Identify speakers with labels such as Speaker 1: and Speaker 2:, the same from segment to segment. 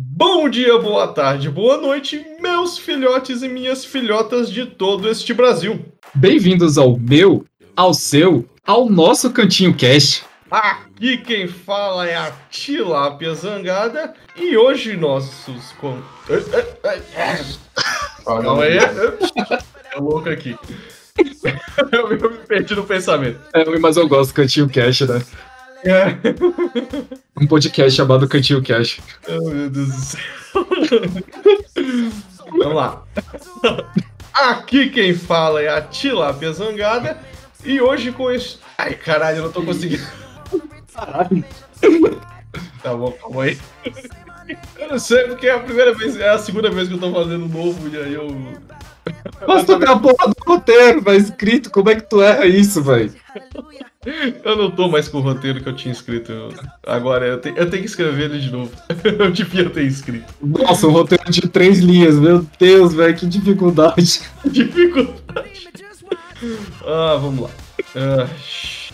Speaker 1: Bom dia, boa tarde, boa noite, meus filhotes e minhas filhotas de todo este Brasil.
Speaker 2: Bem-vindos ao meu, ao seu, ao nosso Cantinho Cast.
Speaker 1: Aqui quem fala é a Tilápia Zangada e hoje nossos. Com... Calma aí, é louco aqui. Eu me perdi no pensamento.
Speaker 2: É, mas eu gosto do Cantinho Cast, né? É. Um podcast chamado Cantinho Cash.
Speaker 1: Oh, meu Deus do céu. Vamos lá. Aqui quem fala é a Tilápia Zangada. E hoje com esse. Ai, caralho, eu não tô conseguindo. Caralho. Tá bom, calma aí. Eu não sei porque é a primeira vez, é a segunda vez que eu tô fazendo novo e aí eu.
Speaker 2: Mas tu tem a porra do roteiro, vai escrito, como é que tu erra isso, velho?
Speaker 1: Eu não tô mais com o roteiro que eu tinha escrito. Agora, eu, te, eu tenho que escrever ele de novo. Eu devia ter escrito.
Speaker 2: Nossa, um roteiro de três linhas, meu Deus, velho, que dificuldade.
Speaker 1: dificuldade. Ah, vamos lá.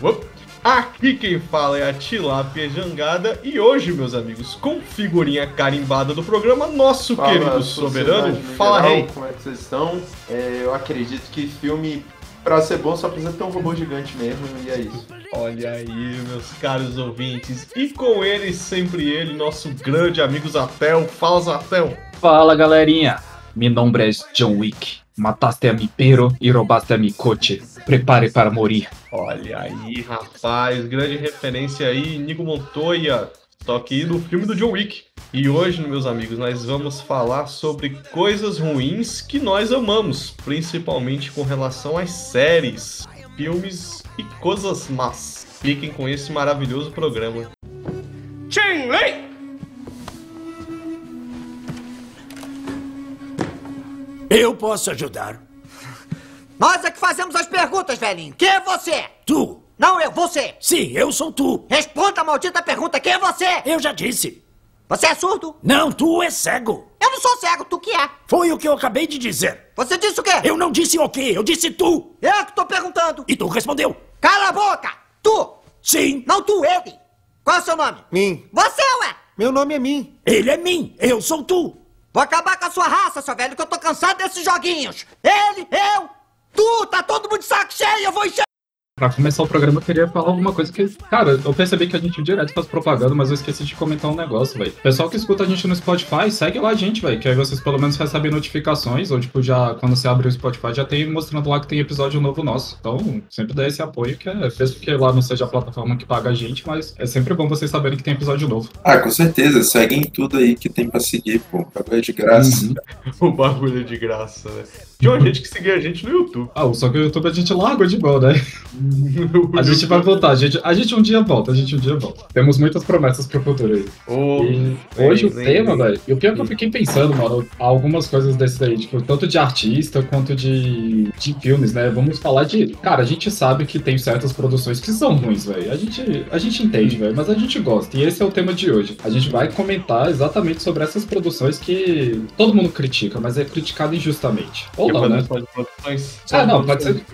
Speaker 1: Uh, Aqui quem fala é a Tilápia Jangada e hoje, meus amigos, com figurinha carimbada do programa, nosso fala, querido soberano, fala
Speaker 3: geral, rei. Como é que vocês estão? É, eu acredito que filme Pra ser bom, só precisa ter um robô gigante mesmo, e é isso.
Speaker 1: Olha aí, meus caros ouvintes. E com ele, sempre ele, nosso grande amigo Zatel. Fala, Zatel.
Speaker 2: Fala, galerinha. Meu nome é John Wick. Mataste a mi pero e roubaste a mi coche. Prepare para morrer.
Speaker 1: Olha aí, rapaz. Grande referência aí, Nico Montoya. Só que no filme do John Wick. E hoje, meus amigos, nós vamos falar sobre coisas ruins que nós amamos, principalmente com relação às séries, filmes e coisas más. Fiquem com esse maravilhoso programa. Ching Lei!
Speaker 4: Eu posso ajudar.
Speaker 5: Nós é que fazemos as perguntas, velhinho. Quem é você?
Speaker 4: Tu.
Speaker 5: Não, eu, você.
Speaker 4: Sim, eu sou tu.
Speaker 5: Responda a maldita pergunta. Quem é você?
Speaker 4: Eu já disse.
Speaker 5: Você é surdo?
Speaker 4: Não, tu é cego.
Speaker 5: Eu não sou cego, tu que é.
Speaker 4: Foi o que eu acabei de dizer.
Speaker 5: Você disse o quê?
Speaker 4: Eu não disse o quê, eu disse tu.
Speaker 5: Eu que tô perguntando.
Speaker 4: E tu respondeu.
Speaker 5: Cala a boca! Tu!
Speaker 4: Sim.
Speaker 5: Não tu, ele. Qual é o seu nome?
Speaker 6: Mim.
Speaker 5: Você, ué?
Speaker 6: Meu nome é Mim.
Speaker 4: Ele é mim, eu sou tu.
Speaker 5: Vou acabar com a sua raça, seu velho, que eu tô cansado desses joguinhos. Ele, eu, tu, tá todo mundo de saco cheio, eu vou encher
Speaker 2: Pra começar o programa, eu queria falar alguma coisa que. Cara, eu percebi que a gente direto faz propaganda, mas eu esqueci de comentar um negócio, velho. Pessoal que escuta a gente no Spotify, segue lá a gente, velho. Que aí vocês pelo menos recebem notificações, ou tipo, já quando você abre o Spotify, já tem mostrando lá que tem episódio novo nosso. Então, sempre dá esse apoio, que é, mesmo que lá não seja a plataforma que paga a gente, mas é sempre bom vocês saberem que tem episódio novo.
Speaker 3: Ah, com certeza. Seguem tudo aí que tem pra seguir, pô. O bagulho é de graça. Uhum.
Speaker 1: o bagulho é de graça, né? Tinha uma gente que seguia a gente no YouTube.
Speaker 2: Ah, só que o YouTube a gente largou de boa, né? a gente vai voltar, a gente, a gente um dia volta, a gente um dia volta. Temos muitas promessas pro futuro aí. Oh, hoje o tema, velho, e o pior é que eu fiquei pensando, mano, algumas coisas desse aí, tipo, tanto de artista quanto de, de filmes, né? Vamos falar de. Cara, a gente sabe que tem certas produções que são ruins, velho. A gente, a gente entende, velho, mas a gente gosta. E esse é o tema de hoje. A gente vai comentar exatamente sobre essas produções que todo mundo critica, mas é criticado injustamente. Ou não, né? Produções, ah, não, pode ser.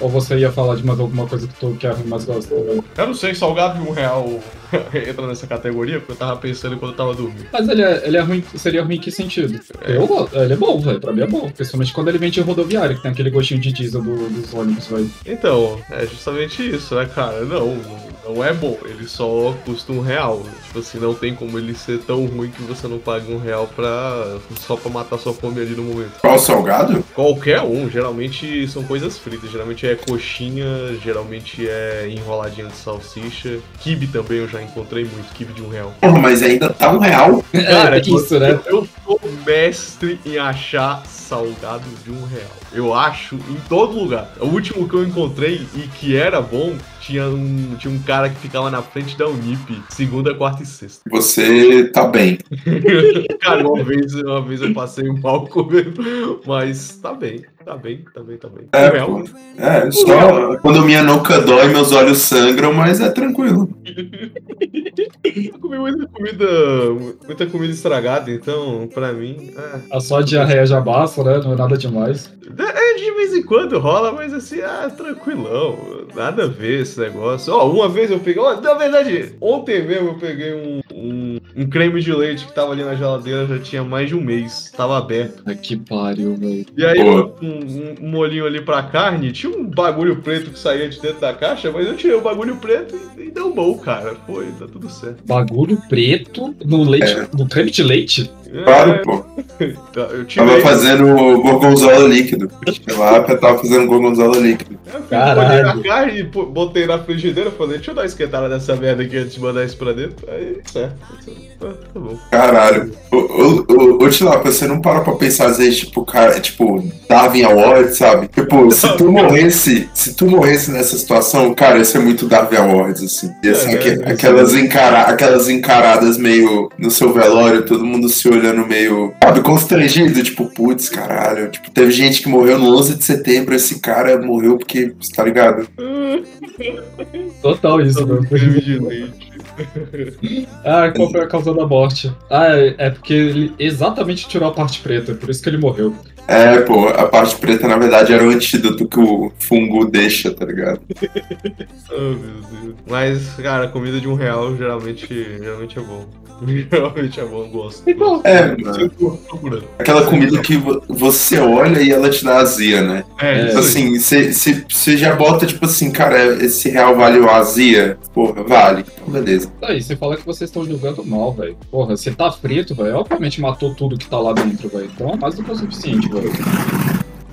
Speaker 2: Ou você ia falar de mais alguma coisa que tu quer mais gosta também?
Speaker 1: Eu não sei, salgado de um real entra nessa categoria, porque eu tava pensando quando eu tava dormindo.
Speaker 2: Mas ele é, ele é ruim, seria ruim em que sentido? É. Eu gosto, ele é bom, velho, pra mim é bom. Principalmente quando ele vem de rodoviária, que tem aquele gostinho de diesel do, dos ônibus, velho.
Speaker 1: Então, é justamente isso, né, cara? Não, não é bom, ele só custa um real. Tipo assim, não tem como ele ser tão ruim que você não pague um real pra, só pra matar sua fome ali no momento.
Speaker 3: Qual salgado?
Speaker 1: Qualquer um, geralmente são coisas fritas, geralmente é coxinha, geralmente é enroladinha de salsicha. Kibe também eu já encontrei muito, kibe de um real.
Speaker 3: Porra, mas ainda tá um real.
Speaker 1: Cara, é isso, né? Eu sou mestre em achar salgado de um real. Eu acho em todo lugar. O último que eu encontrei e que era bom tinha um, tinha um cara que ficava na frente da Unip, segunda, quarta e sexta.
Speaker 3: Você tá bem.
Speaker 1: cara, uma vez, uma vez eu passei um mal comendo, mas tá bem, tá bem, tá bem, tá bem.
Speaker 3: É, pô, é só quando minha nuca dói, meus olhos sangram, mas é tranquilo.
Speaker 1: eu comi muita comida, muita comida estragada, então, pra mim.
Speaker 2: É. A só diarreia já basta, né? Não é nada demais.
Speaker 1: É, de vez em quando rola, mas assim, ah, tranquilão. Nada a ver esse negócio. Ó, uma vez eu peguei. Ó, na verdade, ontem mesmo eu peguei um, um, um creme de leite que tava ali na geladeira já tinha mais de um mês. Tava aberto.
Speaker 2: Ai, que pariu, velho.
Speaker 1: E aí,
Speaker 6: Pô.
Speaker 1: um, um- um molhinho ali pra carne, tinha um bagulho preto que saía de dentro da caixa, mas eu tirei o bagulho preto e, e deu bom, cara. Foi, tá tudo certo.
Speaker 2: Bagulho preto no leite,
Speaker 6: É.
Speaker 2: no creme de leite?
Speaker 6: Claro, pô.
Speaker 1: tá, eu
Speaker 6: Tava fazendo gorgonzola líquido. Lá, eu tava fazendo gorgonzola líquido.
Speaker 1: Eu
Speaker 2: Caralho.
Speaker 1: Botei na carne, botei na frigideira, falei, deixa eu dar uma esquentada nessa merda aqui antes de mandar isso pra dentro. Aí, certo. Tá, tá bom.
Speaker 6: Caralho. Ô, Tilapa, você não para pra pensar, às vezes, tipo, cara, tipo, Darwin Award, sabe? Tipo, se tu morresse, se tu morresse nessa situação, cara, isso é muito Darwin Awards, assim. E assim,
Speaker 1: É,
Speaker 6: aque-
Speaker 1: né?
Speaker 6: aquelas, encara aquelas encaradas meio no seu velório, todo mundo se olhando meio, sabe, constrangido, tipo, putz, caralho. Tipo, teve gente que morreu no 11 de setembro, esse cara morreu porque, tá ligado?
Speaker 2: Total isso, mano.
Speaker 1: Leite.
Speaker 2: Ah, qual foi a causa da morte? Ah, é é porque ele exatamente tirou a parte preta, por isso que ele morreu.
Speaker 6: É, pô, a parte preta, na verdade, era o antídoto que o fungo deixa, tá ligado?
Speaker 1: Oh, meu Deus. Mas, cara, comida de um real geralmente, geralmente é bom. Geralmente é bom, eu gosto.
Speaker 2: Igual.
Speaker 6: É, mano. Aquela comida que vo- você olha e ela te dá azia, né?
Speaker 1: É,
Speaker 2: É,
Speaker 1: aí.
Speaker 6: Assim, você já bota, tipo assim, cara, esse real vale a azia? Porra, vale. Então, beleza.
Speaker 2: Aí, você fala que vocês estão julgando mal, velho. Porra, você tá frito, velho. Obviamente matou tudo que tá lá dentro, velho. Então é mais do que o suficiente, velho noite.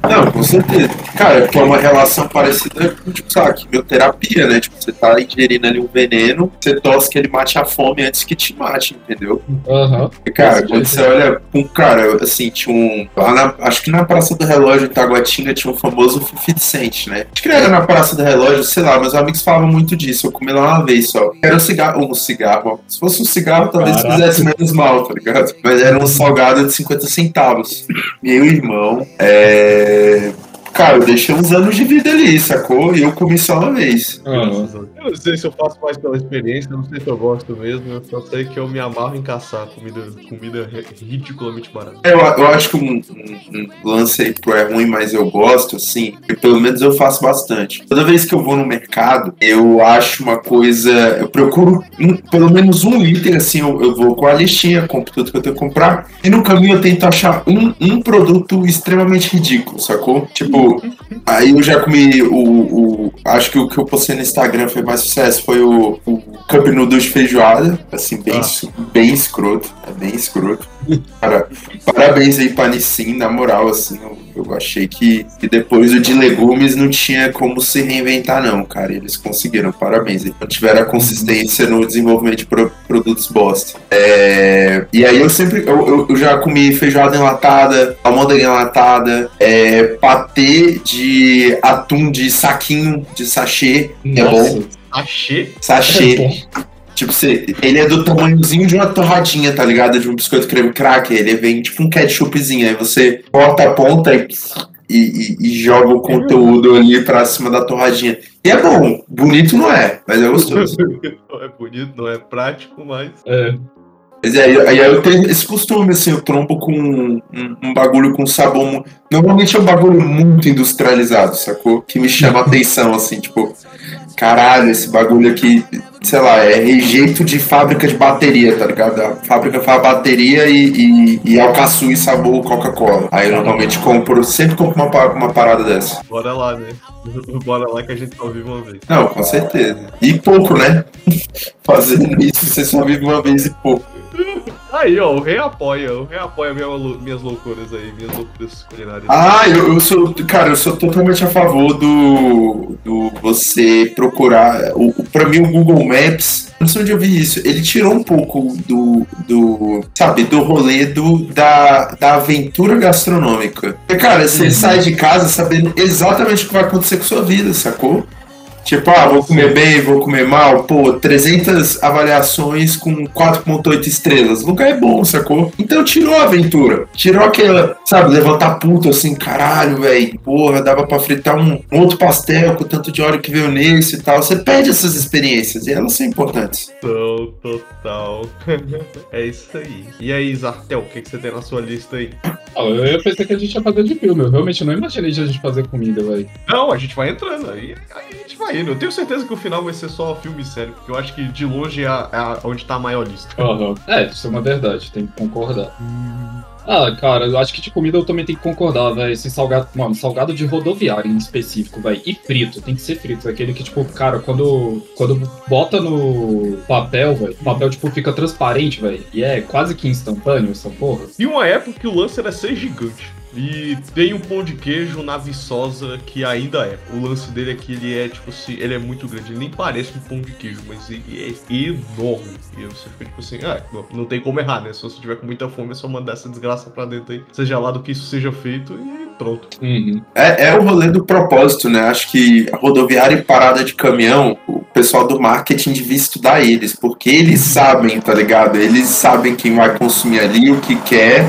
Speaker 6: Não, com certeza. Cara, porque é uma relação parecida com, tipo, sabe, quimioterapia, né? Tipo, você tá ingerindo ali um veneno, você torce que ele mate a fome antes que te mate, entendeu?
Speaker 2: Aham.
Speaker 6: E, Cara,
Speaker 2: Desse
Speaker 6: quando você olha um cara, assim, tinha um. Na, acho que na Praça do Relógio em Taguatinga tinha um famoso Cent, né? Acho que era na Praça do Relógio, sei lá, meus amigos falavam muito disso. Eu comi lá uma vez só. Era um cigarro, um cigarro. Se fosse um cigarro, talvez
Speaker 2: Caraca.
Speaker 6: fizesse menos mal, tá ligado? Mas era um salgado de 50 centavos. Meu irmão, é. eh, Cara, eu deixei uns anos de vida ali, sacou? E eu comi só uma vez.
Speaker 2: Aham.
Speaker 1: Eu não sei se eu faço mais pela experiência, não sei se eu gosto mesmo, eu só sei que eu me amarro em caçar comida, comida ri- ridiculamente barata.
Speaker 6: É, Eu, eu acho que um, um- um lance aí pro é ruim, mas eu gosto, assim, e pelo menos eu faço bastante. Toda vez que eu vou no mercado, eu acho uma coisa. Eu procuro um- pelo menos um item, assim, eu, eu vou com a listinha, compro tudo que eu tenho que comprar, e no caminho eu tento achar um, um produto extremamente ridículo, sacou? Tipo, aí eu já comi o. o- acho que o que eu postei no Instagram foi mais sucesso, foi o, o Cup Noodles de feijoada, assim, bem,
Speaker 1: Ah.
Speaker 6: bem escroto, é bem escroto. Cara, Parabéns aí pra Nissin, na moral, assim, eu achei que, que depois o de legumes não tinha como se reinventar, não, cara. Eles conseguiram, parabéns. Eles tiveram a consistência no desenvolvimento de pro- produtos bosta. É, e aí eu sempre, eu, eu- já comi feijoada enlatada, almôndega enlatada, é, patê de atum de saquinho, de sachê, é bom.
Speaker 1: Achei.
Speaker 6: Sachê.
Speaker 2: É.
Speaker 6: Tipo, você, ele é do tamanhozinho de uma torradinha, tá ligado? De um biscoito creme cracker. Ele vem tipo um ketchupzinho. Aí você corta a ponta e, e, e- joga o conteúdo ali pra cima da torradinha. E é bom. Bonito não é, mas é gostoso.
Speaker 1: Não é bonito, não é prático, mas.
Speaker 2: É.
Speaker 6: Mas aí, aí eu tenho esse costume, assim, eu trombo com um, um bagulho com sabor. Normalmente é um bagulho muito industrializado, sacou? Que me chama a atenção, assim, tipo, caralho, esse bagulho aqui, sei lá, é rejeito de fábrica de bateria, tá ligado? A fábrica faz bateria e, e, e alcaçu e sabor Coca-Cola. Aí eu normalmente compro, sempre compro uma, uma parada dessa.
Speaker 1: Bora lá, né? Bora lá que a gente só vive uma vez.
Speaker 6: Não, com certeza. E pouco, né? Fazendo isso, você só vive uma vez e pouco.
Speaker 1: Aí, ó, o rei apoia, o rei apoia minha minhas loucuras aí, minhas loucuras culinárias.
Speaker 6: Ah, eu, eu sou, cara, eu sou totalmente a favor do, do você procurar. O, pra mim, o Google Maps, não sei onde eu vi isso, ele tirou um pouco do, do sabe, do rolê do, da, da aventura gastronômica. Porque, cara, você sai de casa sabendo exatamente o que vai acontecer com sua vida, sacou? Tipo, ah, vou comer bem, vou comer mal. Pô, 300 avaliações com 4.8 estrelas. O lugar é bom, sacou? Então tirou a aventura. Tirou aquela, sabe, levantar puto assim, caralho, velho. Porra, dava pra fritar um, um outro pastel com o tanto de óleo que veio nesse e tal. Você perde essas experiências e elas são importantes.
Speaker 1: Total, total. é isso aí. E aí, Zartel, o que, que você tem na sua lista aí?
Speaker 2: eu pensei que a gente ia fazer de filme. Eu realmente não imaginei de a gente fazer comida, velho.
Speaker 1: Não, a gente vai entrando. Aí, aí, a gente vai indo. Eu tenho certeza que o final vai ser só filme sério, porque eu acho que de longe é, a, é onde tá a maior lista.
Speaker 2: Uhum. É, isso é uma verdade, tem que concordar. Hum. Ah, cara, eu acho que de comida eu também tenho que concordar, velho. Esse salgado, mano, salgado de rodoviária em específico, velho. E frito, tem que ser frito. Aquele que, tipo, cara, quando, quando bota no papel, velho, o papel, tipo, fica transparente, velho. E é quase que instantâneo essa porra.
Speaker 1: E uma época que o lance era ser gigante. E tem um pão de queijo na Viçosa que ainda é. O lance dele é que ele é, tipo assim, ele é muito grande. Ele nem parece um pão de queijo, mas ele é enorme. E você fica tipo assim, ah, não, não tem como errar, né? Se você tiver com muita fome, é só mandar essa desgraça pra dentro aí. Seja lá do que isso seja feito e pronto.
Speaker 6: Uhum. É, é o rolê do propósito, né? Acho que a rodoviária e parada de caminhão, o pessoal do marketing devia estudar eles, porque eles sabem, tá ligado? Eles sabem quem vai consumir ali, o que quer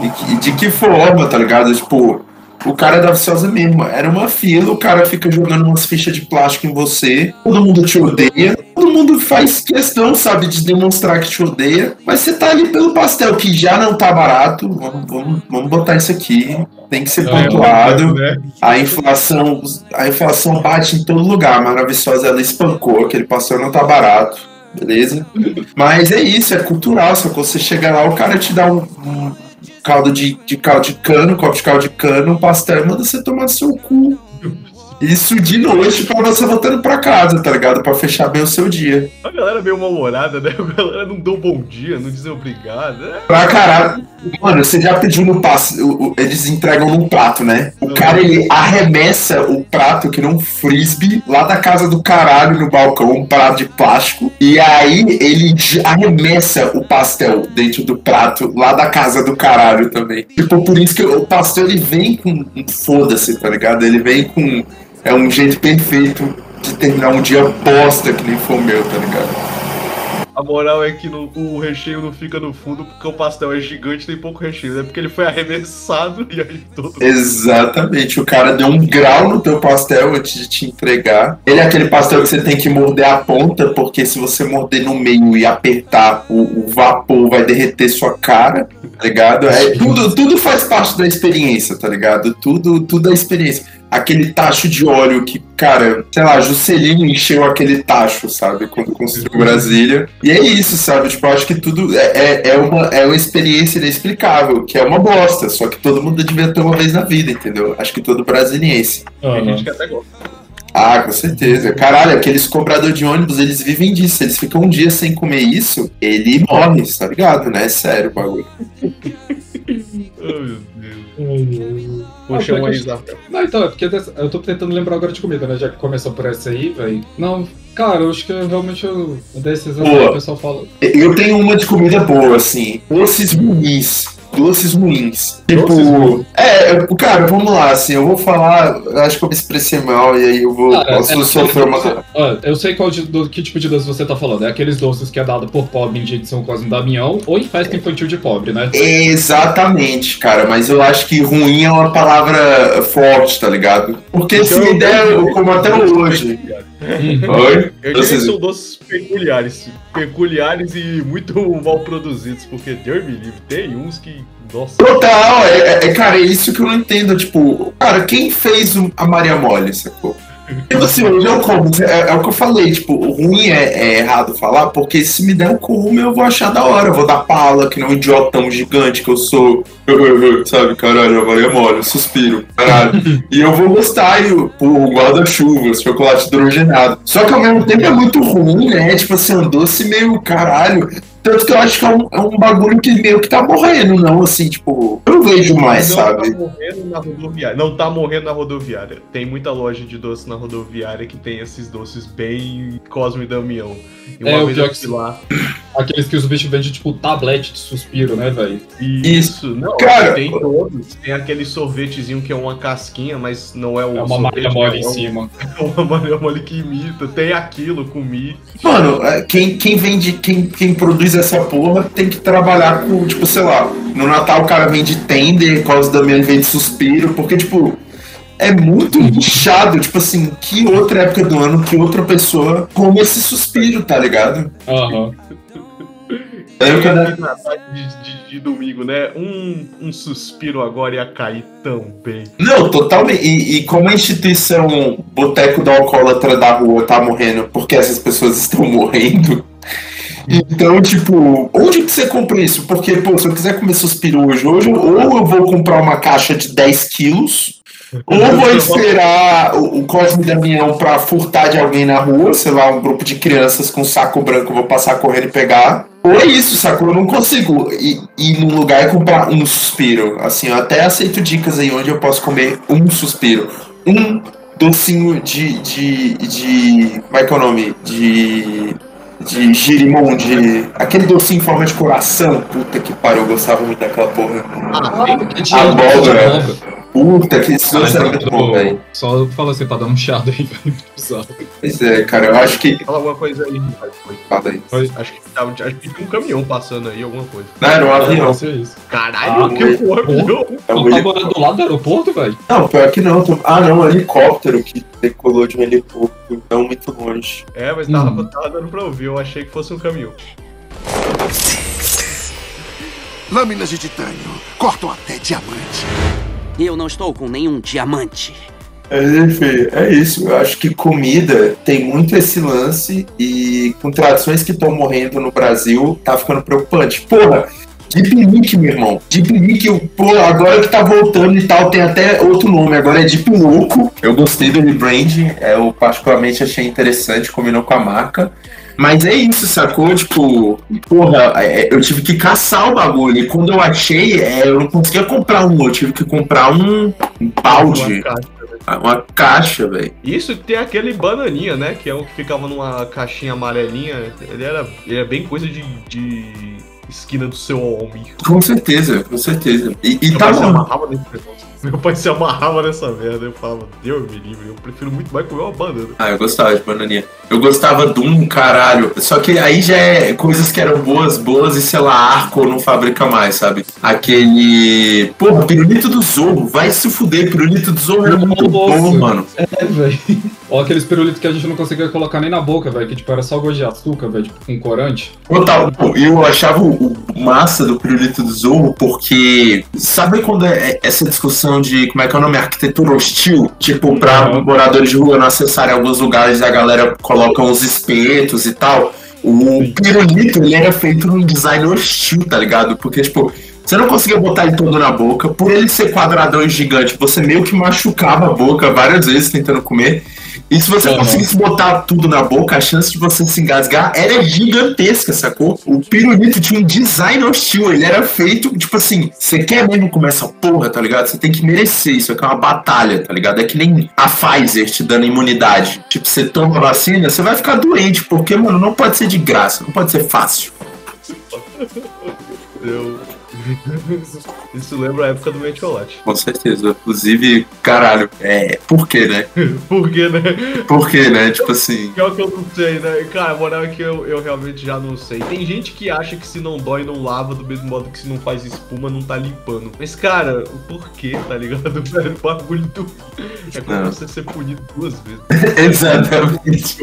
Speaker 6: de que, de que forma, tá ligado? Tipo, o cara é da Viçosa mesmo. Era uma fila, o cara fica jogando umas fichas de plástico em você, todo mundo te odeia, todo mundo faz questão, sabe, de demonstrar que te odeia, mas você tá ali pelo pastel, que já não tá barato. Vamos, vamos, vamos botar isso aqui. Tem que ser é, pontuado. Né? A inflação, a inflação bate em todo lugar, mas a Viçosa ela espancou, aquele pastel não tá barato. Beleza? Mas é isso, é cultural. Só que você chega lá, o cara te dá um, um caldo de, de caldo de cano, copo de caldo de cano, pastel, manda você tomar seu cu. Isso de noite pra você voltando pra casa, tá ligado? Pra fechar bem o seu dia.
Speaker 1: A galera meio mal-humorada, né? A galera não deu um bom dia, não dizer obrigado. Né?
Speaker 6: Pra caralho. Mano, você já pediu no passo. Eles entregam num prato, né? O cara, ele arremessa o prato que não frisbee lá da casa do caralho no balcão, um prato de plástico. E aí ele arremessa o pastel dentro do prato lá da casa do caralho também. Tipo, por isso que o pastel ele vem com um foda-se, tá ligado? Ele vem com é um jeito perfeito de terminar um dia bosta que nem foi o meu, tá ligado?
Speaker 1: A moral é que no, o recheio não fica no fundo porque o pastel é gigante e tem pouco recheio. É né? porque ele foi arremessado e aí todo.
Speaker 6: Exatamente. O cara deu um grau no teu pastel antes de te entregar. Ele é aquele pastel que você tem que morder a ponta, porque se você morder no meio e apertar, o, o vapor vai derreter sua cara, tá ligado? É, tudo, tudo faz parte da experiência, tá ligado? Tudo, tudo é experiência aquele tacho de óleo que, cara, sei lá, Juscelino encheu aquele tacho, sabe? Quando construiu Brasília. E é isso, sabe? Tipo, eu acho que tudo é, é, é, uma, é uma experiência inexplicável, que é uma bosta, só que todo mundo devia ter uma vez na vida, entendeu? Acho que todo brasiliense.
Speaker 1: Uhum. Tem gente que até gosta.
Speaker 6: Ah, com certeza. Caralho, aqueles cobradores de ônibus, eles vivem disso. Eles ficam um dia sem comer isso, ele morre, tá ligado, né? É sério o bagulho.
Speaker 1: oh, meu Deus. Puxa ah, um
Speaker 2: Não, então, é porque eu tô tentando lembrar agora de comida, né? Já que começou por essa aí, velho. Não, cara, eu acho que realmente eu, desses que o pessoal fala.
Speaker 6: Eu tenho uma de comida boa, assim. Doces ruins doces ruins. Tipo, é, cara, vamos lá, assim, eu vou falar, acho que eu me expressei mal e aí eu vou ah, posso é, sofrer uma.
Speaker 2: eu sei qual de, do, que tipo de doce você tá falando. É aqueles doces que é dado por pobre em dia de São Cosme Damião ou em festa infantil de pobre, né?
Speaker 6: Exatamente, cara, mas eu acho que ruim é uma palavra forte, tá ligado? Porque então, se me der, eu como até hoje.
Speaker 1: Oi? Eu diria que são doces peculiares. Peculiares e muito mal produzidos, porque Deus me livre, tem uns que. Nossa.
Speaker 6: Total, é, é, é, cara, é isso que eu não entendo. Tipo, cara, quem fez a Maria Mole, sacou? Tipo assim, eu como, é, é, o que eu falei, tipo, o ruim é, é, errado falar, porque se me der um como, eu vou achar da hora, eu vou dar pala, que não um idiotão gigante que eu sou, sabe, caralho, vai é mole, suspiro, caralho. e eu vou gostar, e o guarda-chuva, chocolate hidrogenado. Só que ao mesmo tempo é muito ruim, né? Tipo assim, um doce meio caralho. Tanto que eu acho que é um, é um bagulho que meio que tá morrendo, não, assim, tipo, eu não vejo mais,
Speaker 1: não
Speaker 6: sabe?
Speaker 1: Tá morrendo na rodoviária. Não tá morrendo na rodoviária. Tem muita loja de doce na rodoviária que tem esses doces bem Cosme e Damião.
Speaker 2: E uma é, vez eu fui lá. Aqueles que os bichos vendem, tipo, tablete de suspiro, né, velho?
Speaker 1: Isso. Não, Cara, tem todos. Tem aquele sorvetezinho que é uma casquinha, mas não é o.
Speaker 2: É uma malha mole é em cima.
Speaker 1: É uma malha mole que imita. Tem aquilo com mi.
Speaker 6: Mano, é, quem, quem vende, quem, quem produz essa porra tem que trabalhar com, tipo, sei lá, no Natal o cara vende tender, Cosme Damiano vende suspiro, porque, tipo é muito inchado, tipo assim, que outra época do ano que outra pessoa come esse suspiro, tá ligado?
Speaker 2: Aham. Uhum.
Speaker 6: Eu, quando-
Speaker 1: Aqui na tarde de, de- de domingo, né? Um, um suspiro agora ia cair também.
Speaker 6: Não, totalmente. E, e como a instituição Boteco do Alcoólatra da Rua tá morrendo porque essas pessoas estão morrendo. Então, tipo, onde que você compra isso? Porque, pô, se eu quiser comer suspiro hoje, hoje, ou eu vou comprar uma caixa de 10 quilos, ou eu vou esperar o, o Cosme Damião pra furtar de alguém na rua, sei lá, um grupo de crianças com saco branco, eu vou passar correndo e pegar. Ou é isso, sacou? Eu não consigo ir, ir num lugar e comprar um suspiro. Assim, eu até aceito dicas aí onde eu posso comer um suspiro. Um docinho de. de. de. Como é que é o nome? De. De girimum, de. Aquele docinho em forma de coração. Puta que pariu, eu gostava muito daquela porra.
Speaker 1: Ah,
Speaker 6: Abóbora. Puta que isso
Speaker 2: Ah,
Speaker 6: era
Speaker 2: então,
Speaker 6: muito bom,
Speaker 2: tô-
Speaker 6: velho.
Speaker 2: Só fala assim pra dar um chiado aí.
Speaker 6: Pois é, cara, eu acho que.
Speaker 1: Fala alguma coisa aí.
Speaker 6: Fala aí.
Speaker 1: Acho que, tava- acho que tinha um caminhão passando aí, alguma coisa.
Speaker 6: Não, era um avião.
Speaker 2: É.
Speaker 1: Caralho,
Speaker 6: Ah,
Speaker 1: que um avião.
Speaker 6: É
Speaker 2: Tu tá morando do lado do aeroporto, velho?
Speaker 6: Não, pior que não. tô- Ah, não, um helicóptero que decolou de um helicóptero, não muito longe.
Speaker 1: É, mas tava,
Speaker 2: Uhum.
Speaker 1: tava dando pra ouvir. Eu achei que fosse um caminhão.
Speaker 7: Lâminas de titânio cortam até diamante.
Speaker 5: Eu não estou com nenhum diamante.
Speaker 6: Enfim, é isso. Eu acho que comida tem muito esse lance e com tradições que estão morrendo no Brasil, tá ficando preocupante. Porra, Deep Link, meu irmão. Deep Link, pô, agora que tá voltando e tal, tem até outro nome, agora é Deep Louco. Eu gostei do rebrand, é, eu particularmente achei interessante, combinou com a marca. Mas é isso, sacou? Tipo, porra, é, eu tive que caçar o bagulho. E quando eu achei, é, eu não conseguia comprar um, eu tive que comprar um, um balde.
Speaker 1: Uma caixa,
Speaker 6: velho.
Speaker 1: Isso tem aquele bananinha, né? Que é o que ficava numa caixinha amarelinha. Ele era, ele é bem coisa de, de esquina do seu homem.
Speaker 6: Com certeza, com certeza. E, e tá
Speaker 1: amarrava nesse negócio. Meu pai se amarrava nessa merda. Eu falava, Deus me livre, eu prefiro muito mais comer uma banana.
Speaker 6: Ah, eu gostava de bananinha. Eu gostava de um caralho. Só que aí já é coisas que eram boas, boas e sei lá, Arco não fabrica mais, sabe? Aquele. Porra, pirulito do Zorro. Vai se fuder, pirulito do Zorro era muito bom, mano.
Speaker 2: É, velho. Ó, aqueles pirulitos que a gente não conseguia colocar nem na boca, velho. Que tipo, era só gosto de açúcar, velho, tipo, com corante.
Speaker 6: Total, eu achava o, o massa do pirulito do Zorro porque. Sabe quando é é essa discussão de como é que é o nome? Arquitetura hostil? Tipo, pra
Speaker 2: Uhum.
Speaker 6: moradores de rua não acessarem alguns lugares a galera coloca uns espetos e tal. O pirulito, ele era feito num design hostil, tá ligado? Porque, tipo. Você não conseguia botar ele todo na boca. Por ele ser quadradão e gigante, você meio que machucava a boca várias vezes tentando comer. E se você
Speaker 2: Uhum.
Speaker 6: conseguisse botar tudo na boca, a chance de você se engasgar era gigantesca, sacou? O pirulito tinha um design hostil, ele era feito, tipo assim, você quer mesmo comer essa porra, tá ligado? Você tem que merecer, isso aqui é uma batalha, tá ligado? É que nem a Pfizer te dando imunidade. Tipo, você toma a vacina, você vai ficar doente, porque, mano, não pode ser de graça, não pode ser fácil.
Speaker 1: Eu... Isso lembra a época do Metiolate.
Speaker 6: Com certeza. Inclusive, caralho, é. Por quê, né?
Speaker 1: Por quê, né?
Speaker 6: Por quê, né? Tipo assim.
Speaker 1: Pior que eu não sei, né? Cara, a moral é que eu, eu realmente já não sei. Tem gente que acha que se não dói, não lava, do mesmo modo que se não faz espuma, não tá limpando. Mas, cara, por quê, tá ligado? Velho, o bagulho do... É como
Speaker 6: Não.
Speaker 1: você ser punido duas vezes.
Speaker 6: Exatamente.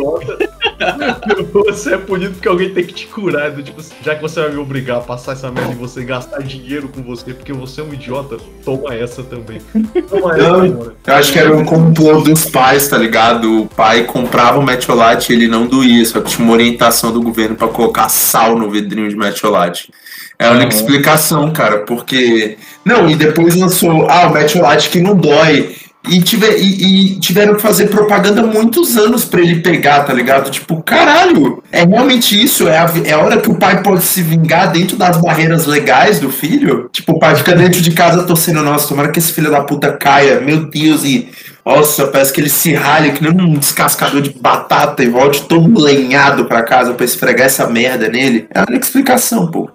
Speaker 1: Você é punido porque alguém tem que te curar. né? Tipo, já que você vai me obrigar a passar essa merda e você gastar dinheiro com você porque você é um idiota, toma essa também. Toma essa, mano.
Speaker 6: Eu acho que era um complô dos pais, tá ligado? O pai comprava o metiolate e ele não doía, só que tinha uma orientação do governo pra colocar sal no vidrinho de metiolate. É a única
Speaker 2: Uhum.
Speaker 6: explicação, cara, porque. Não, e depois lançou, ah, o metiolate que não dói. E, tiver, e, e tiveram que fazer propaganda muitos anos pra ele pegar, tá ligado? Tipo, caralho, é realmente isso? É a, é a hora que o pai pode se vingar dentro das barreiras legais do filho? Tipo, o pai fica dentro de casa torcendo, nossa, tomara que esse filho da puta caia, meu Deus, e. Nossa, parece que ele se ralha que nem um descascador de batata e volte todo lenhado pra casa pra esfregar essa merda nele. É a única explicação, pô.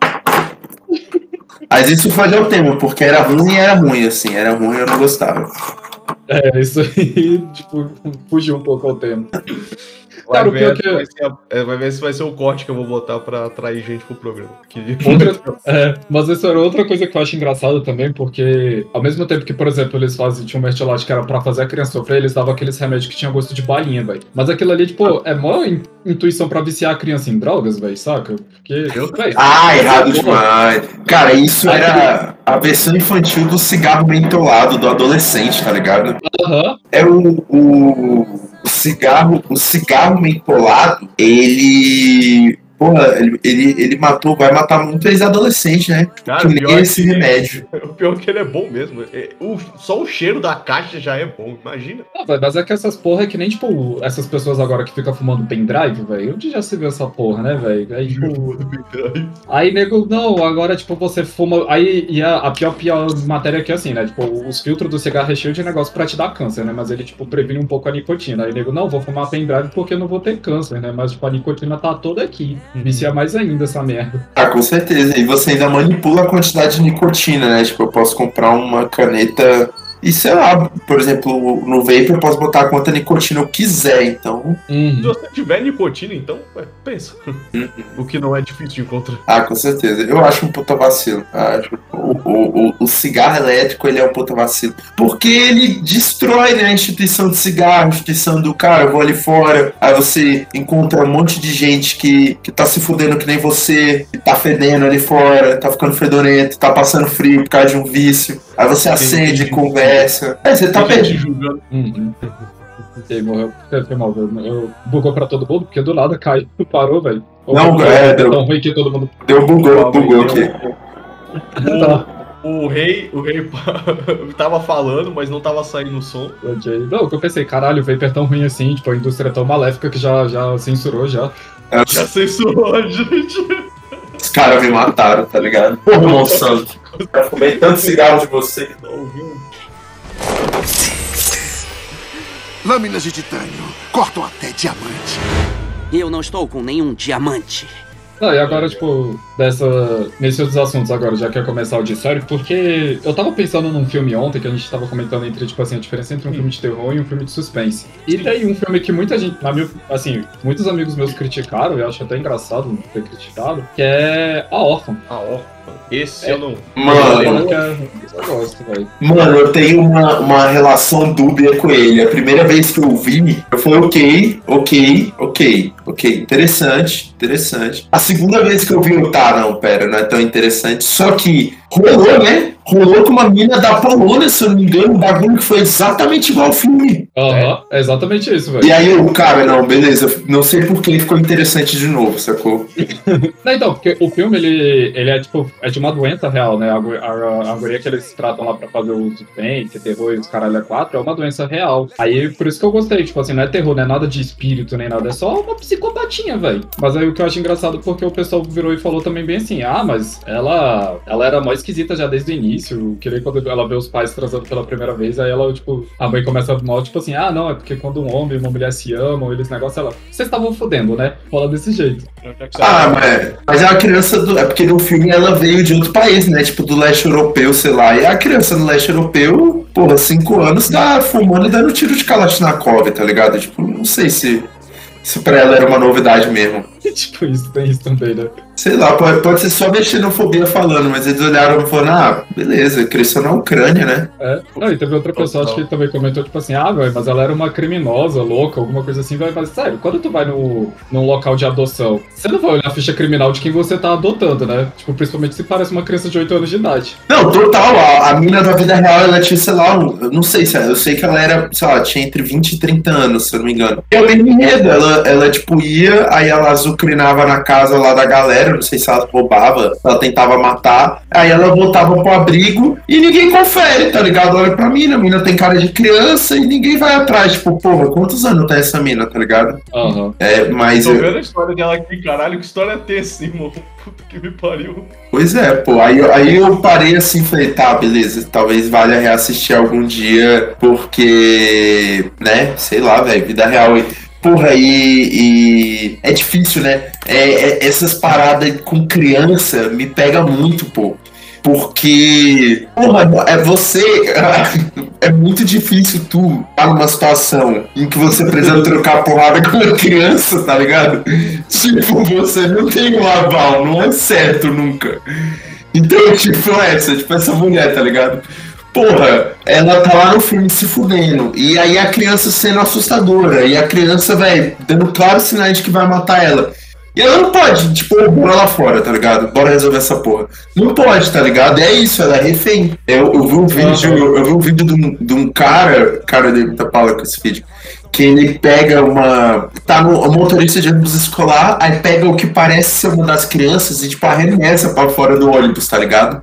Speaker 6: Mas isso foi o tema, porque era ruim e era ruim, assim. Era ruim e eu não gostava.
Speaker 2: É, isso aí, tipo, fugiu um pouco ao tema.
Speaker 1: Vai,
Speaker 2: Cara,
Speaker 1: ver
Speaker 2: que-
Speaker 1: vai ser é, vai ver se vai ser o corte que eu vou botar pra atrair gente pro programa. Que...
Speaker 2: Outra- é, mas isso era outra coisa que eu acho engraçada também, porque ao mesmo tempo que, por exemplo, eles fazem, tinha um mertiolate que era pra fazer a criança sofrer, eles davam aqueles remédios que tinham gosto de balinha, velho. Mas aquilo ali, tipo, é mó in- intuição pra viciar a criança em drogas, velho, saca? Porque. véi,
Speaker 6: Ah, errado
Speaker 2: porra,
Speaker 6: demais. Cara, isso era a versão infantil do cigarro mentolado do adolescente, tá ligado?
Speaker 2: Aham,
Speaker 6: É o, o cigarro, o cigarro mentolado, ele. Porra, ele, ele, ele matou, vai matar muito ex-adolescente, né?
Speaker 1: Cara,
Speaker 6: que nem
Speaker 1: é
Speaker 6: esse
Speaker 1: que,
Speaker 6: remédio.
Speaker 1: o pior é que ele é bom mesmo. É, o- só o cheiro da caixa já é bom, imagina.
Speaker 2: Ah, véi, mas é que essas porra é que nem, tipo, essas pessoas agora que ficam fumando pendrive, velho. Onde já se viu essa porra, né, velho? Aí, tipo. Aí, nego, não, agora, tipo, você fuma. Aí, e a, a pior, pior matéria aqui é assim, né? Tipo, os filtros do cigarro é cheio de negócio pra te dar câncer, né? Mas ele, tipo, previne um pouco a nicotina. Aí, nego, não, vou fumar pendrive porque eu não vou ter câncer, né? Mas, tipo, a nicotina tá toda aqui. Vicia mais ainda essa merda.
Speaker 6: Ah, com certeza. E você ainda manipula a quantidade de nicotina, né? Tipo, eu posso comprar uma caneta. E sei lá, por exemplo, no vape eu posso botar quanta nicotina eu quiser, então.
Speaker 1: Se
Speaker 2: Uhum.
Speaker 1: você tiver nicotina, então, ué, pensa.
Speaker 6: Uhum.
Speaker 1: o que não é difícil de encontrar.
Speaker 6: Ah, com certeza. Eu acho um puta vacilo. Acho. O, o, o, o cigarro elétrico, ele é um puta vacilo. Porque ele destrói, né, a instituição de cigarro, a instituição do cara, eu vou ali fora, aí você encontra um monte de gente que, que tá se fudendo que nem você, que tá fedendo ali fora, tá ficando fedorento, tá passando frio por causa de um vício. Aí você acende, conversa. É, você tá perdido.
Speaker 1: julgando.
Speaker 2: Uhum. Morreu. Foi mal, velho. Eu bugou pra todo mundo, porque do nada caiu, parou, velho.
Speaker 6: Não, é,
Speaker 2: é
Speaker 6: deu-
Speaker 2: tão ruim que todo mundo.
Speaker 6: Deu bugou, bugou aqui.
Speaker 2: Tá.
Speaker 1: O rei, o rei tava falando, mas não tava saindo o som.
Speaker 2: Não, que eu pensei, caralho, o Vapor é tão ruim assim, tipo, a indústria é tão maléfica que já, já censurou já.
Speaker 1: Já censurou a gente.
Speaker 6: Os caras me mataram, tá ligado? Porra, Monsanto. Eu fumei tanto cigarro de você.
Speaker 1: Tá ouvindo?
Speaker 7: Lâminas de titânio cortam até diamante.
Speaker 5: Eu não estou com nenhum diamante.
Speaker 2: Não, e agora, tipo, dessa. Nesses outros assuntos agora, já quer começar o auditório, porque eu tava pensando num filme ontem que a gente tava comentando entre, tipo assim, a diferença entre um filme de terror e um filme de suspense. E tem um filme que muita gente, na minha, assim, muitos amigos meus criticaram, eu acho até engraçado ter criticado, que é A Órfã.
Speaker 1: Ah, ó. Esse eu não.
Speaker 6: Mano,
Speaker 2: é- Eu gosto, velho.
Speaker 6: Mano, eu tenho uma, uma relação dúbia com ele. A primeira vez que eu vi, eu falei, ok, ok, ok, ok, interessante, interessante. A segunda vez que eu vi, eu, tá, não, pera, não é tão interessante. Só que rolou, né? Rolou com uma mina da Polônia, se eu não me engano, um bagulho que foi exatamente igual ao filme.
Speaker 2: Aham, é exatamente isso, velho.
Speaker 6: E aí eu, cara, não, beleza, não sei por que ficou interessante de novo, sacou?
Speaker 2: Não, então, porque o filme, ele, ele é tipo, é de uma doença real, né? A, gu- a, a guria que eles tratam lá pra fazer o suspense, terror e os caralho é quatro, é uma doença real. Aí, por isso que eu gostei, tipo assim, não é terror, não é nada de espírito nem nada, é só uma psicopatinha, velho. Mas aí o que eu acho engraçado, porque o pessoal virou e falou também bem assim, ah, mas ela, ela era mó esquisita já desde o início, que nem quando ela vê os pais transando pela primeira vez, aí ela, tipo, a mãe começa mal, tipo assim, ah, não, é porque quando um homem e uma mulher se amam, eles negócios, ela, vocês estavam fodendo, né? Fala desse jeito.
Speaker 6: Ah, mas, mas é uma criança do. É porque no filme ela veio de outro país, né? Tipo, do leste europeu, sei lá. E a criança do leste europeu, porra, cinco anos, tá fumando e dando tiro de Kalashnikov, tá ligado? Tipo, não sei se. Se pra ela era uma novidade mesmo.
Speaker 2: tipo, isso tem isso também, né?
Speaker 6: Sei lá, pode, pode ser só minha xenofobia falando, mas eles olharam e falaram, ah, beleza, cresceu na Ucrânia, né?
Speaker 2: É. Não, e teve outra pessoa, acho que também comentou, tipo assim, ah, velho, mas ela era uma criminosa, louca, alguma coisa assim, vai, mas sério, quando tu vai no, num local de adoção, você não vai olhar a ficha criminal de quem você tá adotando, né? Tipo, principalmente se parece uma criança de 8 anos de idade.
Speaker 6: Não, total, a, a mina da vida real, ela tinha, sei lá, um, eu não sei se eu sei que ela era, sei lá, tinha entre 20 e 30 anos, se eu não me engano. E ela ela, ela, tipo, ia, aí ela azucrinava na casa lá da galera, não sei se ela roubava, ela tentava matar, aí ela voltava pro abrigo e ninguém confere, tá ligado? Olha pra mina, a mina tem cara de criança e ninguém vai atrás, tipo, porra, quantos anos tem essa mina, tá ligado?
Speaker 2: Aham.
Speaker 6: É, mas.
Speaker 1: Tô
Speaker 6: eu-
Speaker 1: vendo a história dela aqui, caralho, que história tensa, irmão. Puta que me pariu.
Speaker 6: Pois é, pô. Aí, eu- aí eu parei assim e falei, tá, beleza, talvez valha reassistir algum dia, porque, né, sei lá, velho, vida real. Porra, e, e é difícil, né? É, é- essas paradas com criança me pega muito, pô. Porque, porra, é você. É muito difícil tu estar numa situação em que você precisa trocar porrada com uma criança, tá ligado? Tipo, você não tem um aval, não é certo nunca. Então, tipo, essa, tipo, essa mulher, tá ligado? Porra, ela tá lá no filme se fudendo. E aí a criança sendo assustadora. E a criança, velho, dando claros sinais de que vai matar ela. E ela não pode, tipo, bora lá fora, tá ligado? Bora resolver essa porra. Não pode, tá ligado? É isso, ela é refém. Eu, eu vi um vídeo, eu, eu vi um vídeo de um, de um cara, cara dele tá pala com esse vídeo, que ele pega uma. Tá no um motorista de ônibus escolar, aí pega o que parece ser uma das crianças e, tipo, arremessa pra fora do ônibus, tá ligado?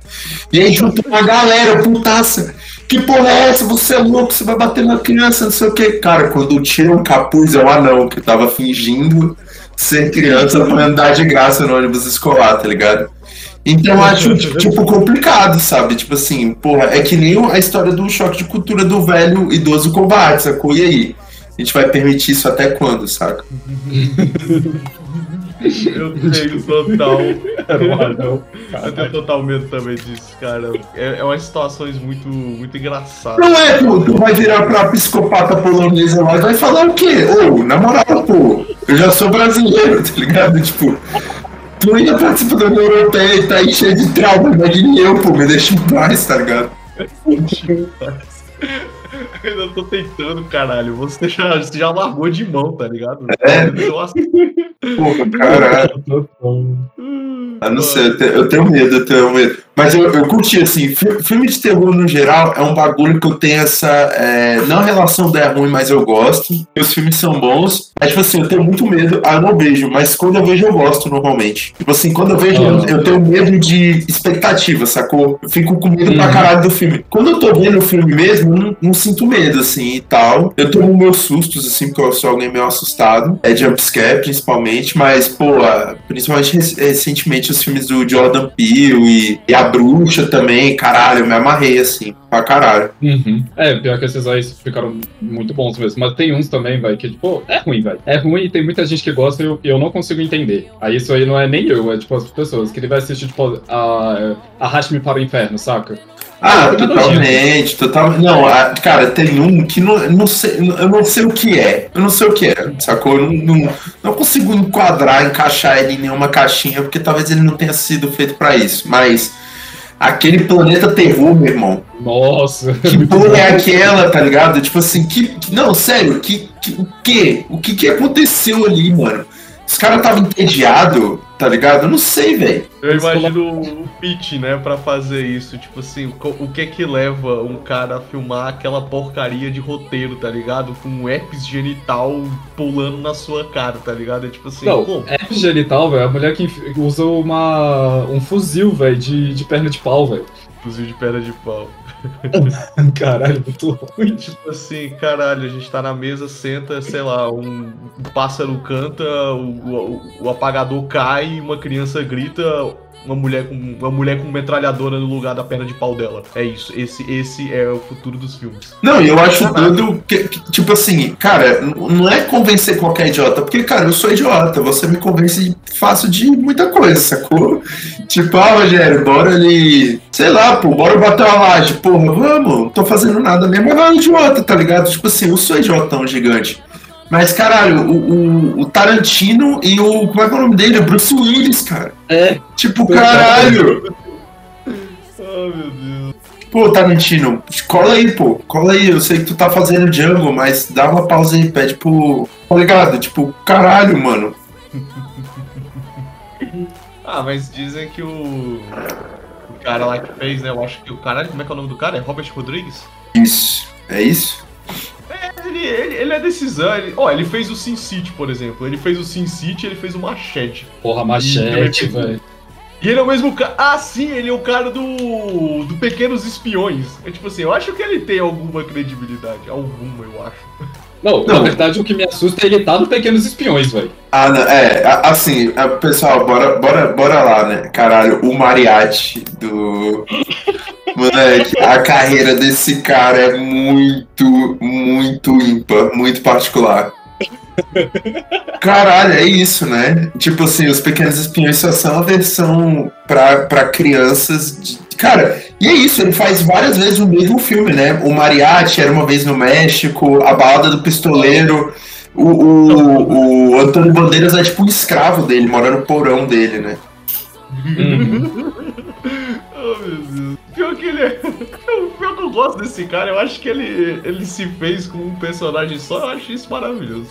Speaker 6: E aí junta uma galera, putaça. Que porra é essa? Você é louco, você vai bater na criança, não sei o que. Cara, quando tira um capuz é um anão que tava fingindo ser criança pra andar de graça no ônibus escolar, tá ligado? Então eu acho, tipo, complicado, sabe? Tipo assim, porra, é que nem a história do choque de cultura do velho idoso covarde, sacou? E aí? A gente vai permitir isso até quando, saca?
Speaker 1: Eu tenho total. Eu tenho total medo também disso, cara. É, é umas situações muito, muito engraçadas.
Speaker 6: Não é, pô, tu vai virar pra psicopata polonesa lá e vai falar o quê? Ô, na moral, pô, eu já sou brasileiro, tá ligado? Tipo, tu ainda participa da União Europeia e tá aí cheio de trauma, imagine eu, pô, me deixa em paz, tá ligado?
Speaker 1: Eu ainda tô tentando, caralho. Você já, você já largou de mão, tá ligado?
Speaker 6: É.
Speaker 1: Nossa.
Speaker 6: Porra, caralho. Eu não sei, eu te- eu tenho medo, eu tenho medo. Mas eu, eu curti, assim, fi- filme de terror no geral é um bagulho que eu tenho essa. é, não a relação da é ruim, mas eu gosto. Os filmes são bons. Mas, tipo assim, eu tenho muito medo, ah, eu não vejo, mas quando eu vejo, eu gosto normalmente. Tipo assim, quando eu vejo, eu, eu tenho medo de expectativa, sacou? Eu fico com medo pra caralho do filme. Quando eu tô vendo o filme mesmo, eu não, não sinto medo, assim e tal. Eu tomo meus sustos, assim, porque eu sou alguém meio assustado. É jumpscare, principalmente, mas, pô, principalmente rec- recentemente os filmes do Jordan Peele e, e a Bruxa também, caralho, eu me amarrei, assim, pra caralho.
Speaker 2: Uhum. É, pior que esses aí ficaram muito bons mesmo. Mas tem uns também, velho, que, tipo, é ruim, velho. É ruim e tem muita gente que gosta e eu, eu não consigo entender. Aí isso aí não é nem eu, é tipo as pessoas que ele vai assistir, tipo, a, Arraste-me para o Inferno, saca?
Speaker 6: Ah,
Speaker 2: É,
Speaker 6: totalmente, totalmente. Não, ah, cara, tem um que não, eu não sei, eu não sei o que é. Eu não sei o que é, sacou? Eu não, não, não consigo enquadrar, encaixar ele em nenhuma caixinha, porque talvez ele não tenha sido feito pra isso. Mas aquele planeta terror, meu irmão.
Speaker 2: Nossa.
Speaker 6: Que porra é aquela, tá ligado? Tipo assim, que. que- não, sério, que, que, o quê? O que, que aconteceu ali, mano? Os caras estavam entediados, tá ligado? Eu não sei, velho.
Speaker 1: Eu imagino o pitch, né, pra fazer isso. Tipo assim, o que é que leva um cara a filmar aquela porcaria de roteiro, tá ligado? Com um herpes genital pulando na sua cara, tá ligado? É tipo assim,
Speaker 2: Não,
Speaker 1: como?
Speaker 2: é genital, velho. A mulher que usa uma, um fuzil, velho, de, de perna de pau, velho.
Speaker 1: Inclusive de perna de pau.
Speaker 2: Caralho, muito ruim.
Speaker 1: Tipo assim, caralho, a gente tá na mesa, senta, sei lá, um, um pássaro canta, o, o, o apagador cai, uma criança grita, uma mulher com uma mulher com metralhadora no lugar da perna de pau dela. É isso. Esse, esse é o futuro dos filmes.
Speaker 6: Não, eu acho doido que, que, tipo assim, cara, não é convencer qualquer idiota, porque, cara, eu sou idiota, você me convence fácil de muita coisa, sacou? Tipo, ah, Rogério, bora ali, sei lá, pô, bora bater uma laje, porra, vamos, tô fazendo nada mesmo, mas é um idiota, tá ligado? Tipo assim, eu sou idiotão gigante. Mas, caralho, o, o- o Tarantino e o. Como é que é o nome dele? O Bruce Willis, cara.
Speaker 2: É.
Speaker 6: Tipo, caralho.
Speaker 1: Oh, meu Deus.
Speaker 6: Pô, Tarantino, cola aí, pô. Cola aí. Eu sei que tu tá fazendo Django, mas dá uma pausa aí, pede pro. Tá ligado? Tipo, caralho, mano.
Speaker 1: Ah, mas dizem que o. O cara lá que fez, né? Eu acho que o caralho, como é que é o nome do cara? É Robert Rodrigues?
Speaker 6: Isso. É isso?
Speaker 1: Ele, ele, ele é decisão. Ele, ó, ele fez o Sin City, por exemplo. Ele fez o Sin City ele fez o Machete.
Speaker 2: Porra, machete, velho.
Speaker 1: E ele é o mesmo cara. Ah, sim, ele é o cara do. do Pequenos Espiões. É tipo assim, eu acho que ele tem alguma credibilidade. Alguma, eu acho.
Speaker 2: Não,
Speaker 6: Não.
Speaker 2: na verdade o que me assusta é ele tá no Pequenos Espiões, velho.
Speaker 6: Ah, não, é, assim, pessoal, bora, bora, bora lá, né? Caralho, o Mariachi do. Moleque, a carreira desse cara é muito, muito ímpar, muito particular. Caralho, é isso, né? Tipo assim, os Pequenos Espiões só são a versão pra, pra crianças. De... Cara, e é isso, ele faz várias vezes o mesmo filme, né? O Mariachi era uma vez no México, a balada do pistoleiro. O, o, o Antônio Bandeiras é tipo um escravo dele, mora no porão dele, né?
Speaker 1: Uhum. que ele é. Pior que eu gosto desse cara, eu acho que ele, ele se fez com um personagem só, eu acho isso maravilhoso.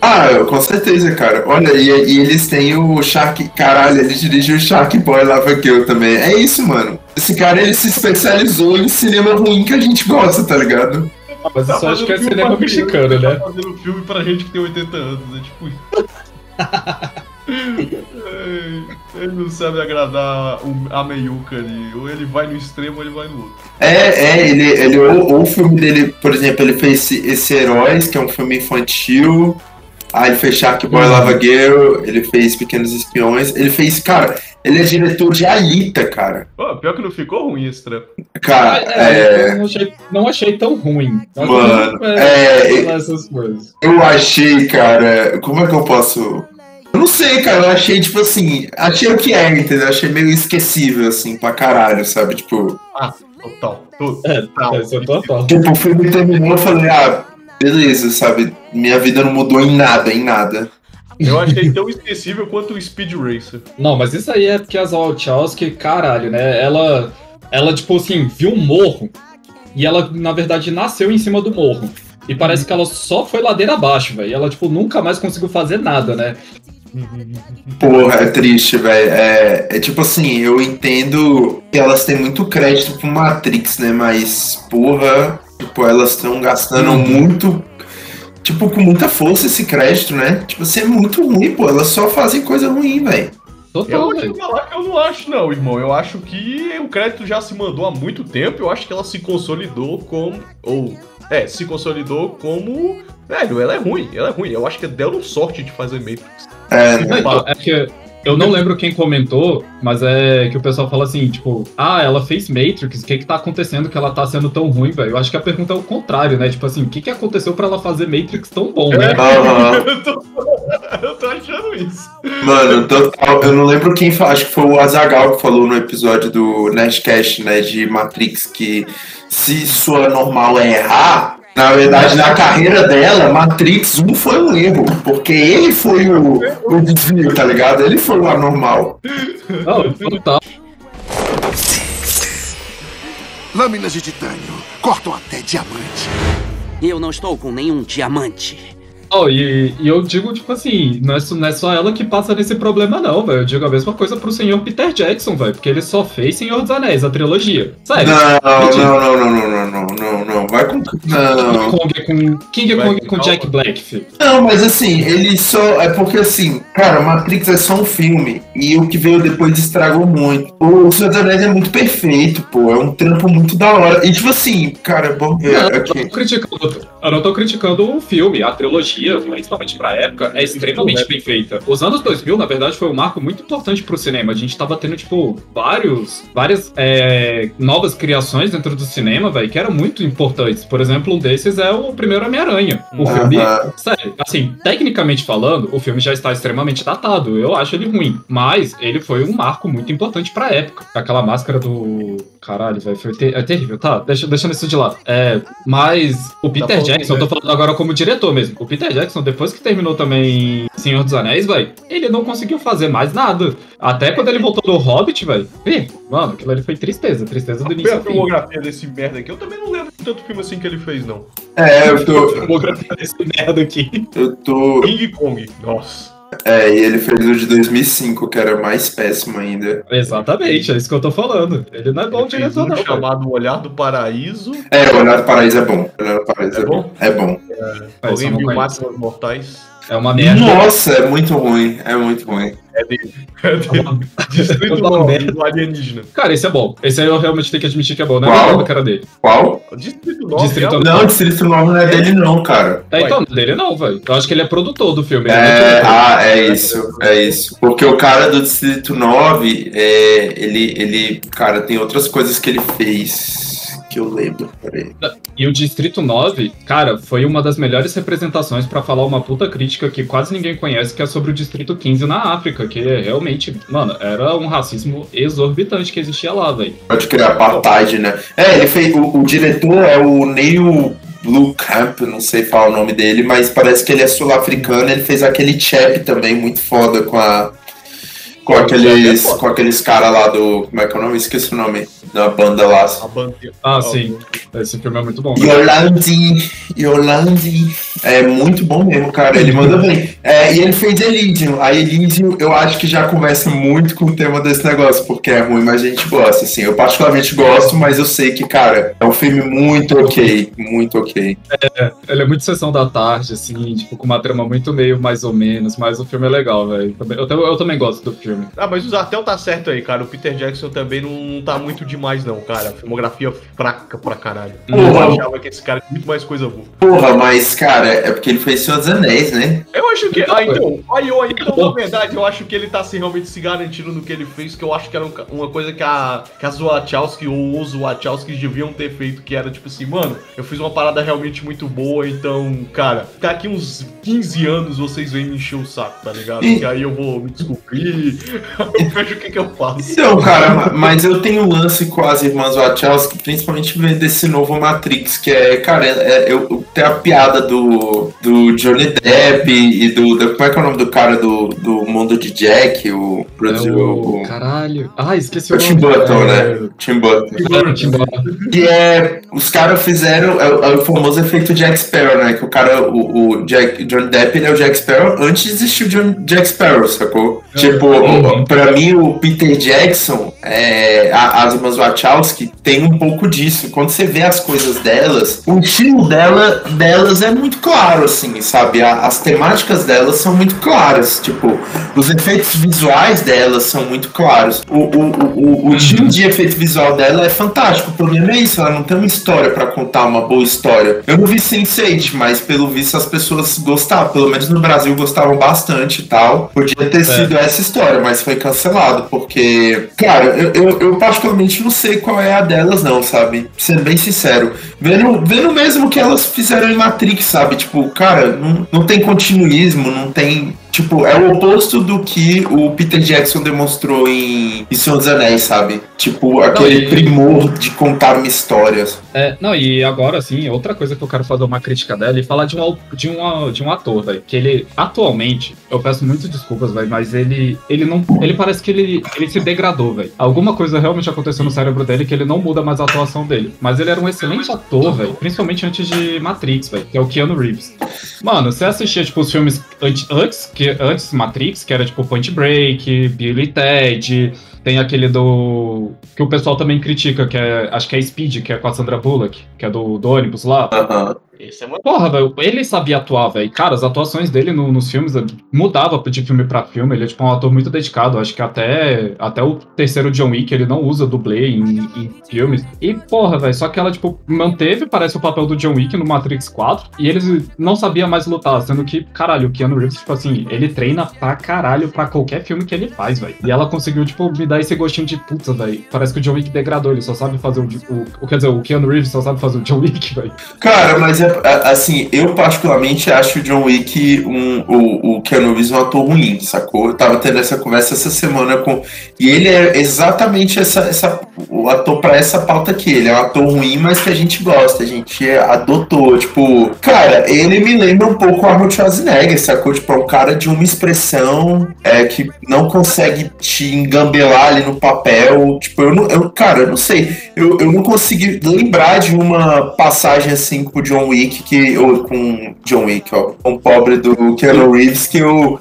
Speaker 6: Ah, com certeza, cara. Olha, e, e, eles têm o Shark. Caralho, ele dirigiu o Shark Boy Lava Girl também. É isso, mano. Esse cara ele se especializou em cinema ruim que a gente gosta, tá ligado?
Speaker 2: Mas eu só acho que é cinema mexicano, né?
Speaker 1: Tá fazendo filme pra gente que tem 80 anos, é tipo. ele não sabe agradar a meiuca ali. Ou ele vai no extremo ou ele vai no outro.
Speaker 6: É, é, ele, ele ou, o filme dele, por exemplo, ele fez esse, esse Heróis, que é um filme infantil. Aí ele fez Shark Boy uhum. Lava Girl, ele fez Pequenos Espiões, ele fez, cara, ele é diretor de Alita, cara.
Speaker 1: Pô, pior que não ficou ruim esse trampo.
Speaker 6: Cara, é, é...
Speaker 2: Não achei, não achei, tão ruim.
Speaker 6: Mano, é, eu achei, cara, como é que eu posso... Eu não sei, cara, eu achei, tipo assim, achei o que é, entendeu? Achei meio esquecível, assim, pra caralho, sabe? Tipo...
Speaker 1: Ah, total. total.
Speaker 2: É, total.
Speaker 6: Tipo, o filme terminou, eu falei, ah beleza, sabe? Minha vida não mudou em nada, em nada.
Speaker 1: Eu achei tão esquecível quanto o Speed Racer.
Speaker 2: Não, mas isso aí é porque a Wachowski, caralho, né? Ela, ela, tipo assim, viu um morro e ela, na verdade, nasceu em cima do morro. E parece que ela só foi ladeira abaixo, velho. Ela, tipo, nunca mais conseguiu fazer nada, né?
Speaker 6: Porra, é triste, velho. É, é, tipo assim, eu entendo que elas têm muito crédito pro Matrix, né? Mas, porra, Tipo, elas estão gastando uhum. muito. Tipo, com muita força esse crédito, né? Tipo, assim, é muito ruim, pô. Elas só fazem coisa ruim, velho.
Speaker 1: eu vou te falar que eu não acho, não, irmão. Eu acho que o crédito já se mandou há muito tempo. Eu acho que ela se consolidou como. Ou. É, se consolidou como. Velho, ela é ruim, ela é ruim. Eu acho que deram sorte de fazer Matrix.
Speaker 6: É, né?
Speaker 2: é que eu não lembro quem comentou, mas é que o pessoal fala assim, tipo, ah, ela fez Matrix, o que que tá acontecendo que ela tá sendo tão ruim, velho? Eu acho que a pergunta é o contrário, né? Tipo assim, o que que aconteceu para ela fazer Matrix tão bom, né?
Speaker 6: eu,
Speaker 1: tô, eu tô achando isso.
Speaker 6: Mano, total, eu não lembro quem falou, acho que foi o Azagal que falou no episódio do Nerdcast, né, de Matrix, que se sua normal é errar, na verdade, na carreira dela, Matrix 1 foi um erro, porque ele foi o, o desvio, tá ligado? Ele foi o anormal.
Speaker 2: Não, total.
Speaker 7: Lâminas de titânio cortam até diamante.
Speaker 5: Eu não estou com nenhum diamante.
Speaker 2: Oh, e, e, eu digo, tipo assim, não é, não é só ela que passa nesse problema, não, velho. Eu digo a mesma coisa pro senhor Peter Jackson, velho. Porque ele só fez Senhor dos Anéis, a trilogia. Sério.
Speaker 6: Não, não, não, não, não, não, não, não, Vai com. Não.
Speaker 2: King Kong com, King Kong com Jack Black, filho.
Speaker 6: Não, mas assim, ele só. É porque assim, cara, Matrix é só um filme. E o que veio depois estragou muito. O Senhor dos Anéis é muito perfeito, pô. É um trampo muito da hora. E tipo assim, cara, bom ver. Não,
Speaker 2: aqui. Eu, não tô criticando, eu não tô criticando o filme, a trilogia principalmente pra época, é extremamente bem feita. Os anos 2000, na verdade, foi um marco muito importante pro cinema. A gente tava tendo, tipo, vários, várias é, novas criações dentro do cinema, velho, que eram muito importantes. Por exemplo, um desses é o primeiro Homem-Aranha. O filme, sério, assim, tecnicamente falando, o filme já está extremamente datado. Eu acho ele ruim. Mas ele foi um marco muito importante pra época. Aquela máscara do. Caralho, velho, foi ter... é terrível. Tá, deixa, deixando isso de lado. É, mas o Peter tá Jackson, eu tô falando agora como diretor mesmo. O Peter Jackson, depois que terminou também Senhor dos Anéis, velho, ele não conseguiu fazer mais nada. Até quando ele voltou do Hobbit, velho. Mano, aquilo ali foi tristeza, tristeza do início.
Speaker 1: A filmografia desse merda aqui, eu também não lembro de tanto filme assim que ele fez, não.
Speaker 6: É, eu tô.
Speaker 2: A filmografia desse merda aqui.
Speaker 6: Eu tô.
Speaker 1: King Kong, nossa.
Speaker 6: É, e ele fez o de 2005, que era mais péssimo ainda.
Speaker 2: Exatamente, é isso que eu tô falando. Ele não é bom diretor, um não.
Speaker 1: chamado O Olhar do Paraíso.
Speaker 6: É, O Olhar do Paraíso é bom. O Olhar do Paraíso é, é bom? É bom. É,
Speaker 1: alguém viu Máximas Mortais?
Speaker 2: É uma merda.
Speaker 6: Nossa, é muito ruim. É muito ruim.
Speaker 1: É dele. É dele. Distrito 9, do alienígena.
Speaker 2: Cara, esse é bom. Esse aí eu realmente tenho que admitir que é bom, né?
Speaker 6: Qual?
Speaker 2: a cara dele.
Speaker 6: Qual?
Speaker 1: Distrito 9.
Speaker 6: Distrito 9. Não, Distrito 9 não é dele, não, cara.
Speaker 2: É, então, não é dele não, velho. Eu acho que ele é produtor do filme.
Speaker 6: É, ah, é isso. É isso. Porque o cara do Distrito 9, é, ele, ele, cara, tem outras coisas que ele fez que eu lembro. Peraí.
Speaker 2: E o Distrito 9, cara, foi uma das melhores representações pra falar uma puta crítica que quase ninguém conhece, que é sobre o Distrito 15 na África, que é realmente, mano, era um racismo exorbitante que existia lá, velho.
Speaker 6: Pode criar apartheid, né? É, ele fez. O, o diretor é o Neil Blue Camp, não sei falar o nome dele, mas parece que ele é sul-africano. Ele fez aquele chap também muito foda com a. Com aqueles, com aqueles caras lá do. Como é que é o nome? Esqueci o nome da banda lá.
Speaker 1: A banda...
Speaker 2: Ah, sim. Esse filme é muito bom.
Speaker 6: Yolandi, Yolandi. É muito bom mesmo, cara. Ele manda bem. É, e ele fez Elysium. A Elysium eu acho que já conversa muito com o tema desse negócio, porque é ruim, mas a gente gosta, assim. Eu particularmente gosto, mas eu sei que, cara, é um filme muito ok. Muito ok.
Speaker 2: Ele é muito sessão da tarde, assim, tipo, com uma trama muito meio mais ou menos, mas o filme é legal, velho. Eu, eu também gosto do filme.
Speaker 1: Ah, mas o Zartel tá certo aí, cara. O Peter Jackson também não tá muito demais, não, cara. A filmografia fraca pra caralho.
Speaker 6: Porra.
Speaker 1: Eu achava que esse cara tinha muito mais coisa boa.
Speaker 6: Porra, mas, cara, é porque ele fez Senhor dos Anéis, né?
Speaker 1: Eu acho que. Ah, então. Aí eu, então, na verdade, eu acho que ele tá se realmente se garantindo no que ele fez, que eu acho que era um uma coisa que a, que as Wachowski ou os Wachowski deviam ter feito, que era tipo assim, mano, eu fiz uma parada realmente muito boa, então, cara, daqui uns 15 anos vocês vêm me encher o saco, tá ligado?
Speaker 6: E-
Speaker 1: Que aí eu vou me descobrir, eu vejo o que que eu faço.
Speaker 6: Então, cara, ma- mas eu tenho um lance com as irmãs Wachowski, principalmente vendo desse novo Matrix, que é, cara, é, eu, eu- tem a piada do, do Johnny Depp e do, do- Como é que é o nome do cara do, do mundo de Jack? O.
Speaker 2: É
Speaker 6: produziu
Speaker 2: o...
Speaker 6: o-
Speaker 2: Caralho. Ah, esqueci
Speaker 6: o
Speaker 2: o
Speaker 6: Tim. Burton,
Speaker 2: É,
Speaker 6: né? Tim Burton.
Speaker 2: É, Tim Burton.
Speaker 6: Que é. Os caras fizeram. É, o- é o famoso efeito Jack Sparrow, né? Que o cara. O, o Jack, Johnny Depp ele é o Jack Sparrow antes de existir o John, Jack Sparrow, sacou? Tipo, o- pra mim, o Peter Jackson, é, a- as irmãs Wachowski, tem um pouco disso. Quando você vê as coisas delas, o estilo dela, delas é muito claro, assim, sabe? A- as temáticas delas são muito claras. Tipo, os efeitos visuais delas são muito claros. O, o, o, o, o estilo de efeito visual dela é fantástico. O problema é isso, ela não tem uma história pra contar, uma boa história. Eu não vi Sense8, mas pelo visto as pessoas gostavam, pelo menos no Brasil gostavam bastante e tal. Podia ter sido essa história, mas foi cancelado, porque, cara, eu, eu, eu particularmente não sei qual é a delas, não, sabe? Sendo bem sincero. Vendo, vendo mesmo que elas fizeram em Matrix, sabe? Tipo, cara, não, não tem continuismo, não tem. Tipo, é o oposto do que o Peter Jackson demonstrou em, em Senhor dos Anéis, sabe? Tipo, aquele
Speaker 2: e-
Speaker 6: primor de contar uma história.
Speaker 2: É, não, e agora, assim, outra coisa que eu quero fazer uma crítica dela e falar de um, au- de um, de um ator, velho. Que ele, atualmente, eu peço muitas desculpas, velho, mas ele, ele não. Ele parece que ele, ele se degradou, velho. Alguma coisa realmente aconteceu no cérebro dele que ele não muda mais a atuação dele. Mas ele era um excelente ator, velho. Principalmente antes de Matrix, velho, que é o Keanu Reeves. Mano, você assistia, tipo, os filmes antes, antes, que, antes Matrix, que era tipo Point Break, Billy Ted. Tem aquele do. que o pessoal também critica, que é. Acho que é Speed, que é com a Sandra Bullock, que é do, do ônibus lá.
Speaker 6: Aham.
Speaker 1: Esse é uma.
Speaker 2: Porra, velho, ele sabia atuar, velho. Cara, as atuações dele no- nos filmes mudava de filme pra filme. Ele é tipo um ator muito dedicado. Acho que até, até o terceiro John Wick ele não usa dublê em, em filmes. E, porra, velho, só que ela, tipo, manteve, parece, o papel do John Wick no Matrix 4. E eles não sabia mais lutar. Sendo que, caralho, o Keanu Reeves, tipo assim, ele treina pra caralho pra qualquer filme que ele faz, velho. E ela conseguiu, tipo, me dar esse gostinho de puta, velho. Parece que o John Wick degradou. Ele só sabe fazer o, o. Quer dizer, o Keanu Reeves só sabe fazer o John Wick, velho.
Speaker 6: Cara, mas é, assim, eu particularmente acho o John Wick um, o, o Keanu Reeves um ator ruim, sacou? Eu tava tendo essa conversa essa semana com. E ele é exatamente essa, essa, o ator pra essa pauta aqui. Ele é um ator ruim, mas que a gente gosta, a gente adotou. Tipo, cara, ele me lembra um pouco o Arnold Schwarzenegger, sacou? Tipo, é um cara de uma expressão é, que não consegue te engambelar ali no papel. Tipo, eu não. Eu, cara, eu não sei. Eu, eu não consegui lembrar de uma passagem assim com John Wick que. Ou com John Wick, ó. Com o pobre do Keanu Reeves que eu.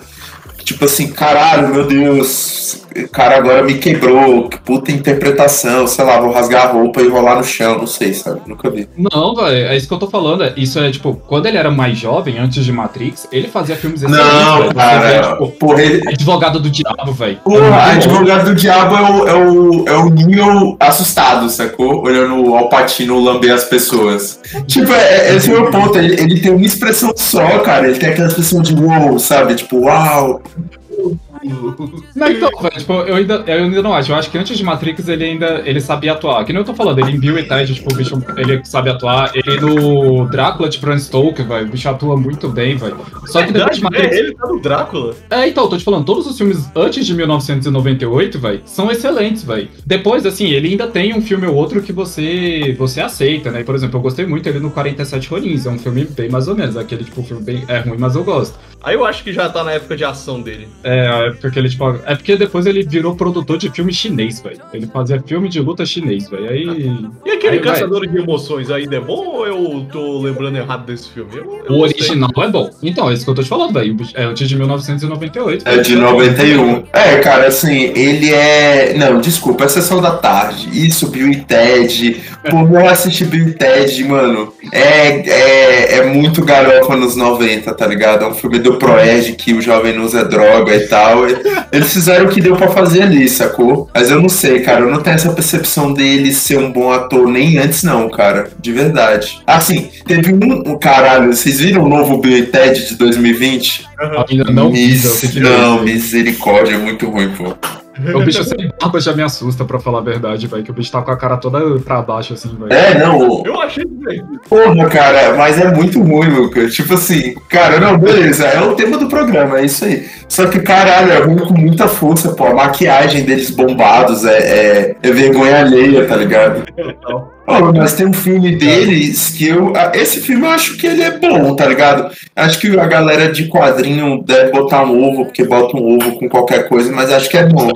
Speaker 6: Tipo assim, caralho, meu Deus, o cara agora me quebrou, que puta interpretação, sei lá, vou rasgar a roupa e rolar no chão, não sei, sabe? Nunca vi.
Speaker 2: Não, velho, é isso que eu tô falando. é- Isso é, tipo, quando ele era mais jovem, antes de Matrix, ele fazia filmes
Speaker 6: Não,
Speaker 2: velho. Você
Speaker 6: cara,
Speaker 2: vê, tipo,
Speaker 6: porra, ele,
Speaker 2: Advogado do Diabo, velho.
Speaker 6: Porra, advogado do diabo é o, é o, é o Neo assustado, sacou? Olhando o Alpatino lamber as pessoas. Tipo, é, é- esse é o meu ponto. Ele, ele tem uma expressão só, cara. Ele tem aquela expressão de wow, sabe? Tipo, uau.
Speaker 2: Não, então, velho, tipo, eu ainda, eu ainda não acho. Eu acho que antes de Matrix ele ainda ele sabia atuar. Que nem eu tô falando, ele em Bill e Ted, tipo, o bicho, ele sabe atuar. Ele no Drácula de Bram Stoker, velho, o bicho atua muito bem, velho. Só que depois de Matrix...
Speaker 1: É, ele tá no Drácula.
Speaker 2: É, então, eu tô te falando, todos os filmes antes de 1998, velho, são excelentes, velho. Depois, assim, ele ainda tem um filme ou outro que você você aceita, né? Por exemplo, eu gostei muito dele no 47 Ronins, é um filme bem mais ou menos, aquele tipo filme bem é ruim, mas eu gosto.
Speaker 1: Aí eu acho que já tá na época de ação dele.
Speaker 2: É, é porque ele tipo, é porque depois ele virou produtor de filme chinês, velho. Ele fazia filme de luta chinês, velho. Aí
Speaker 1: E aquele
Speaker 2: Aí vai.
Speaker 1: Caçador de Emoções ainda é bom ou eu tô lembrando errado desse filme? Eu, eu
Speaker 2: o original é bom. Então, é isso que eu tô te falando, velho. É antes de 1998.
Speaker 6: É de 91. É, cara, assim, ele é. Não, desculpa, é Sessão da Tarde. Isso, Bill e Ted. Pô, eu assisti Bill e Ted, mano. É, é, é muito garofa nos 90, tá ligado? É um filme do Proerd que o jovem não usa droga e tal. Eles fizeram o que deu pra fazer ali, sacou? Mas eu não sei, cara. Eu não tenho essa percepção dele ser um bom ator nem antes, não, cara. De verdade. Assim, teve um. Caralho, vocês viram o novo Bill e Ted de 2020?
Speaker 2: Ainda não
Speaker 6: Mis- não, misericórdia, é muito ruim, pô.
Speaker 2: O bicho sem barba já me assusta, pra falar a verdade, velho. Que o bicho tá com a cara toda pra baixo, assim, velho.
Speaker 6: É, não,
Speaker 1: Eu achei divertido.
Speaker 6: porra, cara, mas é muito ruim, Lucas. Tipo assim, cara, não, beleza, é o tema do programa, é isso aí. Só que, caralho, é ruim com muita força, pô. A maquiagem deles bombados é, é, é vergonha alheia, tá ligado? Pô, mas tem um filme deles que eu. ah, Esse filme eu acho que ele é bom, tá ligado? Acho que a galera de quadrinho deve botar um ovo, porque bota um ovo com qualquer coisa, mas acho que é bom.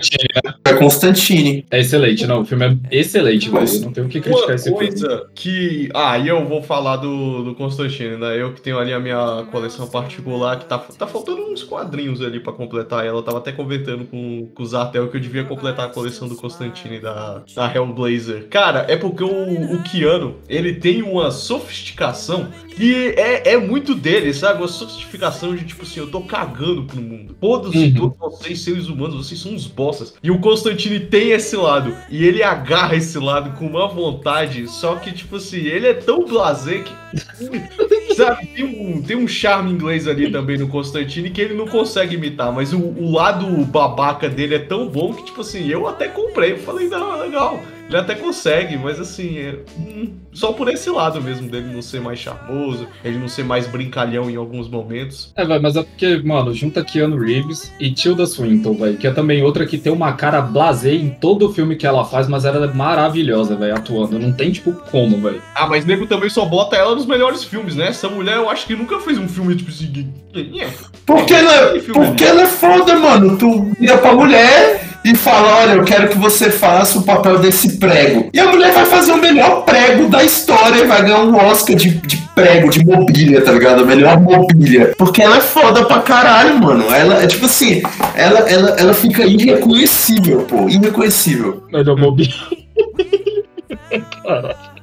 Speaker 6: É Constantine.
Speaker 2: É excelente, não. O filme é excelente, velho. Eu não tenho o que criticar
Speaker 1: Uma
Speaker 2: esse filme.
Speaker 1: coisa que. Ah, e eu vou falar do, do Constantine, né? Eu que tenho ali a minha coleção particular, que tá, tá faltando uns quadrinhos ali pra completar ela. Eu tava até comentando com, com o Zartel que eu devia completar a coleção do Constantine da, da Hellblazer. Cara, é porque o, o Keanu, ele tem uma sofisticação que é, é muito dele, sabe? Uma sofisticação de tipo assim, eu tô cagando pro mundo. Foda-se
Speaker 2: Uhum.
Speaker 1: todos vocês, seres humanos, vocês são uns bostas. E o Constantine tem esse lado. E ele agarra esse lado com uma vontade. Só que, tipo assim, ele é tão blasé que. Sabe, tem um, tem um charme inglês ali também no Constantine que ele não consegue imitar. Mas o, o lado babaca dele é tão bom que, tipo assim, eu até comprei. Eu falei, não, legal. Ele até consegue, mas assim, é, hum, só por esse lado mesmo dele não ser mais charmoso, ele não ser mais brincalhão em alguns momentos.
Speaker 2: É, velho, mas é porque, mano, junta Keanu Reeves e Tilda Swinton, velho, que é também outra que tem uma cara blasé em todo o filme que ela faz, mas ela é maravilhosa, velho, atuando. Não tem, tipo, como, velho.
Speaker 1: Ah, mas nego também só bota ela nos melhores filmes, né? Essa mulher eu acho que nunca fez um filme tipo assim. É.
Speaker 6: Porque ela, porque ela é foda, mano. Tu vira pra mulher e fala: Olha, eu quero que você faça o papel desse prego. E a mulher vai fazer o melhor prego da história e vai ganhar um Oscar de, de prego, de mobília, tá ligado? A melhor mobília. Porque ela é foda pra caralho, mano. Ela é tipo assim: ela, ela, ela fica irreconhecível, pô. Irreconhecível.
Speaker 2: Melhor mobília. Caralho.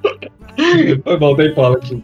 Speaker 2: Foi mal, tem fala aqui.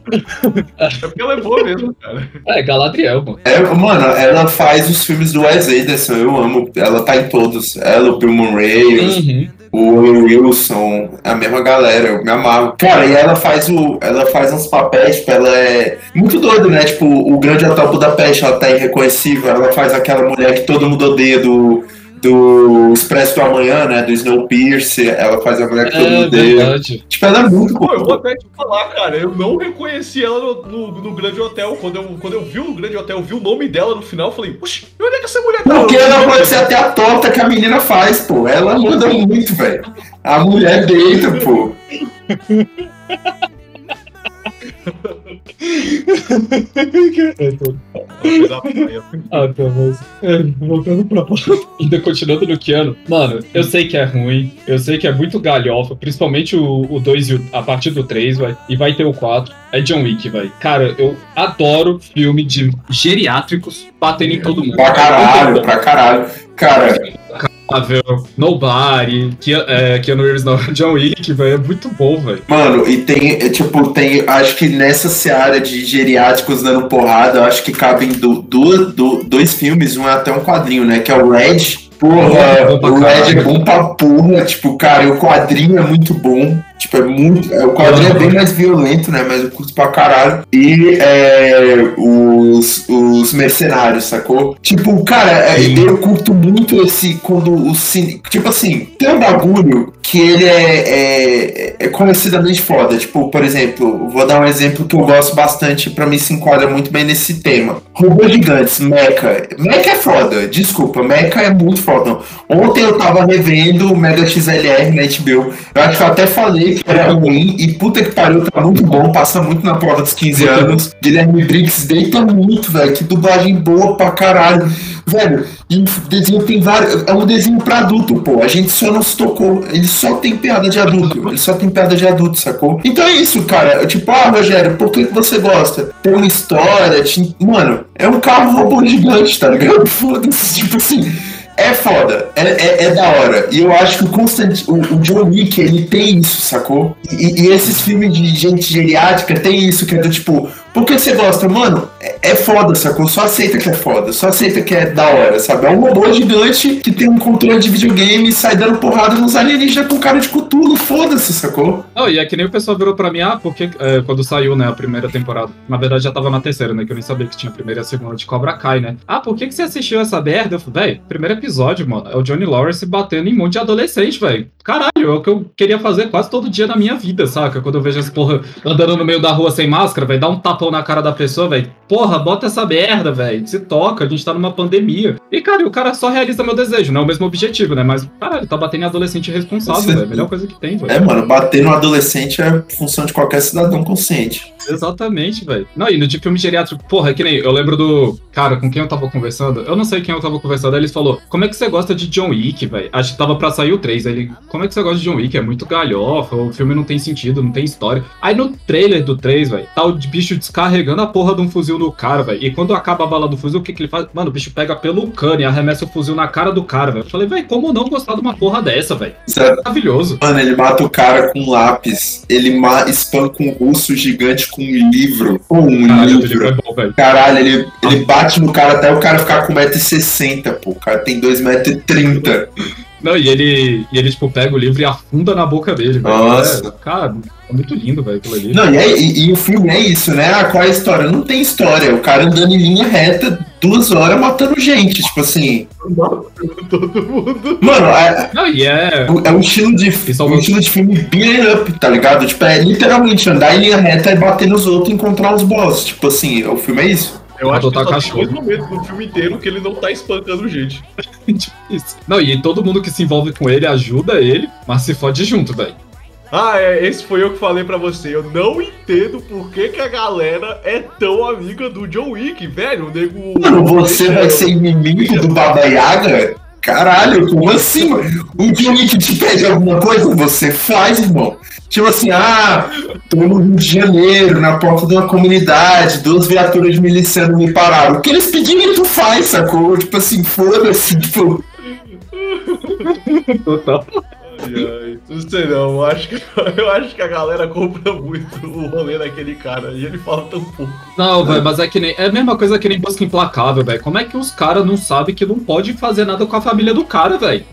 Speaker 1: É porque ela é boa mesmo, cara.
Speaker 2: É, Galadriel, mano.
Speaker 6: É, mano, ela faz os filmes do Wes Anderson, eu amo. Ela tá em todos. Ela, o Bill Murray,
Speaker 2: Uhum.
Speaker 6: o Will Wilson, a mesma galera, eu me amarro. Cara, e ela faz o. Ela faz uns papéis, tipo, ela é muito doida, né? Tipo, o Grande Hotel Budapeste, ela tá irreconhecível, ela faz aquela mulher que todo mundo odeia do. Do Expresso do Amanhã, né? Do Snowpiercer, ela faz a mulher que todo
Speaker 2: É
Speaker 6: mundo odeia.
Speaker 2: verdade.
Speaker 6: Tipo, ela é muito
Speaker 1: Pô, eu vou até te falar, cara, eu não reconheci ela no, no, no Grande Hotel. Quando eu, quando eu vi o Grande Hotel, eu vi o nome dela no final, eu falei, puxa, onde é que essa mulher tá?
Speaker 6: Porque ela pode ser até a torta que a menina faz, pô. Ela manda muito, velho. A mulher deita, pô.
Speaker 2: Ah, tá, mas. É, voltando pra Ainda continuando no Keanu. Mano, eu sei que é ruim, eu sei que é muito galhofa, principalmente o 2 e o, a partir do 3, vai. E vai ter o 4. É John Wick, vai. Cara, eu adoro filme de geriátricos batendo em todo mundo.
Speaker 6: Pra caralho, pra caralho. Cara,
Speaker 2: Nobody, Ke- é, Keanu Reeves não, John Wick, velho, é muito bom, velho.
Speaker 6: Mano, e tem, é, tipo, tem, acho que nessa seara de geriátricos dando porrada, eu acho que cabem do, do, do- dois filmes, um é até um quadrinho, né? Que é o Red. Porra,
Speaker 2: É
Speaker 6: o Red é bom pra porra. Tipo, cara, e o quadrinho é muito bom. Tipo, é muito. é, O quadrinho é bem mais violento, né? Mas eu curto pra caralho. E é, os, os mercenários, sacou? Tipo, cara, é, eu curto muito esse. Quando o cine. Tipo assim, tem um bagulho que ele é, é, é conhecidamente foda. Tipo, por exemplo, vou dar um exemplo que eu gosto bastante, pra mim se enquadra muito bem nesse tema. Robôs gigantes, Mecha. Mecha é foda, desculpa, Mecha é muito foda. Ontem eu tava revendo o Mega XLR na HBO. Eu acho que eu até falei que era ruim e puta que pariu, tá muito bom, passa muito na prova dos 15 anos. Guilherme Briggs deita muito, velho. Que dublagem boa pra caralho. Velho, e o desenho tem vários. É um desenho pra adulto, pô. A gente só não se tocou. Ele só tem piada de adulto. Ele só tem piada de adulto, sacou? Então é isso, cara. Tipo, ah, Rogério, por que você gosta? Tem uma história. ti- Mano, é um carro robô gigante, tá ligado? Foda-se, tipo assim. É foda, é, é, é da hora. E eu acho que o Constant, o, o John Wick, ele tem isso, sacou? E, e esses filmes de gente geriátrica tem isso, que é do tipo, por que você gosta? Mano, é, é foda, sacou? Só aceita que é foda, só aceita que é da hora, sabe? É um robô gigante que tem um controle de videogame e sai dando porrada nos alienígenas com cara de cutulo, foda-se, sacou?
Speaker 2: Não, e é que nem o pessoal virou pra mim, ah, porque é, quando saiu, né, a primeira temporada. Na verdade, já tava na terceira, né? Que eu nem sabia que tinha a primeira e a segunda de Cobra Kai, né? Ah, por que, que você assistiu essa merda? Eu falei, véi, primeiro episódio, mano, é o Johnny Lawrence batendo em um monte de adolescente, velho. Caralho, é o que eu queria fazer quase todo dia na minha vida, saca? Quando eu vejo essa porra andando no meio da rua sem máscara, velho, dá um tapão na cara da pessoa, velho. Porra, bota essa merda, velho. Se toca, a gente tá numa pandemia. E, cara, o cara só realiza meu desejo, não é o mesmo objetivo, né? Mas, caralho, tá batendo em adolescente responsável, velho. Melhor coisa que tem, velho.
Speaker 6: É, mano, bater no adolescente é função de qualquer cidadão consciente.
Speaker 2: Exatamente, velho. Não, e no de filme geriátrico, porra, é que nem eu lembro do cara com quem eu tava conversando. Eu não sei quem eu tava conversando. Aí ele falou: Como é que você gosta de John Wick, velho? Acho que tava pra sair o 3. Aí ele: Como é que você gosta de John Wick? É muito galhofa, o filme não tem sentido, não tem história. Aí no trailer do 3, velho, tá o bicho descarregando a porra de um fuzil no cara, velho. E quando acaba a bala do fuzil, o que que ele faz? Mano, o bicho pega pelo cano e arremessa o fuzil na cara do cara, velho. Eu falei: Velho, como não gostar de uma porra dessa, velho?
Speaker 6: Sabe?
Speaker 2: Maravilhoso.
Speaker 6: Mano, ele mata o cara com lápis, ele espanca um russo gigante com um livro. Com um
Speaker 2: Caralho, o livro é
Speaker 6: livro.
Speaker 2: bom.
Speaker 6: Caralho, ele, ele bate no cara até o cara ficar com 1,60m, pô. O cara tem 2,30m.
Speaker 2: Não, e ele, e ele, tipo, pega o livro e afunda na boca dele, velho.
Speaker 6: Nossa.
Speaker 2: É, cara, é muito lindo, velho, aquilo ali.
Speaker 6: Não, e, é- e- e o filme é isso, né? Ah, qual é a história? Não tem história. O cara andando em linha reta duas horas matando gente. Tipo assim.
Speaker 1: Todo mundo.
Speaker 6: Mano, é,
Speaker 2: Não, e é.
Speaker 6: é um estilo de, um estilo de filme beat up, tá ligado? Tipo, é literalmente andar em linha reta e bater nos outros e encontrar os boss. Tipo assim, o filme é isso.
Speaker 1: Eu acho que só tem
Speaker 2: cachorro.
Speaker 1: dois momentos no filme inteiro que ele não tá espancando gente.
Speaker 2: tipo isso. Não, e todo mundo que se envolve com ele ajuda ele, mas se fode junto, velho.
Speaker 1: Ah, é, esse foi eu que falei pra você. Eu não entendo por que, que a galera é tão amiga do John Wick, velho. O nego.
Speaker 6: Mano, você vai ser inimigo do Baba Yaga? Caralho, como assim? O Johnny que te pede alguma coisa, você faz, irmão. Tipo assim, ah, tô no Rio de Janeiro, na porta de uma comunidade, duas viaturas de miliciano me pararam. O que eles pedirem, tu faz, sacou? Tipo assim, foda-se, tipo.
Speaker 2: Total.
Speaker 1: Ai, não sei não, eu acho, que, eu acho que a galera compra muito o rolê daquele cara e ele fala tão pouco.
Speaker 2: Não, velho, mas é que nem. É a mesma coisa que nem busca implacável, velho. Como é que os caras não sabem que não pode fazer nada com a família do cara, velho?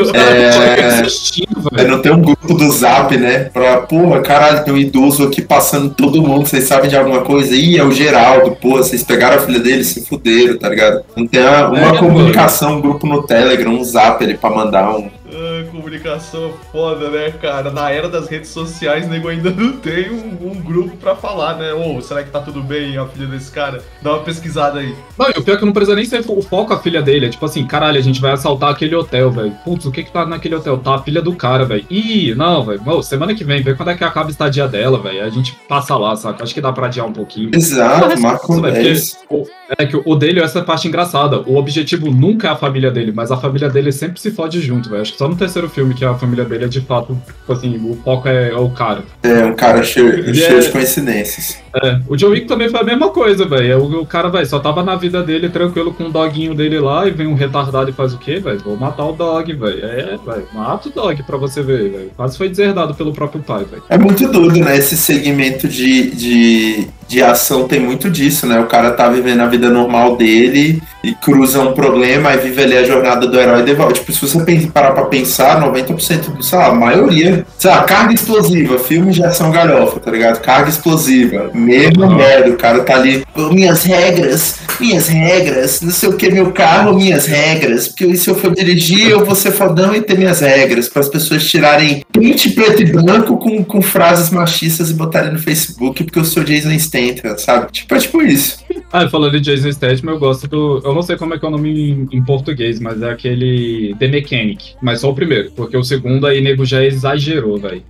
Speaker 2: Os caras
Speaker 6: É.
Speaker 2: velho.
Speaker 6: não tem um grupo do Zap, né? Pra, porra, caralho, tem um idoso aqui passando todo mundo, vocês sabem de alguma coisa? Ih, é o Geraldo, porra, vocês pegaram a filha dele, se fuderam, tá ligado? Não tem uma, uma
Speaker 2: É,
Speaker 6: comunicação, um grupo no Telegram, um Zap ali pra mandar um.
Speaker 1: Ah, comunicação foda, né, cara? Na era das redes sociais, nego ainda não tem um, um grupo pra falar, né? Ô, será que tá tudo bem a filha desse cara? Dá uma pesquisada aí.
Speaker 2: Não, e o pior é que não precisa nem ser o foco a filha dele. É tipo assim, caralho, a gente vai assaltar aquele hotel, velho. Putz, o que que tá naquele hotel? Tá a filha do cara, velho. Ih, não, velho. Semana que vem, vê quando é que acaba a estadia dela, velho. A gente passa lá, saca? Acho que dá pra adiar um pouquinho.
Speaker 6: Exato,
Speaker 2: Mas,
Speaker 6: Marco
Speaker 2: velho,
Speaker 6: 10.
Speaker 2: porque o- É que o dele é essa parte engraçada. O objetivo nunca é a família dele, mas a família dele sempre se fode junto, velho. Acho que só no terceiro filme que a família dele é de fato, tipo assim, o foco é, é o cara.
Speaker 6: É um cara cheio, cheio
Speaker 2: é-
Speaker 6: de coincidências.
Speaker 2: É, o John Wick também foi a mesma coisa, velho. O, o cara, velho, só tava na vida dele tranquilo com o doguinho dele lá e vem um retardado e faz o quê, velho? Vou matar o dog, velho. É, velho, mata o dog pra você ver, velho. Quase foi deserdado pelo próprio pai, velho.
Speaker 6: É muito doido, né? Esse segmento de, de, de ação tem muito disso, né? O cara tá vivendo a vida normal dele e cruza um problema e vive ali a jornada do herói e devolve. Tipo, se você parar pra pensar, 90% do, sei lá, a maioria. Sei lá, carga explosiva, filme de ação galhofa, tá ligado? Carga explosiva, mesmo uhum. merda, o cara tá ali, minhas regras, minhas regras, não sei o que, meu carro, minhas regras, porque se eu for dirigir, eu vou ser fodão e ter minhas regras, para as pessoas tirarem print preto e branco com, com frases machistas e botarem no Facebook, porque eu sou Jason Statham, sabe? Tipo, é tipo isso.
Speaker 2: Ah, falando de Jason Statham, eu gosto do. Eu não sei como é que é o nome em, em, português, mas é aquele The Mechanic. Mas só o primeiro, porque o segundo aí nego já exagerou, velho.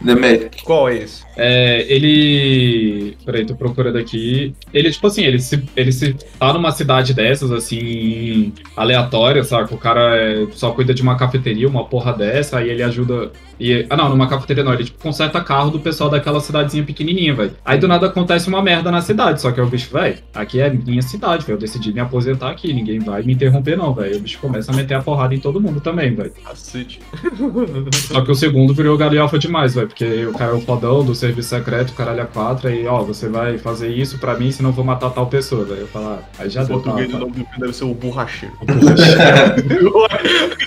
Speaker 1: Qual é esse?
Speaker 2: É, ele. Peraí, tô procurando aqui. Ele, tipo assim, ele se, ele se tá numa cidade dessas, assim, aleatória, sabe? O cara é, só cuida de uma cafeteria, uma porra dessa, aí ele ajuda. E, ah, não, numa cafeteria não, ele tipo, conserta carro do pessoal daquela cidadezinha pequenininha, velho. Aí do nada acontece uma merda na cidade, só que é o bicho, velho, aqui é minha cidade, velho. Eu decidi me aposentar aqui, ninguém vai me interromper, não, velho. O bicho começa a meter a porrada em todo mundo também, velho. Só que o segundo virou galhofa demais, velho, porque o cara é o fodão do serviço secreto, caralho a quatro, aí, ó, você vai fazer isso pra mim, senão eu vou matar tal pessoa, velho. Eu falar, ah, aí já
Speaker 1: deu. O português do nome do filme deve ser o borracheiro. O borracheiro.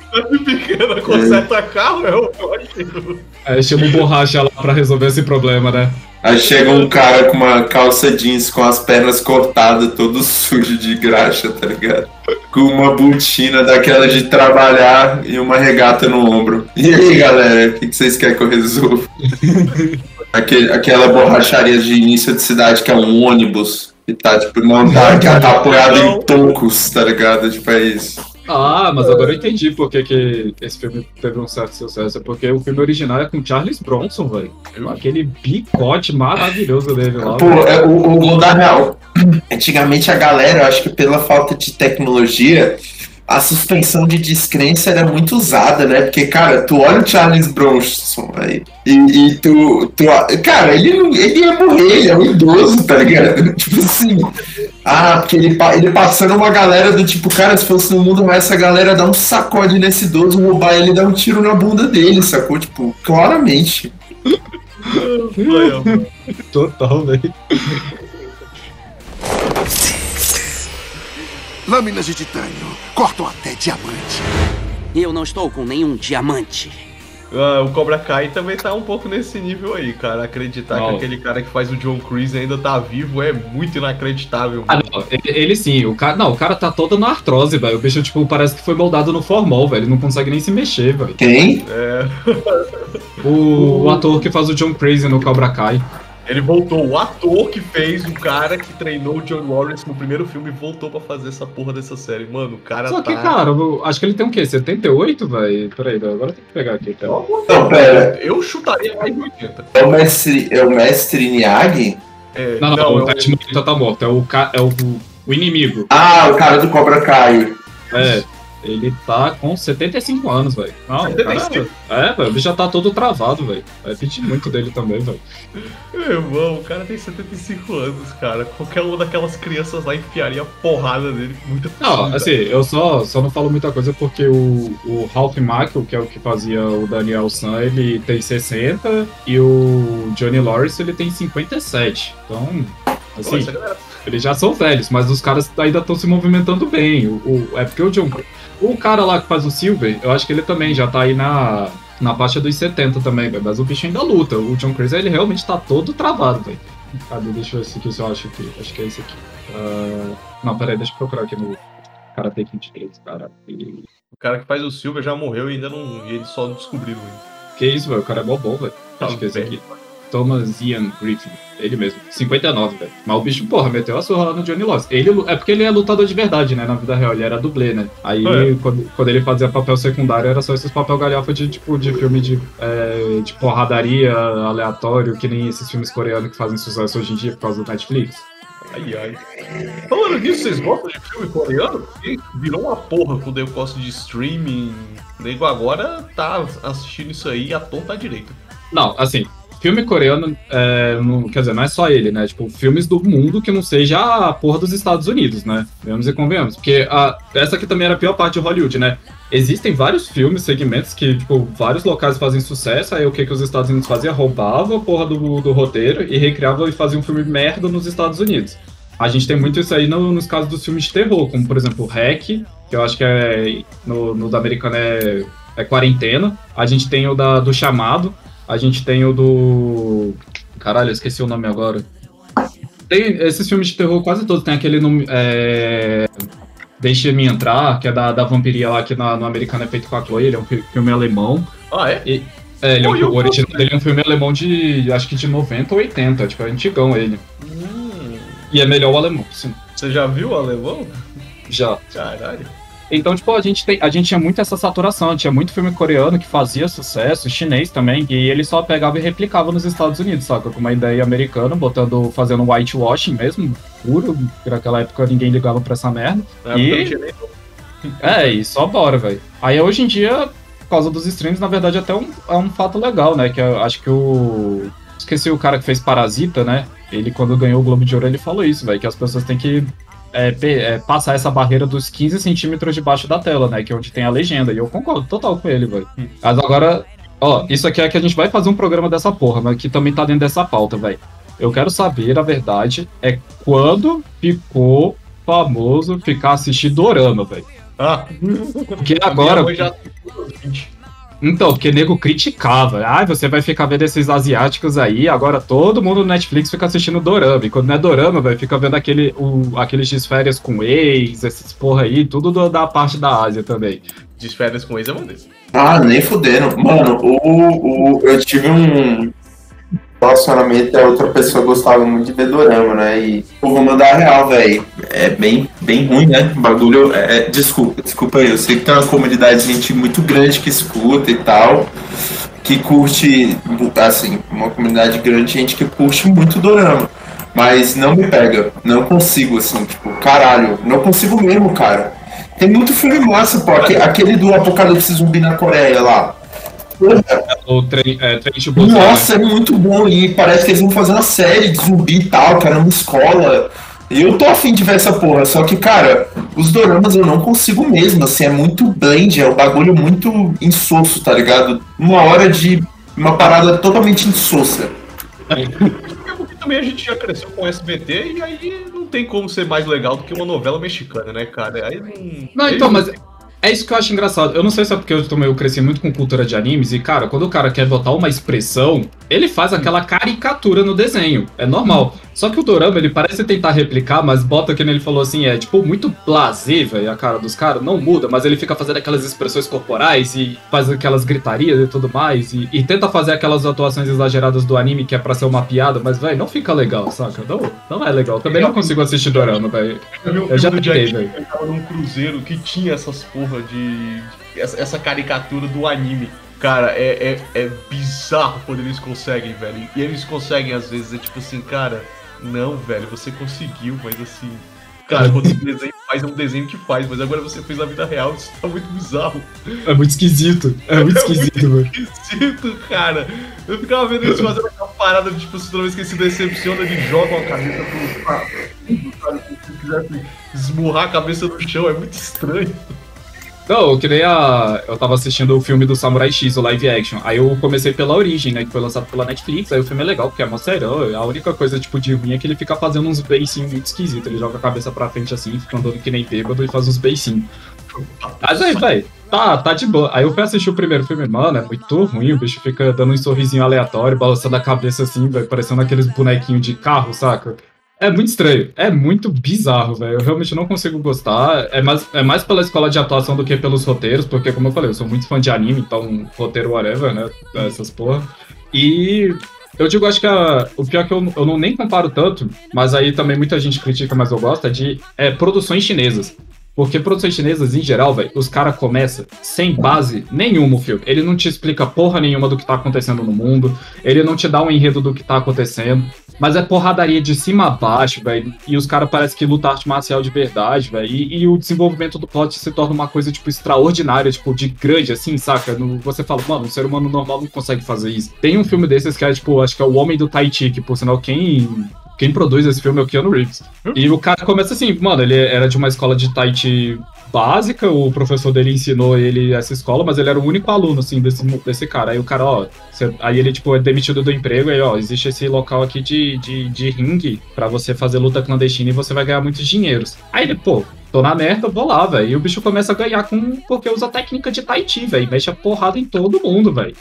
Speaker 1: pequena conserta carro, é o borracheiro.
Speaker 2: Aí chama o borracha lá pra resolver esse problema, né?
Speaker 6: Aí chega um cara com uma calça jeans com as pernas cortadas, todo sujo de graxa, tá ligado? Com uma botina daquela de trabalhar e uma regata no ombro. E aí, galera, o que, que vocês querem que eu resolva? Aquele, aquela borracharia de início de cidade que é um ônibus. E tá, tipo, não tá, que tá apoiado em tocos, tá ligado? Tipo, é isso.
Speaker 2: Ah, mas agora eu entendi por que, que esse filme teve um certo sucesso. É porque o filme original é com Charles Bronson, velho. Aquele bicote maravilhoso dele lá.
Speaker 6: Pô, é, o, o da real. Antigamente a galera, eu acho que pela falta de tecnologia, a suspensão de descrença era muito usada, né? Porque, cara, tu olha o Charles Bronson aí e, e tu, tu. Cara, ele, ele ia morrer, ele é um idoso, tá ligado? Tipo assim. Ah, porque ele, ele passando uma galera do tipo, cara, se fosse no mundo mais essa galera dá um sacode nesse idoso, roubar ele e dar um tiro na bunda dele, sacou? Tipo, claramente.
Speaker 2: Total, velho.
Speaker 7: Lâminas de titânio cortam até diamante.
Speaker 5: Eu não estou com nenhum diamante.
Speaker 1: Uh, o Cobra Kai também tá um pouco nesse nível aí, cara. Acreditar não. que aquele cara que faz o John Creese ainda tá vivo é muito inacreditável.
Speaker 2: Ah, não, ele, ele, sim, o cara. Não, o cara tá todo na artrose, velho. O bicho, tipo, parece que foi moldado no formol, velho. Ele não consegue nem se mexer, velho.
Speaker 6: Quem?
Speaker 1: É.
Speaker 2: O, o ator que faz o John Crazy no Cobra Kai.
Speaker 1: Ele voltou, o ator que fez o cara que treinou o John Lawrence no primeiro filme voltou para fazer essa porra dessa série. Mano, o cara
Speaker 2: Só
Speaker 1: tá...
Speaker 2: que, cara, eu acho que ele tem o quê? 78, velho? Peraí, agora tem que pegar aqui. Tá?
Speaker 6: Não, pera.
Speaker 1: Eu chutaria mais de 80.
Speaker 6: É o mestre, é o mestre Miyagi?
Speaker 2: É, não, não, não, o é tá morto. É o, é o, o inimigo.
Speaker 6: Ah, o cara do Cobra Kai.
Speaker 2: É. Ele tá com 75 anos, velho. Não, 75? Cara, é, velho. O bicho já tá todo travado, velho. Vai pedir muito dele também, velho.
Speaker 1: Meu irmão, o cara tem 75 anos, cara. Qualquer uma daquelas crianças lá enfiaria a porrada dele com muita
Speaker 2: Não, assim, eu só, só não falo muita coisa porque o, o Ralph Macchio, que é o que fazia o Daniel San, ele tem 60 e o Johnny Lawrence, ele tem 57. Então, assim... Pô, eles já são velhos, mas os caras ainda estão se movimentando bem. O, o, é porque o John, o cara lá que faz o Silver, eu acho que ele também já tá aí na, na faixa dos 70 também, véio, mas o bicho ainda luta. O John Cruise, ele realmente tá todo travado, velho. Cadê? Deixa eu ver se eu acho aqui. Acho que é esse aqui. Uh... Não, peraí, deixa eu procurar aqui no Karate 23, cara. E...
Speaker 1: O cara que faz o Silver já morreu e ainda não. E eles só descobriram isso.
Speaker 2: Que isso, velho? O cara é mó bom, velho. Acho que é esse aqui. Thomas Ian Griffin. Ele mesmo. 59, velho. Mas o bicho, porra, meteu a surra lá no Johnny Loss. Ele, é porque ele é lutador de verdade, né? Na vida real. Ele era dublê, né? Aí, é. quando, quando, ele fazia papel secundário, era só esses papel galhofa de, tipo, de filme de, é, de porradaria aleatório, que nem esses filmes coreanos que fazem sucesso hoje em dia por causa do Netflix.
Speaker 1: Ai, ai. Falando nisso, vocês gostam de filme coreano? Porque virou uma porra com o negócio de streaming. O nego agora tá assistindo isso aí à tonta direita.
Speaker 2: Não, assim, filme coreano, é, não, quer dizer, não é só ele, né? Tipo, filmes do mundo que não seja a porra dos Estados Unidos, né? Vemos e convenhamos. Porque a, essa aqui também era a pior parte de Hollywood, né? existem vários filmes, segmentos que, tipo, vários locais fazem sucesso, aí o que, que os Estados Unidos faziam? Roubava a porra do, do roteiro e recriava e fazia um filme merda nos Estados Unidos. A gente tem muito isso aí no, nos casos dos filmes de terror, como por exemplo Hack, que eu acho que é no, no da americano é, é Quarentena. A gente tem o da, do Chamado. A gente tem o do. Caralho, eu esqueci o nome agora. Tem esses filmes de terror quase todos. Tem aquele nome. É... Deixe-me entrar, que é da, da vampiria lá, que na, no americano é feito com a Chloe, ele é um filme alemão.
Speaker 1: Ah, é?
Speaker 2: E, é, ele é um, o original dele é um filme alemão de. acho que de 90 ou 80, tipo, é antigão ele. Hum. E é melhor o alemão, sim.
Speaker 1: Você já viu o alemão?
Speaker 2: Já.
Speaker 1: Caralho.
Speaker 2: Então, tipo, a gente, tem, a gente tinha muito essa saturação, tinha muito filme coreano que fazia sucesso, chinês também, e ele só pegava e replicava nos Estados Unidos, saca? Com uma ideia americana, botando, fazendo whitewashing mesmo, puro, naquela época ninguém ligava pra essa merda. É, e... é e só bora, velho. Aí hoje em dia, por causa dos streams, na verdade, até um, é um fato legal, né? Que eu acho que o. Esqueci o cara que fez Parasita, né? Ele, quando ganhou o Globo de Ouro, ele falou isso, velho, que as pessoas têm que é, é, passar essa barreira dos 15 centímetros debaixo da tela, né? Que é onde tem a legenda. E eu concordo total com ele, velho. Hum. Mas agora, ó, isso aqui é que a gente vai fazer um programa dessa porra, mas que também tá dentro dessa pauta, velho. Eu quero saber, a verdade, é quando ficou famoso ficar assistindo Dorama, velho. Ah, porque agora. Já... Então, porque nego criticava. Ah, você vai ficar vendo esses asiáticos aí, agora todo mundo no Netflix fica assistindo Dorama. E quando não é Dorama, vai ficar vendo aquele, o, aqueles de férias com ex, esses porra aí, tudo do, da parte da Ásia também.
Speaker 1: De férias com ex é maneiro.
Speaker 6: Ah, nem fudendo. Mano, o, o, eu tive um, relacionamento a outra pessoa gostava muito de ver dorama, né? E vou mandar real, velho. É bem, bem ruim, né? O bagulho. É, é, desculpa, desculpa aí. Eu sei que tem uma comunidade de gente muito grande que escuta e tal. Que curte, assim, uma comunidade grande de gente que curte muito dorama. Mas não me pega. Não consigo, assim, tipo, caralho. Não consigo mesmo, cara. Tem muito filme massa, pô. Aquele do Apocalipse Zumbi na Coreia lá.
Speaker 2: O trem, é,
Speaker 6: Nossa, é muito bom. E parece que eles vão fazer uma série de zumbi e tal, cara, numa escola. E eu tô afim de ver essa porra. Só que, cara, os doramas eu não consigo mesmo. Assim, é muito blend, é um bagulho muito insosso, tá ligado? Uma hora de uma parada totalmente insossa.
Speaker 1: Porque também a gente já cresceu com SBT e aí não tem como ser mais legal do que uma novela mexicana, né, cara? Aí
Speaker 2: não. Não, então, mas é isso que eu acho engraçado. Eu não sei se é porque eu, também, eu cresci muito com cultura de animes e, cara, quando o cara quer botar uma expressão, ele faz aquela caricatura no desenho. É normal. Só que o Dorama, ele parece tentar replicar, mas bota que ele falou assim, é tipo muito blasé, velho, a cara dos caras, não muda, mas ele fica fazendo aquelas expressões corporais e faz aquelas gritarias e tudo mais, e, e tenta fazer aquelas atuações exageradas do anime que é pra ser uma piada, mas, velho, não fica legal, saca? Não, não é legal. Também não consigo assistir Dorama, velho.
Speaker 1: Eu já tentei, velho. Eu tava num cruzeiro que tinha essas porra de. essa caricatura do anime. Cara, é, é, é bizarro quando eles conseguem, velho. E eles conseguem, às vezes, é tipo assim, cara não, velho, você conseguiu, mas assim. Cara, quando o desenho faz, é um desenho que faz, mas agora você fez na vida real, isso tá muito bizarro.
Speaker 2: É muito esquisito. É muito esquisito, é muito
Speaker 1: esquisito, cara. Eu ficava vendo eles fazendo aquela parada, tipo, toda vez que se decepciona, ele joga a cabeça pro. Cara, se quisesse esmurrar a cabeça no chão, é muito estranho.
Speaker 2: Não, eu queria. Eu tava assistindo o filme do Samurai X, o live action. Aí eu comecei pela origem, né? Que foi lançado pela Netflix. Aí o filme é legal, porque é mó sério. A única coisa, tipo, de ruim é que ele fica fazendo uns beicinhos muito esquisitos. Ele joga a cabeça pra frente assim, fica andando que nem bêbado e faz uns beicinhos. Mas aí, velho, tá, tá de boa. Aí eu fui assistir o primeiro filme, mano, é muito ruim. O bicho fica dando um sorrisinho aleatório, balançando a cabeça assim, parecendo aqueles bonequinhos de carro, saca? É muito estranho. É muito bizarro, velho. Eu realmente não consigo gostar. É mais, é mais pela escola de atuação do que pelos roteiros, porque, como eu falei, eu sou muito fã de anime, então roteiro whatever, né? Essas porra. E eu digo, acho que a, o pior é que eu, eu não nem comparo tanto, mas aí também muita gente critica, mas eu gosto, é de é, produções chinesas. Porque produções chinesas, em geral, velho, os caras começam sem base nenhuma o filme. Ele não te explica porra nenhuma do que tá acontecendo no mundo. Ele não te dá um enredo do que tá acontecendo. Mas é porradaria de cima a baixo, velho. E os caras parecem que lutam arte marcial de verdade, velho. E, e, o desenvolvimento do plot se torna uma coisa, tipo, extraordinária, tipo, de grande, assim, saca? No, você fala, mano, um ser humano normal não consegue fazer isso. Tem um filme desses que é, tipo, acho que é O Homem do Tai Chi, que, por sinal, quem quem produz esse filme é o Keanu Reeves. E o cara começa assim, mano, ele era de uma escola de Tai Chi básica, o professor dele ensinou ele essa escola, mas ele era o único aluno, assim, desse, desse cara. Aí o cara, ó, você, aí ele, tipo, é demitido do emprego, aí, ó, existe esse local aqui de, de, de ringue pra você fazer luta clandestina e você vai ganhar muitos dinheiros. Aí ele, pô, tô na merda, vou lá, velho. E o bicho começa a ganhar com porque usa a técnica de Tai Chi, velho. Mexe a porrada em todo mundo, velho.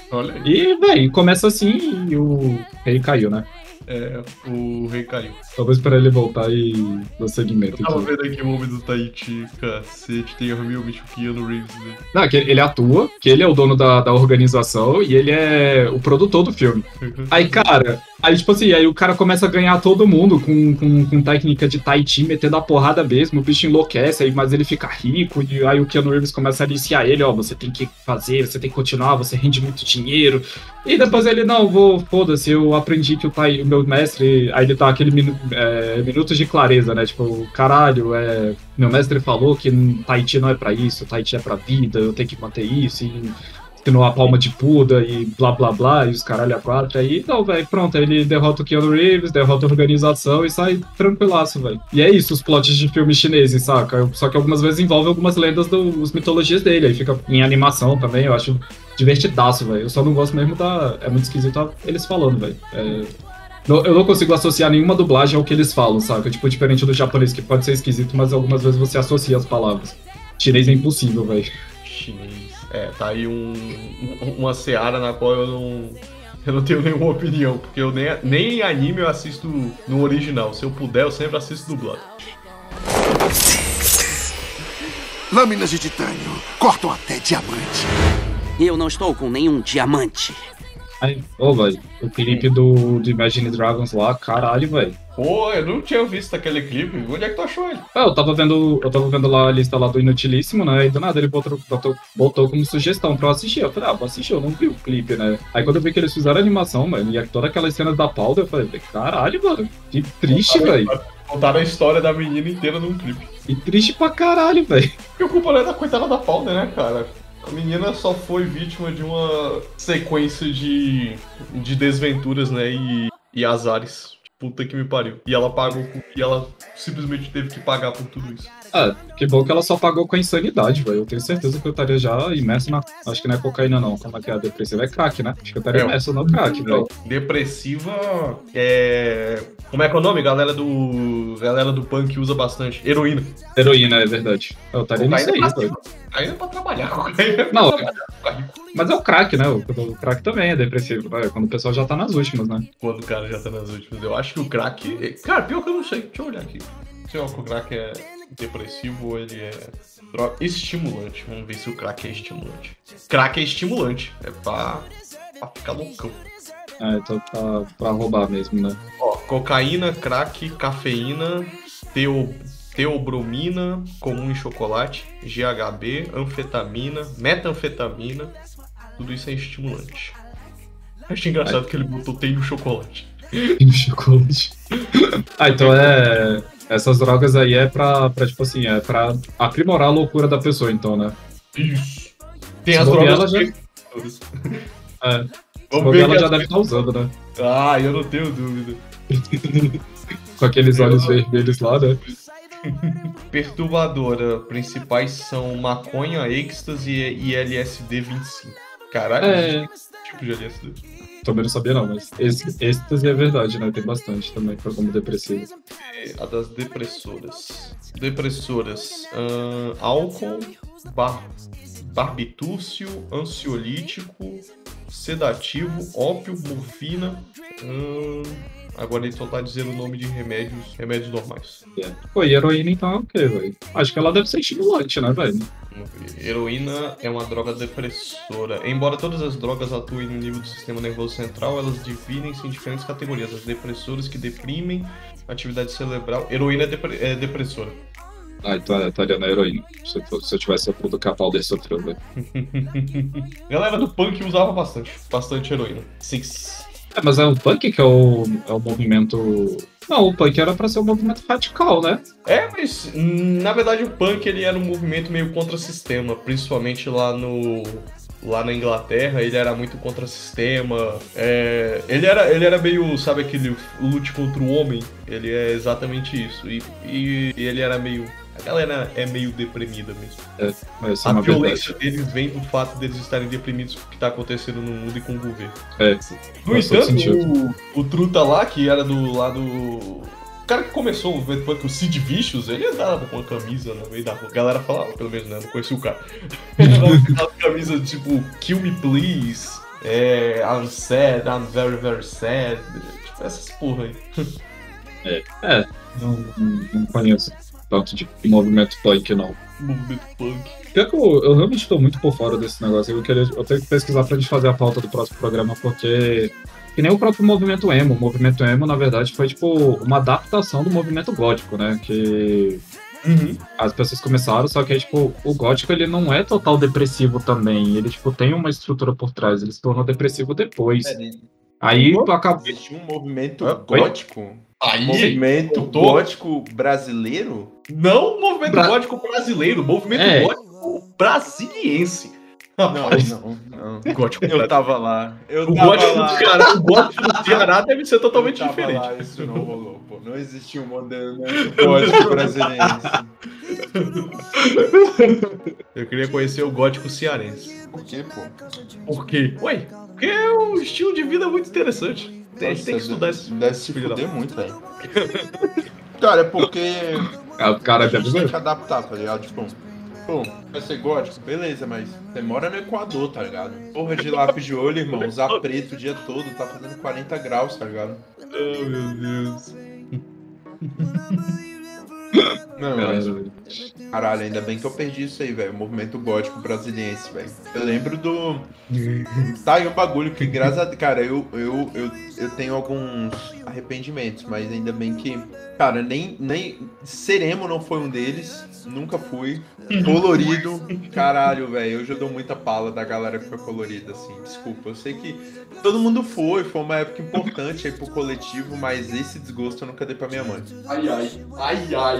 Speaker 2: E, velho, começa assim e o rei caiu, né?
Speaker 1: É, o rei caiu.
Speaker 2: Vou esperar ele voltar e dar segmento.
Speaker 1: Eu tava vendo aqui o homem do Tahiti, cacete, tem realmente o Keanu Reeves, né?
Speaker 2: Não, que ele atua, que ele é o dono da, da organização e ele é o produtor do filme. Aí, cara, Aí, tipo assim, aí o cara começa a ganhar todo mundo com, com, com técnica de Tai Chi, metendo a porrada mesmo, o bicho enlouquece, aí, mas ele fica rico, e aí o Keanu Reeves começa a aliciar ele, ó, você tem que fazer, você tem que continuar, você rende muito dinheiro. E depois ele, não, vou, foda-se, eu aprendi que o, tai, o meu mestre, aí ele tá aquele minu, é, minutos de clareza, né, tipo, caralho, é, meu mestre falou que Tai Chi não é pra isso, Tai Chi é pra vida, eu tenho que manter isso, e ensinou a palma de Puda e blá blá blá, e os caralho a quatro. Aí, não, velho, pronto, aí ele derrota o Keanu Reeves, derrota a organização e sai tranquilaço, velho. E é isso, os plots de filmes chineses, saca? Só que algumas vezes envolve algumas lendas das mitologias dele, aí fica em animação também, eu acho divertidaço, velho. Eu só não gosto mesmo da. É muito esquisito eles falando, velho. É... Eu não consigo associar nenhuma dublagem ao que eles falam, saca? Tipo, diferente do japonês, que pode ser esquisito, mas algumas vezes você associa as palavras. Chinês é impossível, velho.
Speaker 1: Chinês. É, tá aí um, uma seara na qual eu não, eu não tenho nenhuma opinião, porque eu nem, nem anime eu assisto no original. Se eu puder, eu sempre assisto dublado.
Speaker 7: Lâminas de titânio cortam até diamante.
Speaker 5: Eu não estou com nenhum diamante.
Speaker 2: Aí, ô, velho, o clipe do, do Imagine Dragons lá, caralho, velho.
Speaker 1: Pô, eu não tinha visto aquele clipe. Onde é que tu achou ele?
Speaker 2: É, eu tava vendo, eu tava vendo lá a lista lá do Inutilíssimo, né? E do nada ele botou, botou, botou como sugestão pra eu assistir. Eu falei, ah, vou assistir, eu não vi o clipe, né? Aí quando eu vi que eles fizeram a animação, mano, e todas aquelas cenas da pauta, eu falei, caralho, mano, que triste, velho.
Speaker 1: Contaram a história da menina inteira num clipe.
Speaker 2: E triste pra caralho, velho.
Speaker 1: Que o culpa não é da coitada da pauta, né, cara? A menina só foi vítima de uma sequência de, de desventuras, né? E, e azares. Puta que me pariu. E ela pagou. E ela simplesmente teve que pagar por tudo isso.
Speaker 2: Ah, que bom que ela só pagou com a insanidade, velho. Eu tenho certeza que eu estaria já imerso na. Acho que não é cocaína, não. Como é que é a depressiva? É crack, né? Acho que eu estaria é, imerso no crack, velho.
Speaker 1: Depressiva é. Como é que é o nome? Galera do. Galera do punk usa bastante. Heroína.
Speaker 2: Heroína, é verdade. Eu estaria nisso aí, velho.
Speaker 1: Ainda pra trabalhar, cocaína. É
Speaker 2: não, mas é o crack, né? O, o crack também é depressivo, né? Quando o pessoal já tá nas últimas, né?
Speaker 1: Quando o cara já tá nas últimas. Eu acho que o crack. Cara, pior que eu não sei. Deixa eu olhar aqui. Se o crack é depressivo ele é estimulante. Vamos ver se o crack é estimulante. Crack é estimulante. É pra, pra ficar loucão.
Speaker 2: Ah, então pra, pra roubar mesmo, né?
Speaker 1: Ó, cocaína, crack, cafeína, teo, teobromina, comum em chocolate, GHB, anfetamina, metanfetamina, tudo isso é estimulante. Acho engraçado que ele botou tem no chocolate.
Speaker 2: Tem no chocolate. ah, então é essas drogas aí é pra, pra, tipo assim, é pra aprimorar a loucura da pessoa, então, né?
Speaker 1: Isso. Tem as drogas. Já...
Speaker 2: é. Vamos ver ela já deve estar tá usando, né?
Speaker 1: Ah, eu não tenho dúvida.
Speaker 2: Com aqueles olhos vermelhos lá, né?
Speaker 1: Perturbadora. Principais são maconha, êxtase e LSD 25. Caralho,
Speaker 2: é...
Speaker 1: tipo de LSD.
Speaker 2: Também não sabia não, mas êxtase é verdade, né? Tem bastante também como depressivo.
Speaker 1: A das depressoras. Depressoras. Uh, álcool, bar, barbitúrcio, ansiolítico, sedativo, ópio, morfina. Uh, agora ele só tá dizendo o nome de remédios, remédios normais.
Speaker 2: É. Pô, e heroína então é o quê, velho? Acho que ela deve ser estimulante, né, velho?
Speaker 1: Heroína é uma droga depressora. Embora todas as drogas atuem no nível do sistema nervoso central, elas dividem-se em diferentes categorias. As depressoras que deprimem atividade cerebral. Heroína é, depre é depressora.
Speaker 2: Ah, então é italiana é heroína. Se eu, se eu tivesse a puta capal desse sofreu, velho.
Speaker 1: Galera do punk usava bastante. Bastante heroína. Six.
Speaker 2: É, mas é o punk que é o, é o movimento não, o punk era para ser um movimento radical, né?
Speaker 1: É, mas na verdade o punk ele era um movimento meio contra-sistema, principalmente lá no lá na Inglaterra, ele era muito contra o sistema. É, ele, era, ele era meio, sabe aquele lute contra o homem? Ele é exatamente isso. E, e, e ele era meio. A galera é meio deprimida mesmo.
Speaker 2: É, mas
Speaker 1: a violência verdade. deles vem do fato deles estarem deprimidos com o que está acontecendo no mundo e com o governo.
Speaker 2: É,
Speaker 1: no entanto, o, o Truta lá, que era do lado cara que começou o depois que o Sid Vicious, ele andava com uma camisa no meio da rua. A galera falava, pelo menos, né? Não conhecia o cara. Ele andava com aquela camisa tipo Kill Me Please, é, I'm sad, I'm very, very sad. Tipo, essas porra aí.
Speaker 2: É, é não, não conheço tanto de movimento punk, não.
Speaker 1: Movimento punk.
Speaker 2: Pior que eu, eu realmente estou muito por fora desse negócio. Eu, queria, eu tenho que pesquisar pra gente fazer a pauta do próximo programa, porque que nem o próprio movimento emo. O movimento emo, na verdade, foi tipo uma adaptação do movimento gótico, né? Que Uhum. As pessoas começaram, só que tipo, o gótico ele não é total depressivo também. Ele tipo, tem uma estrutura por trás, ele se tornou depressivo depois. É, Aí tu acabou.
Speaker 6: Existe um movimento ah, gótico. Aí, movimento tô... gótico brasileiro?
Speaker 1: Não movimento Bra... gótico brasileiro, movimento é. gótico brasiliense.
Speaker 6: Não, não, não. Gótico eu tava lá. Eu
Speaker 1: o
Speaker 6: tava
Speaker 1: gótico
Speaker 6: lá.
Speaker 1: Do Ceará, o gótico do Ceará deve ser totalmente diferente. Lá,
Speaker 6: isso não rolou, pô. Não existia um modelo gótico brasileiro.
Speaker 1: Eu queria conhecer o gótico cearense.
Speaker 6: Por quê, pô?
Speaker 1: Por quê? Ué, porque é um estilo de vida muito interessante. A gente tem que estudar isso.
Speaker 6: Deve se fuder muito, velho. Cara, é porque.
Speaker 2: É, o cara
Speaker 6: deve tem que adaptar, tá ligado? Tipo Pô, vai ser gótico? Beleza, mas você mora no Equador, tá ligado? Porra de lápis de olho, irmão. Usar preto o dia todo, tá fazendo 40 graus, tá ligado?
Speaker 1: Oh, meu Deus.
Speaker 6: Não, mas... Caralho, ainda bem que eu perdi isso aí, velho. O movimento gótico brasiliense, velho. Eu lembro do. Tá aí um bagulho que, graças a Cara, eu, eu, eu, eu tenho alguns arrependimentos, mas ainda bem que. Cara, nem, nem. Seremo não foi um deles. Nunca fui. Colorido. Caralho, velho. Hoje eu dou muita pala da galera que foi colorida, assim. Desculpa. Eu sei que todo mundo foi. Foi uma época importante aí pro coletivo, mas esse desgosto eu nunca dei pra minha mãe.
Speaker 1: Ai, ai. Ai, ai.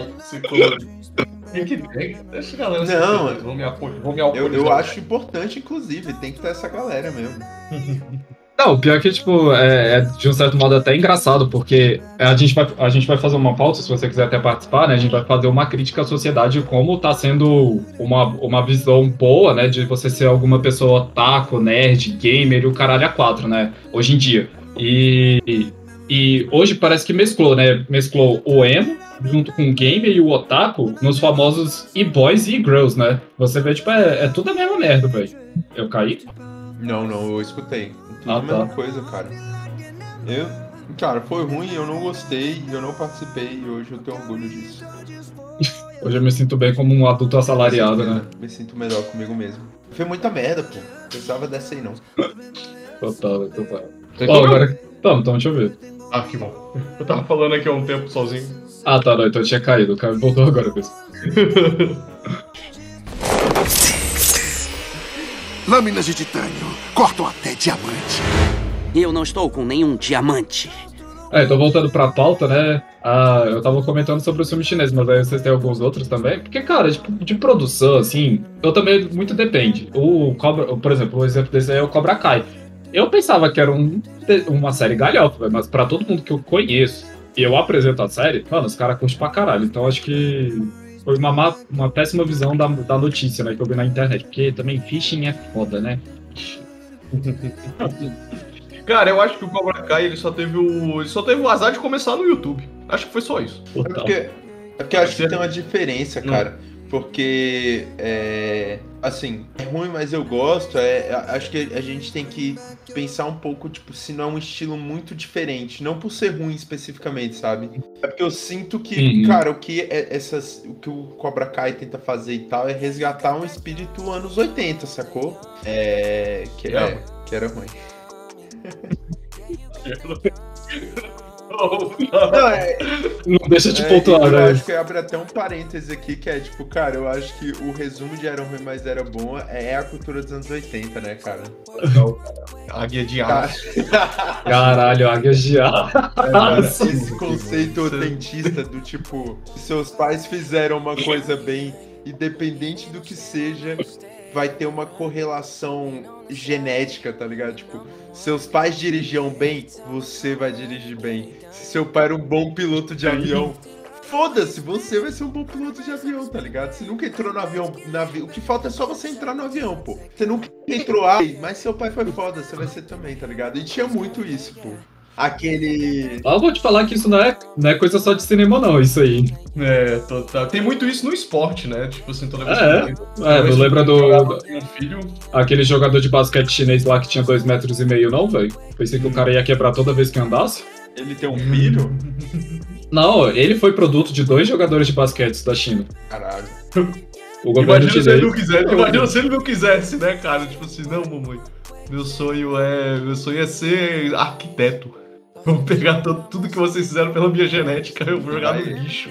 Speaker 1: Tem que ter. Deixa a galera
Speaker 6: Não,
Speaker 1: vou me, vou me
Speaker 6: Eu, eu acho importante, inclusive. Tem que ter essa galera mesmo.
Speaker 2: Não, o pior é que, tipo, é, é, de um certo modo até engraçado, porque a gente, vai, a gente vai fazer uma pauta, se você quiser até participar, né? A gente vai fazer uma crítica à sociedade como tá sendo uma, uma visão boa, né? De você ser alguma pessoa taco, nerd, gamer e o caralho a quatro, né? Hoje em dia. E, e hoje parece que mesclou, né? Mesclou o emo junto com o gamer e o otaku nos famosos e-boys e e-girls, né? Você vê, tipo, é, é tudo a mesma merda, velho. Eu caí?
Speaker 6: Não, não, eu escutei. Tudo ah, a mesma tá. coisa, cara. Eu, cara, foi ruim, eu não gostei, eu não participei e hoje eu tenho orgulho disso.
Speaker 2: Hoje eu me sinto bem como um adulto assalariado,
Speaker 6: me né? Me sinto melhor comigo mesmo. Foi muita merda, pô. Precisava dessa aí, não.
Speaker 2: Total, total. Ó, agora. Tamo, tamo, deixa eu ver.
Speaker 1: Ah, que bom. Eu tava falando aqui há um tempo sozinho.
Speaker 2: Ah, tá, não, então eu tinha caído. O cara voltou agora, pessoal.
Speaker 7: Lâminas de titânio cortam até diamante.
Speaker 8: Eu não estou com nenhum diamante.
Speaker 2: É, então voltando pra pauta, né? Ah, eu tava comentando sobre o filme chinês, mas aí vocês têm alguns outros também. Porque, cara, tipo, de produção, assim, eu também muito depende. O Cobra, por exemplo, o exemplo desse aí é o Cobra Kai. Eu pensava que era um, uma série galhofa, mas para todo mundo que eu conheço e eu apresento a série, mano, os caras curtem pra caralho. Então acho que foi uma, má, uma péssima visão da, da notícia, né, que eu vi na internet. Porque também phishing é foda, né?
Speaker 1: Cara, eu acho que o Cobra Kai ele só teve o. Ele só teve o azar de começar no YouTube. Acho que foi só isso.
Speaker 6: É porque, é porque eu acho que tem uma diferença, cara. Hum. Porque, é, assim, é ruim, mas eu gosto. É, é, acho que a gente tem que pensar um pouco, tipo, se não é um estilo muito diferente. Não por ser ruim especificamente, sabe? É porque eu sinto que, uhum. cara, o que é essas, o que o Cobra Kai tenta fazer e tal é resgatar um espírito anos 80, sacou? É. Que, é, que era ruim.
Speaker 2: Não, é... não deixa de é, pontuar,
Speaker 6: eu acho que abre até um parêntese aqui, que é tipo, cara, eu acho que o resumo de Era Ruim, Mas Era Bom é a cultura dos anos 80, né, cara?
Speaker 1: Águia de aço.
Speaker 2: Caralho, águia de aço.
Speaker 6: É, esse conceito autentista do tipo, seus pais fizeram uma coisa bem, independente do que seja, vai ter uma correlação genética, tá ligado? Tipo, seus pais dirigiam bem, você vai dirigir bem. Se seu pai era um bom piloto de avião, foda-se, você vai ser um bom piloto de avião, tá ligado? Você nunca entrou no avião, o que falta é só você entrar no avião, pô. Você nunca entrou, ah, mas seu pai foi foda, você vai ser também, tá ligado? E tinha muito isso, pô aquele.
Speaker 2: Eu vou te falar que isso não é, não é coisa só de cinema, não, isso aí.
Speaker 1: É, total. Tem muito isso no esporte, né? Tipo assim, toda vez
Speaker 2: é, que. É, não lembra do. Um filho. Aquele jogador de basquete chinês lá que tinha dois metros e meio, não, velho? Pensei que o cara ia quebrar toda vez que andasse.
Speaker 6: Ele tem um filho?
Speaker 2: Não, ele foi produto de dois jogadores de basquete da China.
Speaker 6: Caralho.
Speaker 1: O governo imagina se ele não quisesse, imagina se ele não quisesse, né, cara? Tipo assim, não, mamãe. Meu sonho é. Meu sonho é ser arquiteto. Vou pegar todo, tudo que vocês fizeram pela minha genética, eu vou jogar no lixo.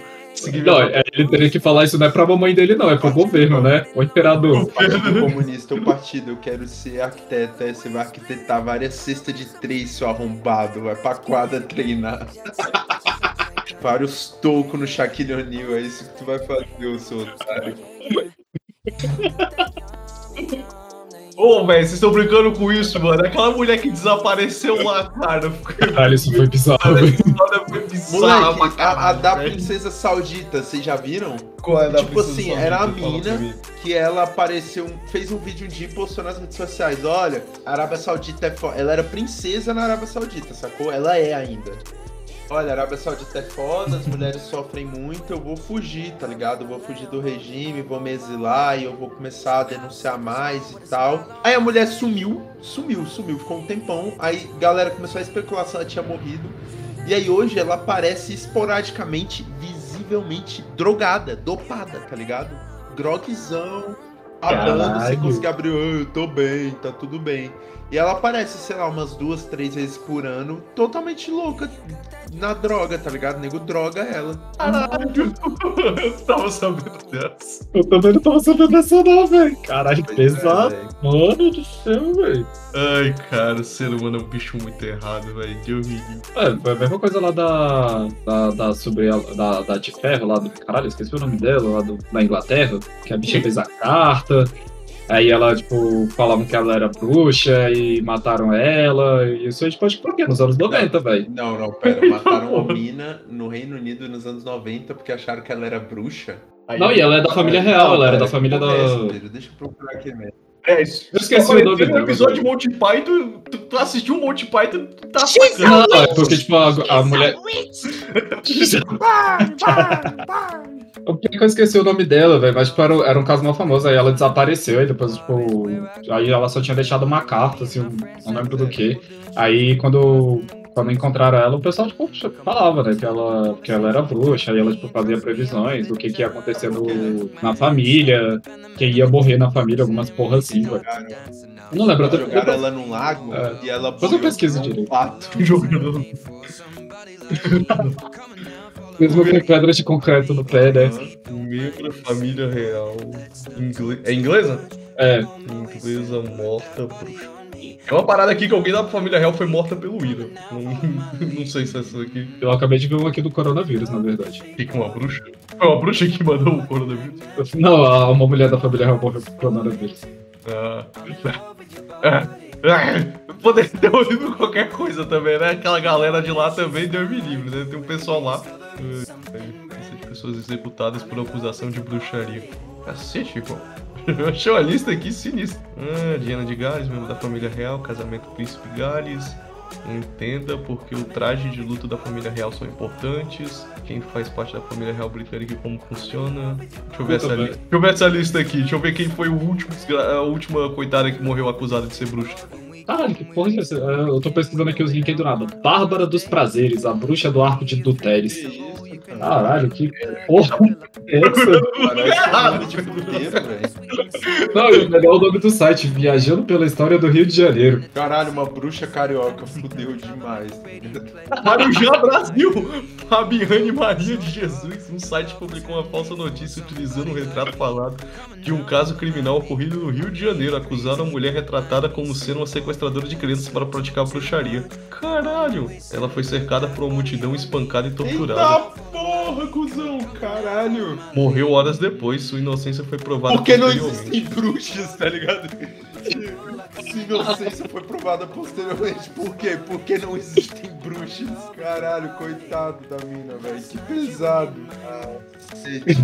Speaker 2: Não, é, ele teria que falar isso não é pra mamãe dele, não, é pro governo, né? O imperador. O
Speaker 6: Partido Comunista, o partido, eu quero ser arquiteto, aí você vai arquitetar várias cestas de três, seu arrombado, vai pra quadra treinar. Vários tocos no Shaquille O'Neal, é isso que tu vai fazer, o seu otário.
Speaker 1: Ô, velho, vocês estão brincando com isso, mano. Aquela mulher que desapareceu lá, cara.
Speaker 2: Caralho, isso foi bizarro,
Speaker 6: velho. Foi bizarro, Moleque, a, a, da princesa saudita, vocês já viram?
Speaker 1: Qual é da
Speaker 6: Tipo assim, era a mina que ela apareceu, fez um vídeo um dia e postou nas redes sociais. Olha, a Arábia Saudita é foda. Ela era princesa na Arábia Saudita, sacou? Ela é ainda olha, a Arábia Saudita é foda, as mulheres sofrem muito, eu vou fugir, tá ligado? Eu vou fugir do regime, vou me exilar e eu vou começar a denunciar mais e tal. Aí a mulher sumiu, sumiu, sumiu, ficou um tempão. Aí galera começou a especular se ela tinha morrido. E aí hoje ela aparece esporadicamente, visivelmente drogada, dopada, tá ligado? Drogzão, Abando, você conseguir abrir, eu tô bem, tá tudo bem. E ela aparece, sei lá, umas duas, três vezes por ano, totalmente louca na droga, tá ligado? O nego droga ela.
Speaker 1: Caralho, eu tava sabendo dessa.
Speaker 2: Eu também não tava sabendo dessa, não, velho. Caralho, que é, pesado. É, Mano do céu, velho.
Speaker 1: Ai, cara, o ser humano é um bicho muito errado, velho. Deus me livre.
Speaker 2: É, foi a mesma coisa lá da. da, da sobre a, da, da de ferro lá do. Caralho, esqueci o nome dela, lá do, da Inglaterra. Que a bicha fez a carta. Aí ela, tipo, falavam que ela era bruxa e mataram ela. E isso aí, tipo, acho que por quê? Nos anos 90, velho.
Speaker 6: Não, não, pera. Mataram uma mina no Reino Unido nos anos 90 porque acharam que ela era bruxa.
Speaker 2: Aí não, e ela é da família real, ela era da família da.
Speaker 6: Deixa eu procurar aqui mesmo.
Speaker 1: É, isso. Eu esqueci o nome dele. episódio de Monty Python, tu, tu assistiu o Monty Python, tu tá
Speaker 2: sacando. Não, é porque, tipo, a, a mulher. O que eu esqueci o nome dela, velho, mas tipo, era, era, um caso mal famoso, aí ela desapareceu, e depois, tipo, aí ela só tinha deixado uma carta, assim, não lembro do que. Aí quando, quando encontraram ela, o pessoal, tipo, falava, né, que ela, que ela era bruxa, aí ela, tipo, fazia previsões do que, que ia acontecer no, na família, quem ia morrer na família, algumas porras assim. Eu não lembro.
Speaker 6: Jogaram ela num lago é. e ela...
Speaker 2: Depois eu pesquiso direito.
Speaker 1: Pato. Jogando...
Speaker 2: Mesmo com pedras de concreto no pé, né?
Speaker 1: Membro da família real. Ingle... É inglesa?
Speaker 2: É.
Speaker 1: Inglesa morta bruxa. É uma parada aqui que alguém da família real foi morta pelo Ira. Não, não sei se é essa aqui.
Speaker 2: Eu acabei de ver uma aqui do coronavírus, na verdade.
Speaker 1: Fica uma bruxa? Foi uma bruxa que mandou o coronavírus?
Speaker 2: Não, uma mulher da família real morreu com coronavírus.
Speaker 1: Ah. ah. ah. Poderia ter ouvido qualquer coisa também, né? Aquela galera de lá também deu me livre, né? Tem um pessoal lá. de pessoas executadas por acusação de bruxaria. Cacete, pô. Eu achei uma lista aqui sinistra. Ah, Diana de Gales, membro da família real, casamento Príncipe Gales. Entenda porque o traje de luto da família real são importantes. Quem faz parte da família real britânica e como funciona. Deixa eu ver, essa, li... Deixa eu ver essa lista aqui. Deixa eu ver quem foi o último, a última coitada que morreu acusada de ser bruxa.
Speaker 2: Caralho, que porra é essa? Eu tô pesquisando aqui os links do nada. Bárbara dos Prazeres, a bruxa do arco de Duteres. Caralho, que porra é essa? Velho. Não, o melhor é o nome do site, Viajando pela História do Rio de Janeiro.
Speaker 6: Caralho, uma bruxa carioca, fudeu demais.
Speaker 1: Marujá Brasil! Fabiane Maria de Jesus, um site publicou uma falsa notícia utilizando um retrato falado de um caso criminal ocorrido no Rio de Janeiro. Acusaram a mulher retratada como sendo uma sequestradora de crianças para praticar bruxaria. Caralho! Ela foi cercada por uma multidão espancada e torturada.
Speaker 6: Eita porra! Cuzão, caralho.
Speaker 1: Morreu horas depois, sua inocência foi provada
Speaker 6: Porque não existem bruxas, tá ligado? Se inocência foi provada posteriormente, por quê? Porque não existem bruxas. Caralho, coitado da mina, velho. Que pesado. Ah, cacete.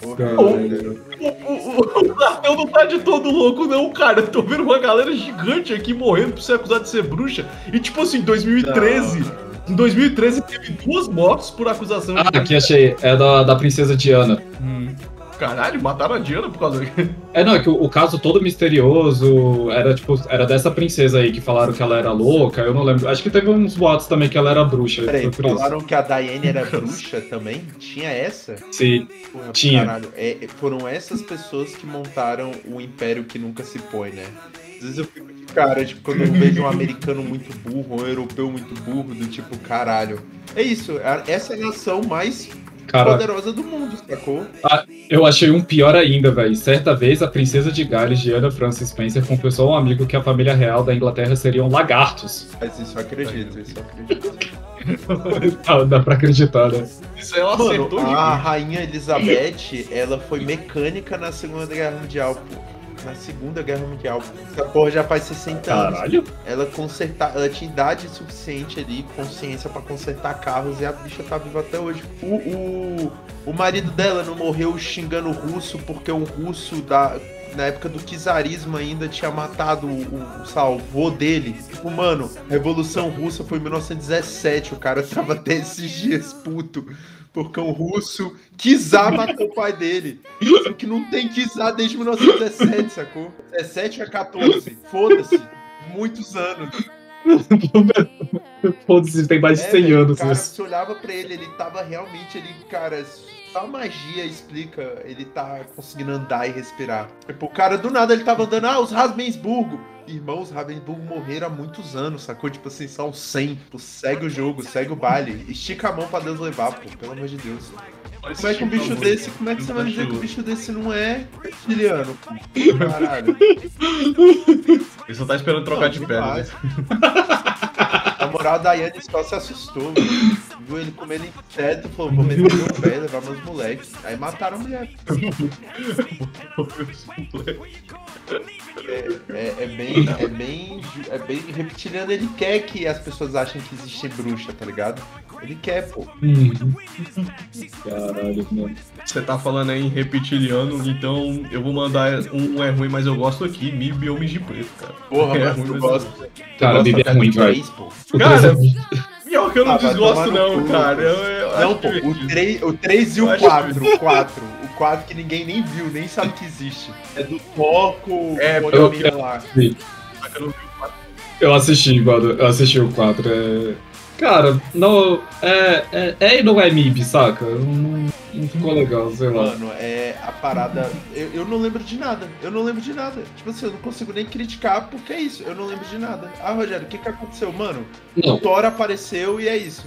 Speaker 6: Porra.
Speaker 1: O, Arthur não tá de todo louco, não, cara. Eu tô vendo uma galera gigante aqui morrendo por ser acusado de ser bruxa. E tipo assim, em 2013. Em 2013 teve duas mortes por acusação de
Speaker 2: Ah, aqui achei. É da, da princesa Diana.
Speaker 1: Hum. Caralho, mataram a Diana por causa disso.
Speaker 2: É, não, é que o, o caso todo misterioso era, tipo, era dessa princesa aí que falaram que ela era louca, eu não lembro. Acho que teve uns boatos também que ela era bruxa.
Speaker 6: Peraí,
Speaker 2: por isso.
Speaker 6: falaram que a Diane era bruxa também? Tinha essa?
Speaker 2: Sim.
Speaker 6: Porra,
Speaker 2: Tinha.
Speaker 6: Caralho, é, foram essas pessoas que montaram o império que nunca se põe, né? Às vezes eu fico de cara, tipo, quando eu vejo um americano muito burro, um europeu muito burro, do tipo, caralho. É isso, a- essa é a nação mais
Speaker 2: Cara,
Speaker 6: poderosa do mundo, sacou?
Speaker 2: eu achei um pior ainda, velho. Certa vez, a princesa de Gales, Diana Francis Spencer, confessou a um amigo que a família real da Inglaterra seriam lagartos.
Speaker 6: Mas isso eu acredito, isso eu acredito.
Speaker 2: Ah, Dá pra acreditar, né?
Speaker 1: Isso aí ela
Speaker 6: Mano,
Speaker 1: acertou
Speaker 6: a rainha Elizabeth, ela foi mecânica na Segunda Guerra Mundial, pô. Na Segunda Guerra Mundial. Essa porra já faz 60 anos.
Speaker 2: Caralho.
Speaker 6: Ela consertar, ela tinha idade suficiente ali, consciência pra consertar carros e a bicha tá viva até hoje. O, o, o marido dela não morreu xingando o russo porque um russo da na época do czarismo ainda tinha matado o, o salvô dele. Tipo, mano, Revolução Russa foi em 1917, o cara tava até esses dias puto. Um russo Kizar matou o pai dele. Só que não tem Kizar desde 1917, sacou? 17 a 14. Foda-se. Muitos anos.
Speaker 2: Foda-se, tem mais de
Speaker 6: É,
Speaker 2: 100
Speaker 6: velho,
Speaker 2: anos
Speaker 6: O cara,
Speaker 2: isso.
Speaker 6: você olhava pra ele, ele tava realmente ali, cara. Só magia explica ele tá conseguindo andar e respirar. Tipo, o cara do nada ele tava andando, ah, os Ravensburgo. Irmão, os Ravensburgo morreram há muitos anos, sacou? Tipo assim, são 100. Tipo, segue o jogo, segue o baile. Estica a mão pra Deus levar, pô, pelo amor de Deus. Como é que um bicho desse, como é que você vai dizer que um bicho desse não é reptiliano? pô? Caralho.
Speaker 1: Ele só tá esperando trocar
Speaker 6: Não,
Speaker 1: de pele, né?
Speaker 6: demais. A moral, a Daiane só se assustou, velho. Viu ele comendo inseto, falou, vou meter meu pé, levar meus moleques. Aí mataram a mulher. É, é- é bem, é bem, é bem reptiliano. Ele quer que as pessoas achem que existe bruxa, tá ligado? Ele quer, pô.
Speaker 2: Caralho, mano.
Speaker 1: Você tá falando aí em reptiliano, então eu vou mandar um, um é ruim, mas eu gosto aqui, Mib e Homens de Preto, cara.
Speaker 6: Porra,
Speaker 1: É
Speaker 6: mas
Speaker 1: ruim,
Speaker 6: tu
Speaker 1: mas
Speaker 6: gosta.
Speaker 2: Cara, Bibi é ruim,
Speaker 1: Cara,
Speaker 2: três
Speaker 1: Pior que eu não
Speaker 6: Ah,
Speaker 1: desgosto, não,
Speaker 6: cu,
Speaker 1: cara.
Speaker 6: pô.
Speaker 1: Eu, eu
Speaker 6: Não, pô, o
Speaker 1: divertido.
Speaker 6: 3, o 3 e o
Speaker 1: acho
Speaker 6: 4, o 4. O 4 que ninguém nem viu, nem sabe que existe. É do porco,
Speaker 1: É,
Speaker 6: o
Speaker 2: eu-
Speaker 6: lá.
Speaker 2: Eu assisti, mano. Eu assisti o 4. É... Cara, não. É, é, é e não é MIB, saca? Não, não ficou legal, sei lá.
Speaker 6: Mano, é a parada. Eu, eu não lembro de nada. Eu não lembro de nada. Tipo assim, eu não consigo nem criticar porque é isso. Eu não lembro de nada. Ah, Rogério, o que que aconteceu? Mano,
Speaker 2: Não.
Speaker 6: o Thor apareceu e é isso.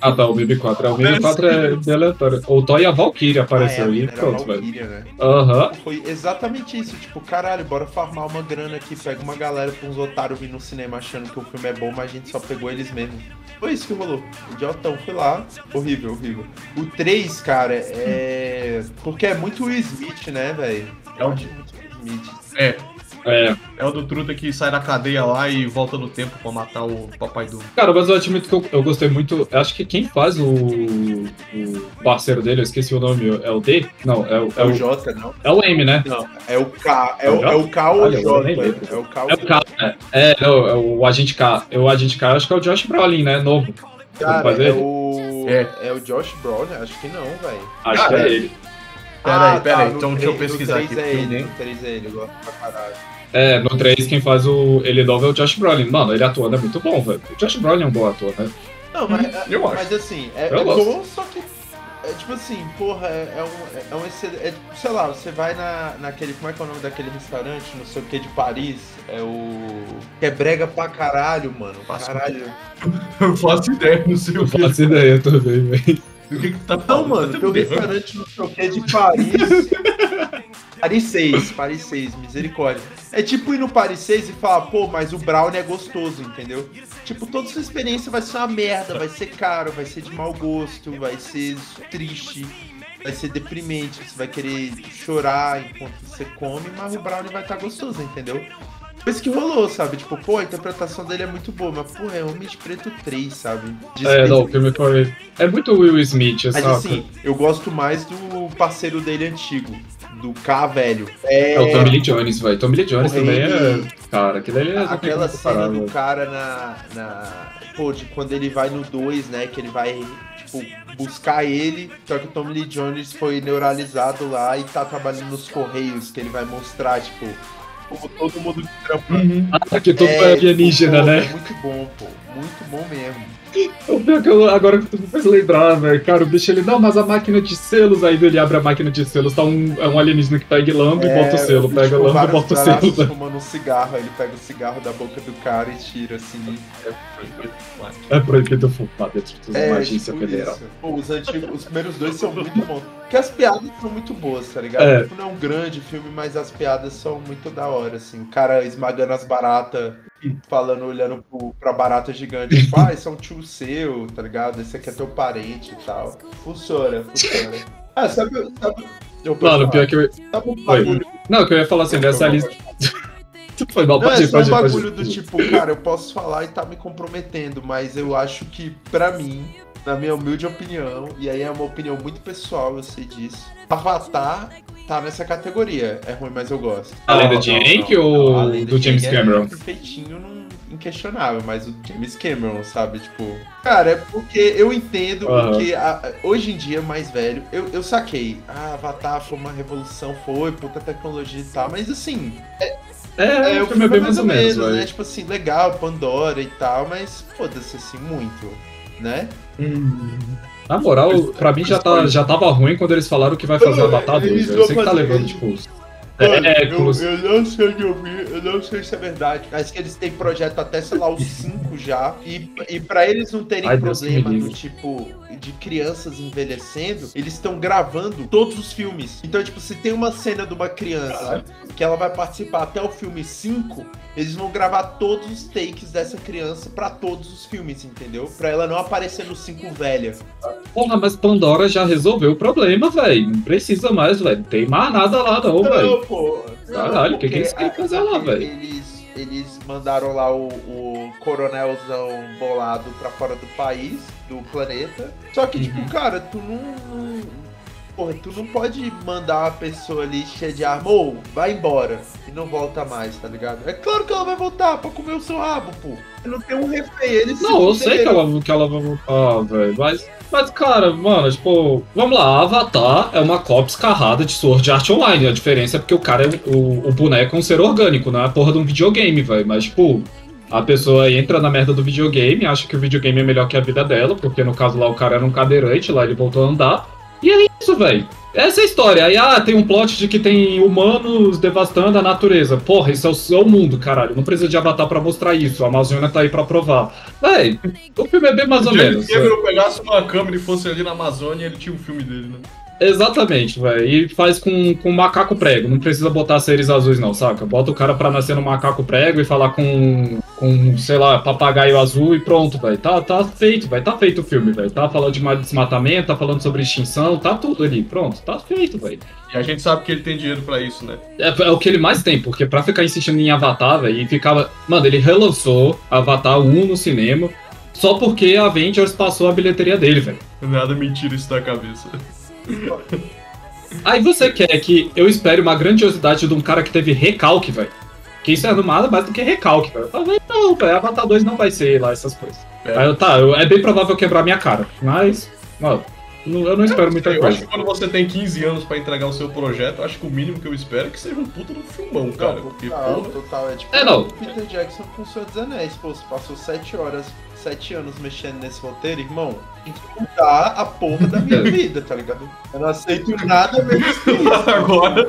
Speaker 2: Ah tá, o MIB 4. É, o MIB 4 é bem aleatório. O Thor e a Valkyrie apareceu
Speaker 6: ah, é,
Speaker 2: aí,
Speaker 6: era
Speaker 2: pronto, velho.
Speaker 6: Né?
Speaker 2: Aham.
Speaker 6: Foi exatamente isso. Tipo, caralho, bora farmar uma grana aqui. Pega uma galera pra uns otários vir no cinema achando que o filme é bom, mas a gente só pegou eles mesmo. Foi isso que rolou. O idiotão foi lá. Horrível, horrível. O 3, cara, é. Porque é muito Will Smith, né, velho?
Speaker 1: É
Speaker 6: acho muito Will Smith.
Speaker 1: É,
Speaker 2: É.
Speaker 1: é o do Truta que sai da cadeia lá e volta no tempo pra matar o papai do.
Speaker 2: Cara, mas eu admito que eu, eu gostei muito. eu Acho que quem faz o, o parceiro dele, eu esqueci o nome, é o D? Não, é o,
Speaker 6: É o J, não?
Speaker 2: é o M, né?
Speaker 6: Não, é o K. É o,
Speaker 2: É o
Speaker 6: é o K ou o J? É o K
Speaker 2: É o K, né? É, não, é o Agente K. É o Agente K, acho que é o Josh Brolin, né? Novo.
Speaker 6: Cara, é o.
Speaker 1: É.
Speaker 6: É. o Josh Brolin? Acho que não, velho.
Speaker 2: Acho
Speaker 1: Cara,
Speaker 2: que é ele.
Speaker 1: Pera aí, pera aí,
Speaker 6: no
Speaker 1: então deixa eu pesquisar aqui,
Speaker 6: É
Speaker 1: eu
Speaker 6: ele, no 3 é ele, eu gosto pra caralho.
Speaker 2: É, no 3 quem faz o ele novo é o Josh Brolin. Mano, ele atuando é muito bom, velho. O Josh Brolin é um bom ator, né?
Speaker 6: Não, mas,
Speaker 1: eu acho.
Speaker 6: mas assim, é,
Speaker 2: Eu
Speaker 6: é bom, só que. É tipo assim, porra, é, é um. É um é, sei lá, você vai na, naquele. Como é que é o nome daquele restaurante? Não sei o que de Paris. É o. Que é brega pra caralho, mano.
Speaker 1: Faço
Speaker 6: Caralho.
Speaker 1: Eu faço ideia, não sei o
Speaker 2: Eu
Speaker 1: que.
Speaker 2: faço ideia também, velho.
Speaker 1: Do que, que tá
Speaker 6: Não,
Speaker 1: falando?
Speaker 6: mano,
Speaker 1: Tá
Speaker 6: tem um
Speaker 1: derrame.
Speaker 6: restaurante não sei o que de Paris. Paris 6, Paris 6, misericórdia. É tipo ir no Paris 6 e falar, pô, mas o Brownie é gostoso, entendeu? Tipo, toda sua experiência vai ser uma merda, vai ser caro, vai ser de mau gosto, vai ser triste, vai ser deprimente, você vai querer chorar enquanto você come, mas o Brownie vai estar tá gostoso, entendeu? Foi isso que rolou, sabe? Tipo, pô, a interpretação dele é muito boa, mas, pô, é Homem de Preto 3, sabe?
Speaker 2: é, não, o filme foi. É muito Will Smith,
Speaker 6: Mas saca? assim, eu gosto mais do parceiro dele antigo, do K velho.
Speaker 2: É, é o Tommy Lee Jones, velho. Tommy Lee Jones também é. Cara, aquele ali é.
Speaker 6: Aquela cena do cara na. na... Pô, de quando ele vai no 2, né? Que ele vai, tipo, buscar ele, só que o Tommy Lee Jones foi neuralizado lá e tá trabalhando nos Correios, que ele vai mostrar, tipo, como todo mundo que trampa.
Speaker 2: Uhum. Ah, que todo é, alienígena, né?
Speaker 6: É muito bom, pô. Muito bom mesmo.
Speaker 2: O pior que eu, agora que tu me fez lembrar, velho. Cara, o bicho ele, não, mas a máquina de selos, aí ele abre a máquina de selos, tá um, é um alienígena que pega lamba é, e bota o selo, pega lamba e bota o selo.
Speaker 6: Ele fumando um cigarro, aí ele pega o cigarro da boca do cara e tira assim.
Speaker 2: É proibido fumar dentro dos é, agência tipo federal.
Speaker 6: Pô, os, antigos, os primeiros dois são muito bons. Porque as piadas são muito boas, tá ligado? É. Tipo, não é um grande filme, mas as piadas são muito da hora, assim. O cara esmagando as baratas falando, olhando pro, pra barata gigante, tipo, ah, esse é um tio seu, tá ligado? Esse aqui é teu parente e tal. Funciona, funciona. Ah, sabe, sabe
Speaker 2: eu Mano, pior que eu. Sabe um bagulho... Não, que eu ia falar assim, dessa lista.
Speaker 6: Foi mal, pode Não, é só um bagulho do tipo, cara, eu posso falar e tá me comprometendo, mas eu acho que, pra mim, na minha humilde opinião, e aí é uma opinião muito pessoal, eu sei disso, Avatar tá nessa categoria. É ruim, mas eu gosto.
Speaker 2: Além do Jake ou do James é Cameron? É
Speaker 6: perfeitinho, não, inquestionável, mas o James Cameron, sabe? Tipo. Cara, é porque eu entendo uhum. porque a, hoje em dia, mais velho, eu, eu saquei. Ah, Avatar foi uma revolução, foi, puta tecnologia e tal, mas assim. É,
Speaker 2: é, é o filme é bem mais ou menos, menos
Speaker 6: né? Tipo assim, legal, Pandora e tal, mas foda-se assim, muito, né?
Speaker 2: Hum. Na moral, pra mim já, tá, já tava ruim quando eles falaram que vai fazer Avatar 2. Eu sei que tá levando, tipo.
Speaker 6: É, eu, eu, não sei ouvir, eu não sei se é verdade. Mas que eles têm projeto até, sei lá, os 5 já. E, e pra eles não terem Ai, problema do tipo de crianças envelhecendo, eles estão gravando todos os filmes. Então, tipo, se tem uma cena de uma criança que ela vai participar até o filme 5, eles vão gravar todos os takes dessa criança para todos os filmes, entendeu? Pra ela não aparecer no 5 velha.
Speaker 2: Porra, mas Pandora já resolveu o problema, velho. Não precisa mais, velho. Não tem mais nada lá, não, velho. Pô. Caralho, o que, que eles querem fazer lá, velho?
Speaker 6: Eles eles mandaram lá o, o coronelzão bolado pra fora do país, do planeta. Só que, tipo, uhum. tipo, cara, tu não, não. Porra, tu não pode mandar uma pessoa ali cheia de arma, ou vai embora e não volta mais, tá ligado? É claro que ela vai voltar pra comer o seu rabo, pô. Não tem um refém, eles
Speaker 2: Não, eu sei que ela, que ela vai voltar, velho, mas. Mas, cara, mano, tipo, vamos lá, Avatar é uma cópia escarrada de Sword Art Online. A diferença é porque o cara é o, o boneco é um ser orgânico, não é a porra de um videogame, velho. Mas, tipo, a pessoa entra na merda do videogame, acha que o videogame é melhor que a vida dela, porque no caso lá o cara era um cadeirante, lá ele voltou a andar. E é isso, velho. Essa é a história. Aí, ah, tem um plot de que tem humanos devastando a natureza. Porra, isso é o seu mundo, caralho. Não precisa de Avatar pra mostrar isso. A Amazônia tá aí pra provar. Véi, o filme é bem mais ou menos.
Speaker 1: Se ele pegasse uma câmera e fosse ali na Amazônia, ele tinha o um filme dele, né?
Speaker 2: Exatamente, velho. E faz com, com macaco prego. Não precisa botar seres azuis, não, saca? Bota o cara pra nascer no macaco prego e falar com, com sei lá, papagaio azul e pronto, velho. Tá, tá feito, velho. Tá feito o filme, velho. Tá falando de desmatamento, tá falando sobre extinção, tá tudo ali. Pronto, tá feito, velho.
Speaker 1: E a gente sabe que ele tem dinheiro para isso, né?
Speaker 2: É, é, o que ele mais tem, porque pra ficar insistindo em Avatar, velho, e ficava. Mano, ele relançou Avatar 1 no cinema só porque a Avengers passou a bilheteria dele, velho.
Speaker 1: Nada mentira isso da cabeça.
Speaker 2: Aí você quer que eu espere uma grandiosidade de um cara que teve recalque, velho. Que isso é nada mais do que recalque, velho. Talvez não, velho. Avatar 2 não vai ser lá essas coisas. É. Aí eu, tá, eu, é bem provável quebrar minha cara. Mas, mano, eu não espero muita
Speaker 1: eu
Speaker 2: coisa.
Speaker 1: Eu acho que quando você tem 15 anos pra entregar o seu projeto, acho que o mínimo que eu espero é que seja um puta do filmão, cara. Não, porque,
Speaker 6: total, total. É tipo
Speaker 2: é, não.
Speaker 6: Peter Jackson com o Senhor dos Anéis. Pô, passou 7 horas sete anos mexendo nesse roteiro, irmão, tem que mudar a porra da minha vida, tá ligado? Eu não aceito nada menos que isso.
Speaker 1: Agora.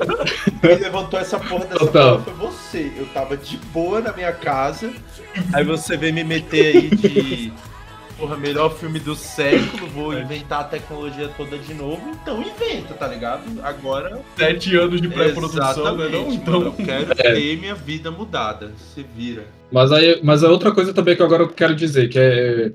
Speaker 6: Quem levantou essa porra dessa porra foi você. Eu tava de boa na minha casa, aí você veio me meter aí de porra, melhor filme do século, vou inventar a tecnologia toda de novo, então inventa, tá ligado? Agora.
Speaker 1: Sete anos de pré-produção, né? Não? Então.
Speaker 6: Mano, eu quero
Speaker 2: É.
Speaker 6: ter minha vida mudada. Se vira.
Speaker 2: Mas aí, mas a outra coisa também que agora eu quero dizer, que é.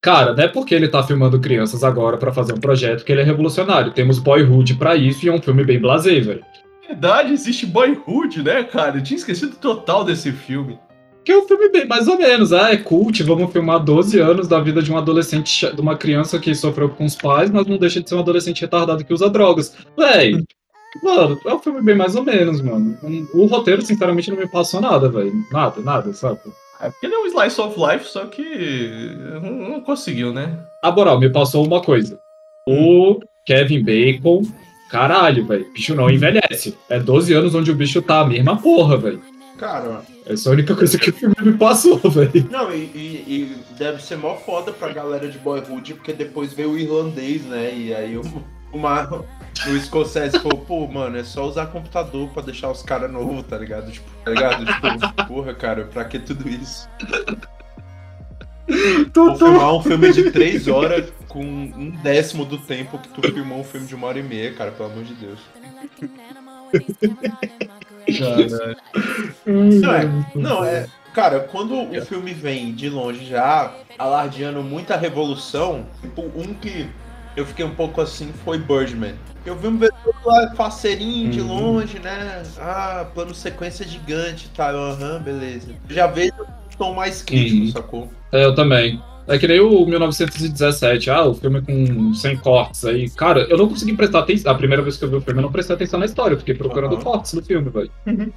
Speaker 2: Cara, não é porque ele tá filmando crianças agora pra fazer um projeto que ele é revolucionário. Temos Boyhood pra isso e é um filme bem blasé, velho.
Speaker 1: verdade, existe Boyhood, né, cara? Eu tinha esquecido total desse filme.
Speaker 2: Que é um filme bem mais ou menos. Ah, é cult, vamos filmar 12 anos da vida de um adolescente, de uma criança que sofreu com os pais, mas não deixa de ser um adolescente retardado que usa drogas. Véi, mano, é um filme bem mais ou menos, mano. O roteiro, sinceramente, não me passou nada, velho. Nada, nada, sabe?
Speaker 1: É porque ele é um slice of life, só que não não conseguiu, né?
Speaker 2: A moral, me passou uma coisa. O Kevin Bacon, caralho, velho. Bicho não envelhece. É 12 anos onde o bicho tá a mesma porra, velho.
Speaker 6: Cara,
Speaker 2: Essa é a única coisa que o filme me passou, velho.
Speaker 6: não, e, e- e deve ser mó foda pra galera de Boyhood, porque depois veio o irlandês, né? E aí o, o, Mar- o escocese falou, pô, mano, é só usar computador pra deixar os caras novos, tá ligado? Tipo, tá ligado? Tipo, porra, cara, pra que tudo isso? Vou filmar um filme de três horas com um décimo do tempo que tu filmou um filme de uma hora e meia, cara, pelo amor de Deus. Não é, não, é. Cara, quando o filme vem de longe já alardeando muita revolução, tipo, um que eu fiquei um pouco assim foi Birdman. Eu vi um vetor lá faceirinho de longe, né? Ah, plano sequência gigante tal. Aham, beleza. Já vejo um tom mais crítico,
Speaker 2: Uhum.
Speaker 6: sacou?
Speaker 2: É, eu também. É que nem o 1917, ah, o filme com 100 cortes aí. Cara, eu não consegui prestar atenção. A primeira vez que eu vi o filme, eu não prestei atenção na história. Eu fiquei procurando
Speaker 6: Aham.
Speaker 2: cortes do filme, velho.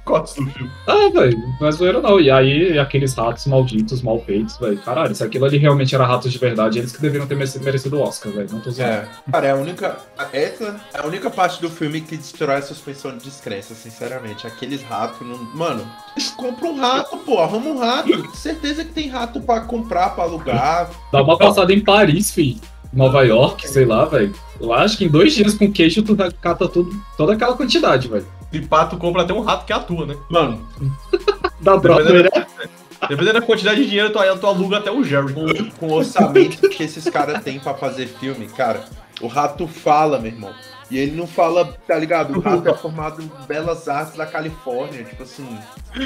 Speaker 1: Cortes do filme.
Speaker 2: Ah, velho, não é zoeira não. E aí, aqueles ratos malditos, mal feitos, velho. Caralho, se aquilo ali realmente era ratos de verdade, eles que deveriam ter merecido o Oscar, velho. Não tô zoando.
Speaker 6: É. Cara, é a única. Essa é a única parte do filme que destrói a suspensão de descrença, sinceramente. Aqueles ratos não. Mano, eles compram um rato, pô. Arruma um rato. Certeza que tem rato pra comprar, pra alugar.
Speaker 2: Dá uma passada em Paris, fi. Nova York, sei lá, velho. Eu acho que em dois dias com queijo tu cata tudo, toda aquela quantidade, velho.
Speaker 1: E pato compra até um rato que atua, né?
Speaker 6: Mano,
Speaker 2: Da Broadway, né?
Speaker 1: Dependendo da quantidade de dinheiro, tu, tu aluga até o Jerry.
Speaker 6: com, com o orçamento que esses caras têm pra fazer filme, cara, o rato fala, meu irmão. E ele não fala, tá ligado? O rato é formado em Belas Artes da Califórnia, tipo assim,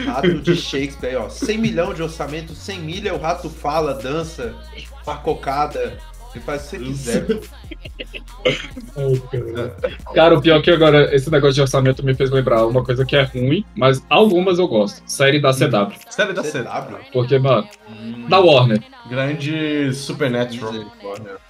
Speaker 6: rato de Shakespeare, ó. 100 milhões de orçamento, 100 milha, o rato fala, dança, marcocada. Ele faz o que você quiser.
Speaker 2: Cara, o pior é que agora esse negócio de orçamento me fez lembrar uma coisa que é ruim, mas algumas eu gosto. Série da CW.
Speaker 1: Série da.
Speaker 6: CW?
Speaker 2: Porque, mano,
Speaker 6: Hum,
Speaker 2: da Warner.
Speaker 1: Grande Supernatural.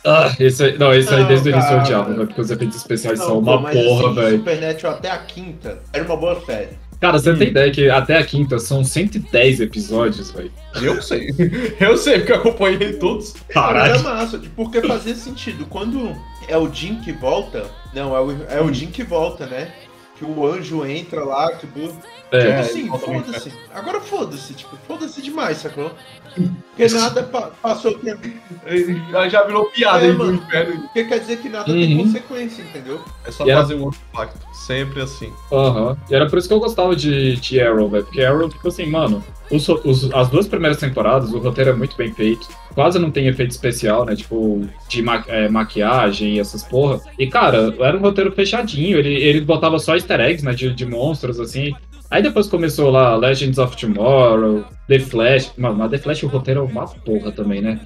Speaker 2: Ah, esse aí, não, esse aí
Speaker 6: Não,
Speaker 2: desde o início eu odiava, porque os efeitos especiais
Speaker 6: Não,
Speaker 2: são uma
Speaker 6: mas
Speaker 2: porra,
Speaker 6: assim,
Speaker 2: velho.
Speaker 6: Supernatural até a quinta era uma boa série.
Speaker 2: Cara, você tem ideia que até a quinta são 110 episódios, velho.
Speaker 1: Eu sei. Eu sei, porque eu acompanhei todos.
Speaker 6: Cara, era
Speaker 2: Caralho.
Speaker 6: massa, porque fazia sentido. Quando é o Jim que volta, não, é o, é o Jim que volta, né? Que o anjo entra lá, tipo.
Speaker 2: É,
Speaker 6: tipo assim, foda-se. Agora foda-se, tipo, foda-se demais, sacou? Porque nada pa- passou o tempo.
Speaker 1: Já, já virou piada
Speaker 6: É,
Speaker 1: aí do
Speaker 6: mano.
Speaker 1: inferno.
Speaker 6: Porque quer dizer que nada tem
Speaker 2: Uhum.
Speaker 6: consequência, entendeu?
Speaker 1: É só
Speaker 2: E era-
Speaker 1: fazer um outro pacto. Sempre assim.
Speaker 2: Aham. E era por isso que eu gostava de, de Arrow, velho. Porque Arrow, tipo assim, mano, os, os- as duas primeiras temporadas, o roteiro é muito bem feito. Quase não tem efeito especial, né? Tipo, de ma- é, maquiagem e essas porra. E, cara, era um roteiro fechadinho. Ele, ele botava só easter eggs, né? De, de monstros, assim. Aí depois começou lá Legends of Tomorrow, The Flash. Mano, mas The Flash o roteiro é uma porra também, né?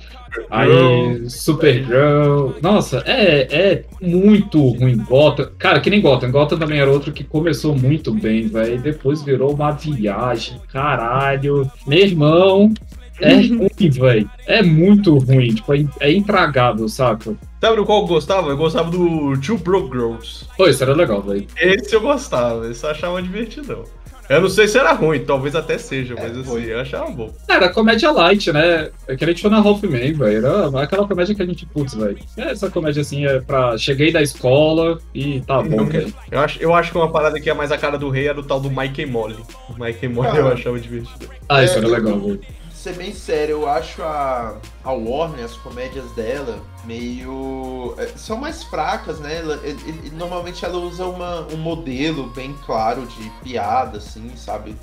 Speaker 2: Aí, Supergirl. Nossa, é, é muito ruim. Gotham. Cara, que nem Gotham. Gotham também era outro que começou muito bem, velho. Depois virou uma viagem. Caralho. Meu irmão. É ruim, velho. É muito ruim. Tipo, é, é intragável, saca?
Speaker 1: Sabe do qual eu gostava? Eu gostava do Two Broke Girls.
Speaker 2: Pô, isso era legal, velho.
Speaker 1: Esse eu gostava, esse eu achava divertidão. Eu não sei se era ruim, talvez até seja, mas assim,
Speaker 6: foi.
Speaker 1: eu achava bom.
Speaker 2: Era comédia light, né? É que a gente foi na Hoffman, velho. Era aquela comédia que a gente, putz, velho. Essa comédia assim é pra. Cheguei da escola e tá bom, velho.
Speaker 1: Eu acho, eu acho que uma parada que é mais a cara do rei era o tal do Mike and Molly. O Mike and Molly
Speaker 6: Cara.
Speaker 1: eu achava divertido.
Speaker 2: Ah, isso
Speaker 6: É,
Speaker 2: era legal, velho.
Speaker 6: Ser bem sério, eu acho a, a Warner, as comédias dela, meio. é, são mais fracas, né? Ela- ele- ele- normalmente ela usa uma, um modelo bem claro de piada, assim, sabe?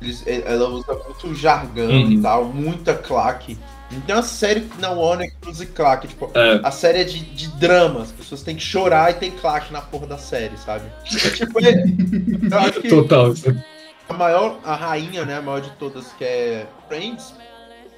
Speaker 6: Eles, ela usa muito jargão
Speaker 2: Uhum.
Speaker 6: e tal, muita claque. Não tem uma série na Warner que use claque. Tipo,
Speaker 2: É.
Speaker 6: a série é de, de drama. As pessoas têm que chorar e tem claque na porra da série, sabe? É, tipo, é, eu acho que
Speaker 2: Total.
Speaker 6: a maior, a rainha, né, a maior de todas, que é Friends,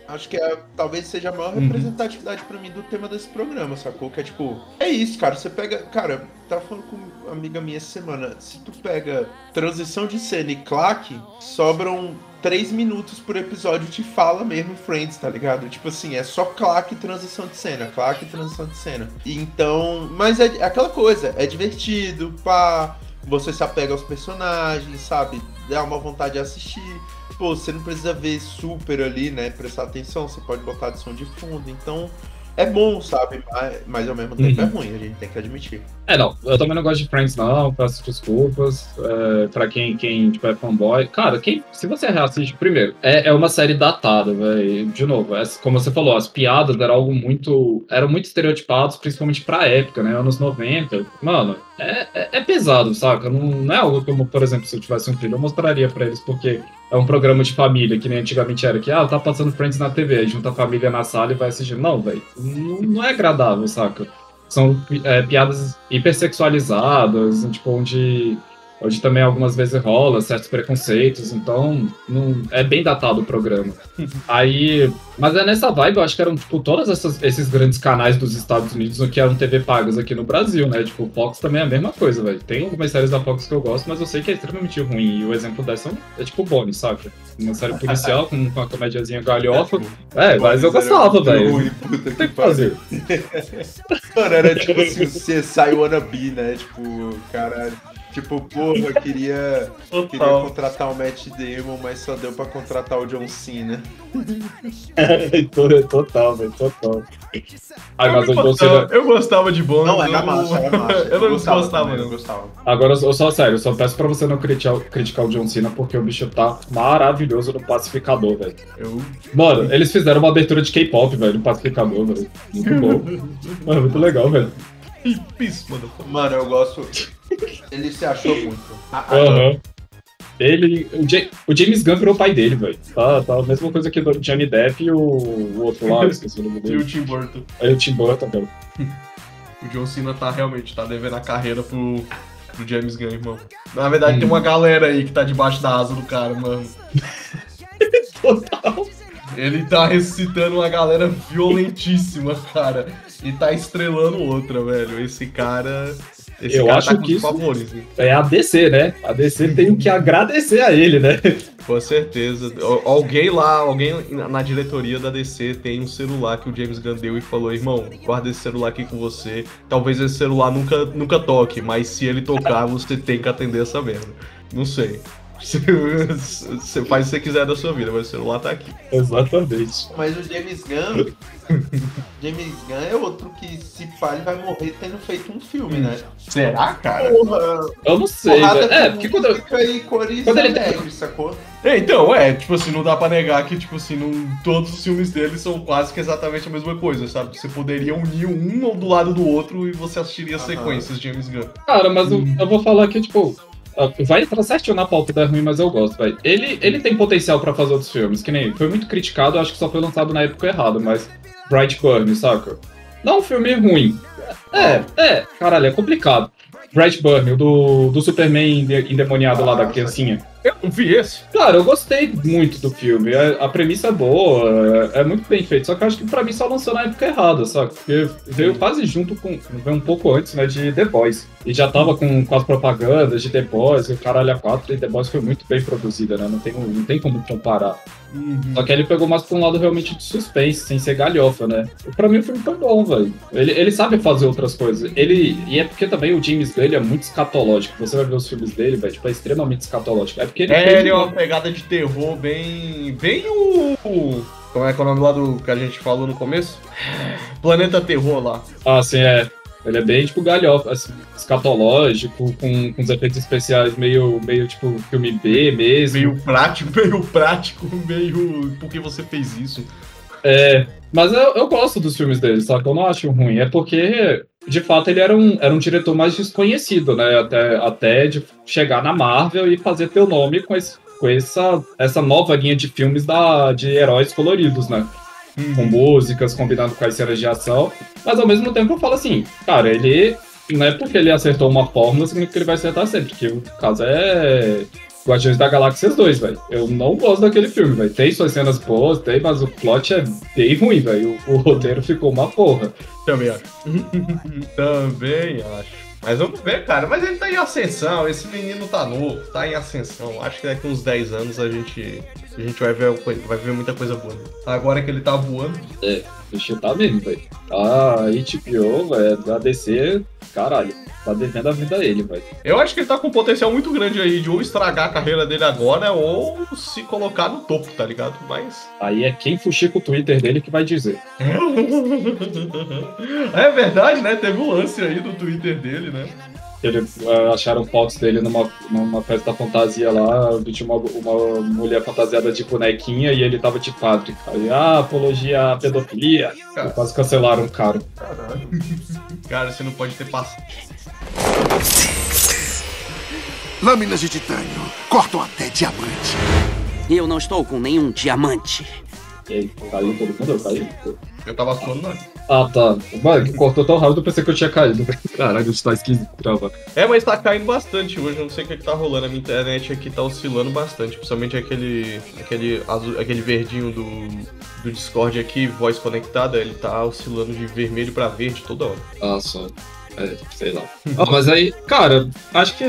Speaker 6: acho que é, talvez seja a maior
Speaker 2: Uhum.
Speaker 6: representatividade pra mim do tema desse programa, sacou? Que é tipo, é isso, cara, você pega, cara, tava falando com uma amiga minha essa semana, se tu pega transição de cena e claque, sobram três minutos por episódio te fala mesmo Friends, tá ligado? Tipo assim, é só claque e transição de cena, claque e transição de cena. Então, mas é aquela coisa, é divertido, pá, você se apega aos personagens, sabe? Dá uma vontade de assistir. Pô, você não precisa ver super ali, né? Prestar atenção, você pode botar de som de fundo. Então, é bom, sabe? Mas, mas ao mesmo tempo
Speaker 2: Uhum.
Speaker 6: é ruim, a gente tem que admitir.
Speaker 2: É, não, eu também não gosto de Friends, não, peço desculpas é, pra quem, quem tipo, é fanboy. Cara, quem, se você reassiste, primeiro, é, é uma série datada, velho. De novo, é, como você falou, as piadas eram algo muito. eram muito estereotipados, principalmente pra época, né? Anos 90. Mano, é, é, é pesado, saca? Não, não é algo como, por exemplo, se eu tivesse um filho, eu mostraria pra eles, porque é um programa de família, que nem antigamente era que, ah, tá passando Friends na TV, junta a família na sala e vai assistir. Não, velho. Não, não é agradável, saca? são é, piadas hipersexualizadas, tipo, onde, onde também algumas vezes rola certos preconceitos, então não, é bem datado o programa. Aí, mas é nessa vibe, eu acho que eram, tipo, todos esses grandes canais dos Estados Unidos que eram TV pagas aqui no Brasil, né? Tipo, o Fox também é a mesma coisa, velho. Tem algumas séries da Fox que eu gosto, mas eu sei que é extremamente ruim, e o exemplo dessa é tipo Bonnie, saca? Uma série policial com, uma comédiazinha galhofa. É, mas eu gostava, velho.
Speaker 6: Ruim, puta
Speaker 2: Tem que fazer.
Speaker 6: Mano, era tipo assim, o CSI Wannabe, né? Tipo, caralho. Tipo, porra, eu queria, queria contratar o Matt Damon, mas só deu pra contratar o John Cena.
Speaker 2: total, velho, total. Ai,
Speaker 1: Eu, gostava, eu gostava de Bones.
Speaker 6: Não, era
Speaker 1: eu-
Speaker 6: massa, era massa.
Speaker 1: eu não
Speaker 6: gostava
Speaker 1: gostava,
Speaker 6: também,
Speaker 1: não.
Speaker 6: Gostava.
Speaker 2: Agora, eu só sério, eu só peço pra você não criticar, criticar o John Cena, porque o bicho tá maravilhoso no Pacificador, velho.
Speaker 1: Eu,
Speaker 2: Mano, eles fizeram uma abertura de K-pop, velho, no Pacificador, velho. Muito bom. Mano, muito legal, velho.
Speaker 1: Pis, mano.
Speaker 6: Mano, eu gosto. Ele se achou muito. A- a-
Speaker 2: Aham. Ele. O, Ja- o James Gunn virou o pai dele, velho. Tá, tá a mesma coisa que o Johnny Depp e o, o outro lá, eu esqueci o nome
Speaker 1: E o
Speaker 2: dele.
Speaker 1: Tim Burton.
Speaker 2: Aí o Tim Burton, cara.
Speaker 1: O John Cena tá realmente, tá devendo a carreira pro, pro James Gunn, irmão. Na verdade,
Speaker 2: Hum.
Speaker 1: tem uma galera aí que tá debaixo da asa do cara, mano.
Speaker 2: Total.
Speaker 1: Ele tá ressuscitando uma galera violentíssima, cara. E tá estrelando outra, velho. Esse cara. Esse
Speaker 2: Eu
Speaker 1: cara
Speaker 2: acho
Speaker 1: tá
Speaker 2: que
Speaker 1: favores?
Speaker 2: É a DC, né? A DC tem que agradecer a ele, né?
Speaker 1: Com certeza. Al- Alguém lá, alguém na diretoria da DC tem um celular que o James Gunn deu e falou: irmão, guarda esse celular aqui com você. Talvez esse celular nunca, nunca toque, mas se ele tocar, você tem que atender essa merda. Não sei. Você faz o que você quiser da sua vida, mas o celular tá aqui.
Speaker 2: Exatamente.
Speaker 6: Mas o James Gunn. James Gunn é outro que, se pá, ele vai morrer tendo feito um filme, né?
Speaker 1: Será, cara?
Speaker 6: Porra!
Speaker 2: Eu não sei,
Speaker 6: porrada.
Speaker 2: É, porque quando eu,
Speaker 6: música e cores
Speaker 2: quando ele-
Speaker 6: alegres, sacou?
Speaker 1: É, então, é, tipo assim, não dá pra negar que, tipo assim, não, todos os filmes dele são quase que exatamente a mesma coisa, sabe? Você poderia unir um do lado do outro e você assistiria
Speaker 6: Aham.
Speaker 1: sequências de James Gunn.
Speaker 2: Cara, mas eu, eu vou falar que, tipo, vai entrar certinho na pauta da ruim, mas eu gosto, velho. Ele, ele tem potencial pra fazer outros filmes, que nem foi muito criticado, acho que só foi lançado na época errada, mas Brightburn, saca? Não é um filme ruim. É, é, caralho, é complicado. Brightburn, o do, do Superman ende- endemoniado lá da criancinha.
Speaker 1: Eu não vi esse.
Speaker 2: Cara, eu gostei muito do filme. A, a premissa é boa, é, é muito bem feito. Só que eu acho que pra mim só lançou na época errada, saca? Porque veio quase junto com. Veio um pouco antes, né? De The Boys. E já tava com, com as propagandas de The Boys, o caralho a 4, e The Boys foi muito bem produzida, né? Não tem, não tem como comparar. Só que ele pegou mais pra um lado realmente de suspense, sem ser galhofa, né? Pra mim o filme foi bom, velho. Ele, ele sabe fazer outras coisas. Ele. E é porque também o James Gunn ele é muito escatológico. Você vai ver os filmes dele, velho, tipo, é extremamente escatológico. É porque ele
Speaker 1: É,
Speaker 2: fez
Speaker 1: ele é
Speaker 2: uma-
Speaker 1: uma pegada de terror bem. bem o. Como é que é o nome lá do que a gente falou no começo? Planeta Terror lá.
Speaker 2: Ah, sim, é. Ele é bem, tipo, galhofa, assim, escatológico, com, com os efeitos especiais meio, meio, tipo, filme B mesmo.
Speaker 1: Meio prático, meio prático, meio. Por que você fez isso?
Speaker 2: É, mas eu, eu gosto dos filmes dele, só que eu não acho ruim. É porque, de fato, ele era um, era um diretor mais desconhecido, né? Até, até de chegar na Marvel e fazer teu nome com esse, com essa, essa nova linha de filmes da, de heróis coloridos, né? Com
Speaker 1: Uhum.
Speaker 2: músicas, combinando com as cenas de ação. Mas ao mesmo tempo eu falo assim, cara, ele. Não é porque ele acertou uma fórmula, significa que ele vai acertar sempre. Porque o caso é. Guardiões da Galáxia 2, velho. Eu não gosto daquele filme, velho. Tem suas cenas boas, tem, mas o plot é bem ruim, velho. O, o roteiro ficou uma porra.
Speaker 1: Também acho. Também acho. Mas vamos ver, cara. Mas ele tá em ascensão. Esse menino tá novo, tá em ascensão. Acho que daqui uns 10 anos a gente, a gente vai, ver, vai ver muita coisa boa. Agora que ele tá voando.
Speaker 2: É, o bicho tá mesmo, velho. Tá HBO, velho, da DC, caralho. Tá devendo a vida a ele, velho.
Speaker 1: Eu acho que ele tá com um potencial muito grande aí de ou estragar a carreira dele agora ou se colocar no topo, tá ligado? Mas.
Speaker 2: Aí é quem fuxica o Twitter dele que vai dizer.
Speaker 1: é verdade, né? Teve um lance aí do Twitter dele, né?
Speaker 2: Ele, uh, acharam fotos dele numa, numa festa fantasia lá, tinha uma, uma mulher fantasiada de bonequinha e ele tava de padre. Aí, ah, apologia à pedofilia.
Speaker 1: Cara.
Speaker 2: Quase cancelaram o cara.
Speaker 3: Caralho.
Speaker 1: Cara, você não pode ter passado.
Speaker 7: Lâminas de titânio cortam até diamante.
Speaker 5: Eu não estou com nenhum diamante.
Speaker 2: E aí, caiu todo mundo? Eu caí?
Speaker 1: Eu tava suando, não.
Speaker 2: Ah, tá. Mano, cortou tão rápido, eu pensei que eu tinha caído. Caralho, isso tá esquisito. Trava.
Speaker 1: É, mas tá caindo bastante hoje. Eu não sei o que, que tá rolando. A minha internet aqui tá oscilando bastante. Principalmente aquele. aquele azul, aquele verdinho do, do Discord aqui, voz conectada, ele tá oscilando de vermelho pra verde toda hora.
Speaker 2: Ah, só. É, sei lá. Ah, mas aí, cara, acho que,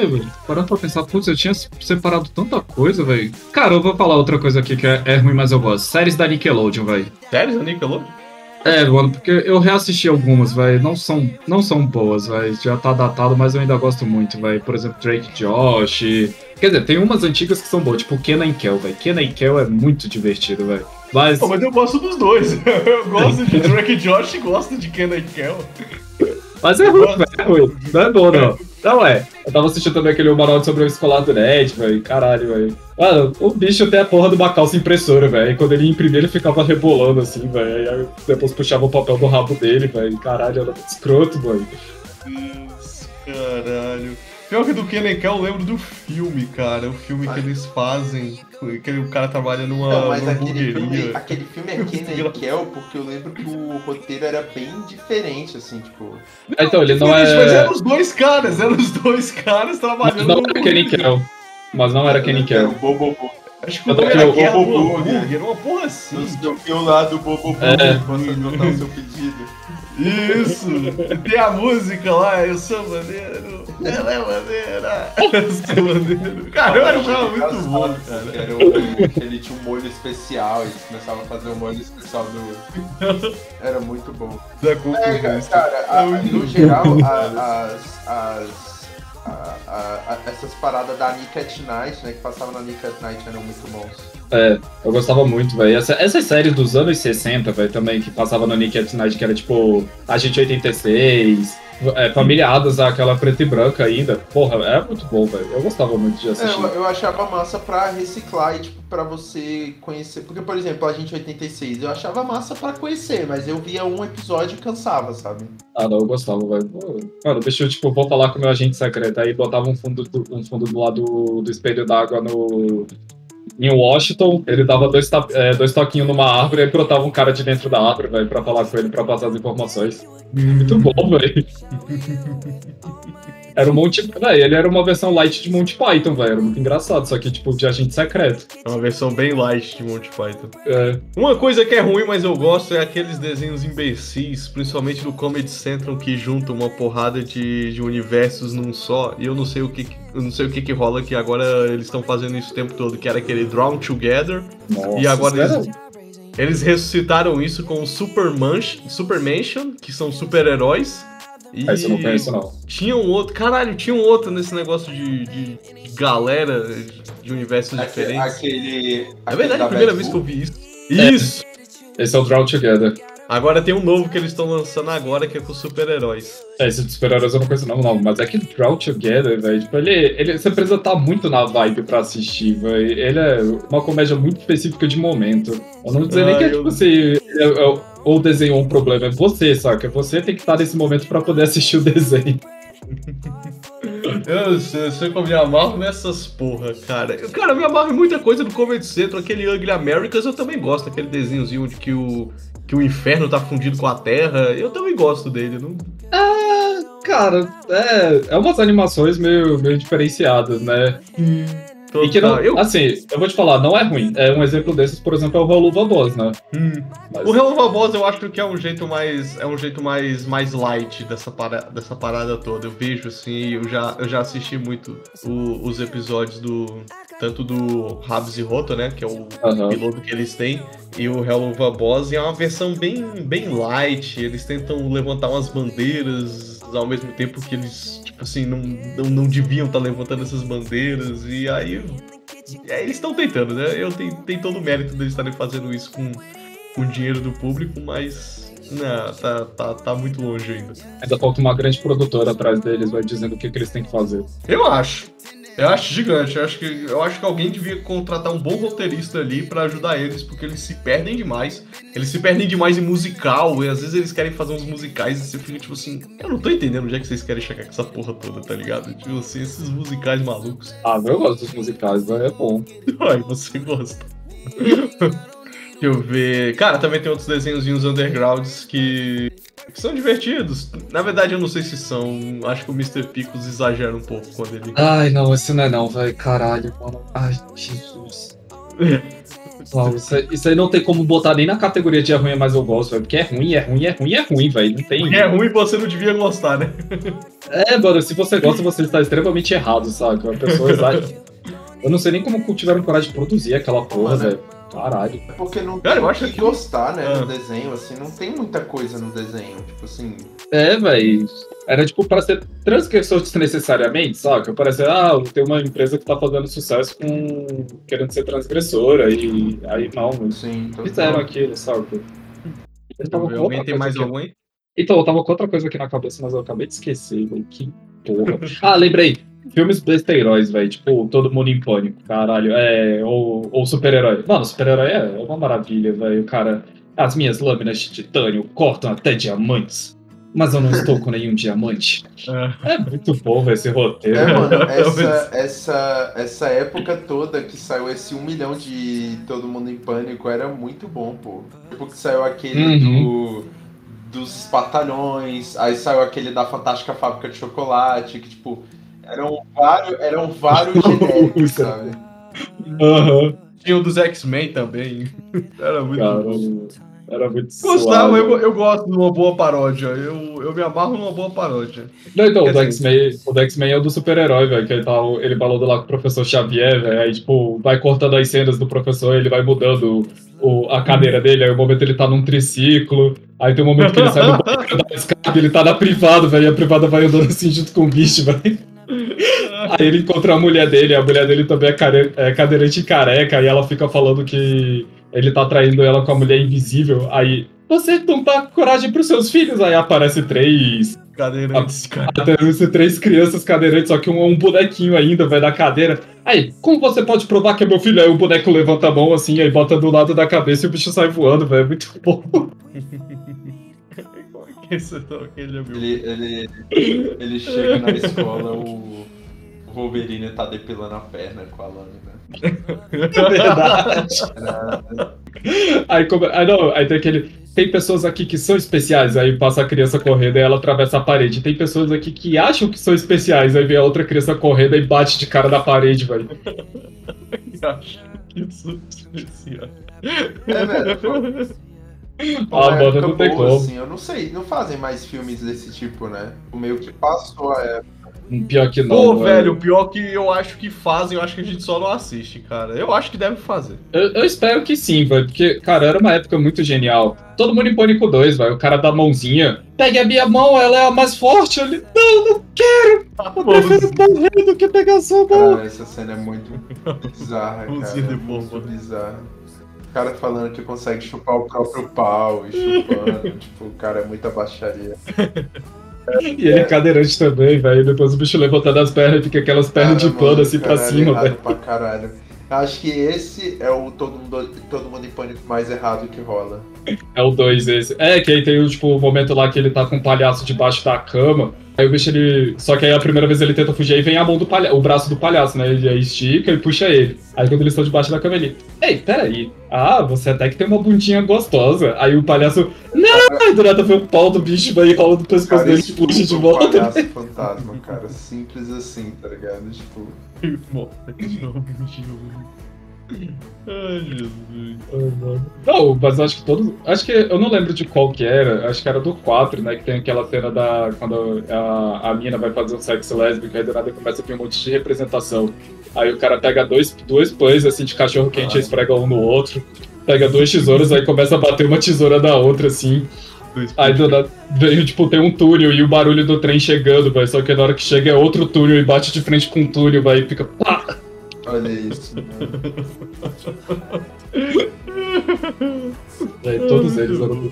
Speaker 2: parando pra pensar, putz, eu tinha separado tanta coisa, velho. Cara, eu vou falar outra coisa aqui que é, é ruim, mas eu gosto. Séries da Nickelodeon, velho.
Speaker 1: Sério, Nickelodeon?
Speaker 2: É, mano, porque eu reassisti algumas, velho. Não são, não são boas, velho. Já tá datado, mas eu ainda gosto muito, velho. Por exemplo, Drake Josh. Quer dizer, tem umas antigas que são boas, tipo Kenan e Kel, velho. Kenan Kel é muito divertido, velho. Mas.
Speaker 1: Pô, mas eu gosto dos dois. Eu gosto de Drake Josh e gosto de Kenan Kel.
Speaker 2: Mas é ruim, velho. É ruim. Não é bom, não. Não é. Eu tava assistindo também aquele Manual sobre o Escolar do Ned, velho. Caralho, velho. Mano, o bicho tem a porra de uma calça impressora, velho. E quando ele imprimia, ele ficava rebolando assim, velho. Aí depois puxava o papel do rabo dele, velho. Caralho, era muito escroto, mano.
Speaker 1: Deus, caralho. Pior que do e Kel, eu lembro do filme, cara. O filme que eles fazem. Que o cara trabalha numa,
Speaker 3: Não, mas
Speaker 1: numa
Speaker 3: aquele filme, aquele filme é Kenan e Kel, porque eu lembro que o roteiro era bem diferente, assim, tipo.
Speaker 2: Então, ele não
Speaker 1: Mas
Speaker 2: é.
Speaker 1: eram os dois caras, eram os dois caras
Speaker 2: Mas
Speaker 1: trabalhando
Speaker 2: não
Speaker 1: no
Speaker 2: era Kenny Kel. Mas não era Kenny
Speaker 3: Era
Speaker 2: Kel.
Speaker 3: o Bobobo.
Speaker 1: Acho que o nome
Speaker 2: que
Speaker 1: era
Speaker 2: o
Speaker 1: Guerra do
Speaker 3: Bobo,
Speaker 1: Hambúrguer, era uma porra assim.
Speaker 3: Não sei o que o lado Bobobo
Speaker 2: É.
Speaker 3: você anotar o seu pedido.
Speaker 1: Isso! Tem a música lá, eu sou maneiro, ela é maneira, eu sou maneiro. Cara, eu achava muito bom, cara.
Speaker 3: Era o, ele tinha um molho especial, eles começavam a fazer o molho especial do. Era muito bom. É, cara, cara, a-
Speaker 1: É
Speaker 3: no geral, a- as, as, a- a- essas paradas da Nick at Night, né, que passavam na Nick at Night eram muito bons.
Speaker 2: É, eu gostava muito, velho. Essa, essas séries dos anos 60, velho, também, que passava no Nick at Night, que era tipo Agente 86, é, Família Adams, aquela preta e branca ainda. Porra, é muito bom, velho. Eu gostava muito de
Speaker 3: É,
Speaker 2: assistir.
Speaker 3: eu, eu achava massa pra reciclar e, tipo, pra você conhecer. Porque, por exemplo, a gente 86, eu achava massa pra conhecer, mas eu via um episódio e cansava, sabe?
Speaker 2: Ah, não, eu gostava, velho. Mano, deixa eu, tipo, vou falar com o meu agente secreto. Aí botava um fundo do, um fundo do lado do, do espelho d'água no. Em Washington, ele dava dois, é, dois toquinhos numa árvore e brotava um cara de dentro da árvore, velho, pra falar com ele, pra passar as informações. Muito bom, velho. Era um Monty. Véi, ele era uma versão light de Monty Python, velho. Era muito engraçado, só que, tipo, de agente secreto.
Speaker 1: É uma versão bem light de Monty Python.
Speaker 2: É,
Speaker 1: Uma coisa que é ruim, mas eu gosto, é aqueles desenhos imbecis, principalmente do Comedy Central, que juntam uma porrada de, de universos num só. E eu não sei o que, eu não sei o que, que rola, que agora eles estão fazendo isso o tempo todo, que era aquele Drawn Together.
Speaker 2: nossa,
Speaker 1: E agora eles, eles ressuscitaram isso com o Super, Manch, Super Mansion, que são super-heróis. E
Speaker 2: eu não conheço, não.
Speaker 1: tinha um outro. Caralho, tinha um outro nesse negócio de, de galera de universos
Speaker 3: Aque-
Speaker 1: diferentes.
Speaker 3: Aquele.
Speaker 1: É verdade, é a primeira vez que eu vi isso.
Speaker 2: É.
Speaker 1: Isso!
Speaker 2: Esse é o Draw Together.
Speaker 1: Agora tem um novo que eles estão lançando agora, que é com super-heróis.
Speaker 2: É, esse de super-heróis eu não conheço não, não. Mas é que Draw Together, velho, tipo, ele, ele... Você precisa estar muito na vibe pra assistir, velho. Ele é uma comédia muito específica de momento. Eu não vou dizer nem
Speaker 1: Ah,
Speaker 2: que é,
Speaker 1: eu-
Speaker 2: tipo assim, é- é- ou desenhou um problema, é você, saca? Você tem que estar nesse momento pra poder assistir o desenho.
Speaker 1: Eu sei, eu sei eu me amarro nessas porra, cara. Cara, eu me amarro em muita coisa do Comedy Central, aquele Ugly Americas eu também gosto, aquele desenhozinho de que o, que o inferno tá fundido com a terra. Eu também gosto dele. Não...
Speaker 2: Ah, cara, é, é umas animações meio, meio diferenciadas, né? E que não, eu... Assim, eu vou te falar, não é ruim. É um exemplo desses, por exemplo, é o Reluva Boss, né?
Speaker 1: Hum. Mas... O Reluva Boss eu acho que é um jeito mais. É um jeito mais, mais light dessa, para, dessa parada toda. Eu vejo assim, eu já, eu já assisti muito o, os episódios do. Tanto do Rabs e Roto, né? Que é o uhum. piloto que eles têm. E o Reluva Boss e é uma versão bem, bem light. Eles tentam levantar umas bandeiras ao mesmo tempo que eles tipo assim, não, não, não deviam estar tá levantando essas bandeiras, e aí. É, eles estão tentando, né? Eu tenho, tenho todo o mérito deles estarem fazendo isso com, com dinheiro do público, mas. Não, tá, tá, tá muito longe ainda.
Speaker 2: Ainda falta uma grande produtora atrás deles, vai dizendo o que, que eles têm que fazer.
Speaker 1: Eu acho. Eu acho gigante. Eu acho que, eu acho que alguém devia contratar um bom roteirista ali para ajudar eles, porque eles se perdem demais. Eles se perdem demais em musical, e às vezes eles querem fazer uns musicais e você fica tipo assim, eu não tô entendendo onde é que vocês querem chegar com essa porra toda, tá ligado? Tipo assim, esses musicais malucos.
Speaker 2: Ah, eu gosto dos musicais, é bom.
Speaker 1: Ai, você gosta. Deixa eu ver. Cara, também tem outros desenhozinhos undergrounds que, que são divertidos. Na verdade, eu não sei se são. Acho que o Mr. Picos exagera um pouco quando ele.
Speaker 2: Ai, não, esse não é não, velho. Caralho, mano. Ai, Jesus. Isso, aí, isso, aí não tem como botar nem na categoria de é ruim, mas eu gosto, velho. Porque é ruim, é ruim, é ruim, é ruim, velho. Não tem.
Speaker 1: É ruim você não devia gostar, né?
Speaker 2: É, mano, se você gosta, você está extremamente errado, sabe? Uma pessoa exagera. Eu não sei nem como tiveram coragem de produzir aquela porra, velho. Caralho.
Speaker 6: É porque não Cara, eu acho que gostar, né, ah. no desenho, assim, não tem muita coisa no desenho, tipo assim...
Speaker 2: É, velho. Era tipo para ser transgressor desnecessariamente, sabe? Parece, ah, tem uma empresa que tá fazendo sucesso com querendo ser transgressora e aí não,
Speaker 6: Sim,
Speaker 2: fizeram aquilo, sabe?
Speaker 1: Alguém tem mais algum aí?
Speaker 2: Então, eu tava com outra coisa aqui na cabeça, mas eu acabei de esquecer, velho. Que porra. ah, lembrei. Filmes besteiróis, velho. Tipo, todo mundo em pânico, caralho. É, ou, ou super-herói. Mano, super-herói é uma maravilha, velho. Cara, as minhas lâminas de titânio cortam até diamantes. Mas eu não estou com nenhum diamante. É, é muito bom esse roteiro.
Speaker 6: É, mano, essa, essa, essa época toda que saiu esse um milhão de Todo Mundo em Pânico era muito bom, pô. Tipo que saiu aquele uhum. do, dos espartalhões, aí saiu aquele da Fantástica Fábrica de Chocolate, que tipo, eram vários, eram vários genéricos, sabe?
Speaker 2: Aham. Uhum.
Speaker 1: Tinha o dos X-Men também. Era muito Caramba.
Speaker 2: Era muito
Speaker 1: Gostava, eu, eu gosto de uma boa paródia. Eu, eu me amarro numa boa paródia.
Speaker 2: Não, então, o do X-Men X-Men é o do super-herói, velho. Que ele, tá, ele falou lá com o professor Xavier, velho. Aí, tipo, vai cortando as cenas do professor, ele vai mudando o, a cadeira dele. Aí, o momento ele tá num triciclo. Aí tem um momento que ele sai do banco da escada, ele tá na privada, velho. E a privada vai andando assim junto com o bicho, velho. Aí ele encontra a mulher dele, a mulher dele também é, care... é cadeirante careca, e ela fica falando que ele tá traindo ela com a mulher invisível. Aí, você não dá coragem pros seus filhos? Aí aparece três.
Speaker 1: Cadeirantes,
Speaker 2: cara. Aparece três crianças cadeirantes, só que um é um bonequinho ainda, vai da cadeira. Aí, como você pode provar que é meu filho? Aí o boneco levanta a mão assim, aí bota do lado da cabeça e o bicho sai voando, velho. É muito bom.
Speaker 6: ele, ele, ele chega na escola, o Wolverine tá depilando a perna com a lâmina.
Speaker 2: É verdade. aí, como, aí, não, aí tem aquele. Tem pessoas aqui que são especiais, aí passa a criança correndo e ela atravessa a parede. Tem pessoas aqui que acham que são especiais, aí vem a outra criança correndo e bate de cara na parede, velho.
Speaker 1: Acho que são especiais.
Speaker 6: É, velho.
Speaker 2: Ah, banda não tem como. Assim,
Speaker 6: eu não sei, não fazem mais filmes desse tipo, né? O meio que passou a época.
Speaker 2: Pior que não.
Speaker 1: Pô, velho, pior que eu acho que fazem, eu acho que a gente só não assiste, cara. Eu acho que deve fazer.
Speaker 2: Eu, eu espero que sim, velho. Porque, cara, era uma época muito genial. Todo mundo em Pânico 2, velho. O cara da mãozinha. Pegue a minha mão, ela é a mais forte. Ele, não, não quero. Ah, eu prefiro morrer do que pegar a sua mão.
Speaker 6: Cara, essa cena é muito bizarra, cara. É muito bizarra. O cara falando que consegue chupar o próprio pau e chupando. tipo, o cara é muita baixaria.
Speaker 2: E ele é cadeirante também, velho. Depois o bicho levantando as pernas e fica aquelas pernas de pano assim pra cima, velho.
Speaker 6: Pra caralho. Acho que esse é o todo mundo, todo mundo em pânico mais errado que rola.
Speaker 2: É o 2 esse. É, que aí tem tipo, o momento lá que ele tá com um palhaço debaixo da cama. Aí o bicho ele. Só que aí a primeira vez ele tenta fugir, aí vem a mão do palhaço, o braço do palhaço, né? Ele aí estica e puxa ele. Aí quando eles estão debaixo da cama, ele. Ei, peraí. Ah, você até que tem uma bundinha gostosa. Aí o palhaço. Não! Aí do nada vem o pau do bicho, vai e rola do pescoço
Speaker 6: Cara,
Speaker 2: dele e puxa de
Speaker 6: puto
Speaker 2: volta.
Speaker 6: palhaço fantasma, cara. Simples assim, tá ligado? Tipo.
Speaker 1: Ai, Jesus.
Speaker 2: Não, mas acho que todos. Acho que eu não lembro de qual que era. Acho que era do 4, né? Que tem aquela cena da. Quando a, a mina vai fazer um sexo lésbico, aí do nada começa a vir um monte de representação. Aí o cara pega dois, dois pães assim de cachorro quente e esfrega um no outro. Pega duas tesouras, aí começa a bater uma tesoura da outra, assim. Aí do nada, vem, tipo, tem um túnel e o barulho do trem chegando, vai. Só que na hora que chega é outro túnel e bate de frente com o túnel, vai, e fica. Pá!
Speaker 6: Olha isso, mano.
Speaker 2: É, todos eles eram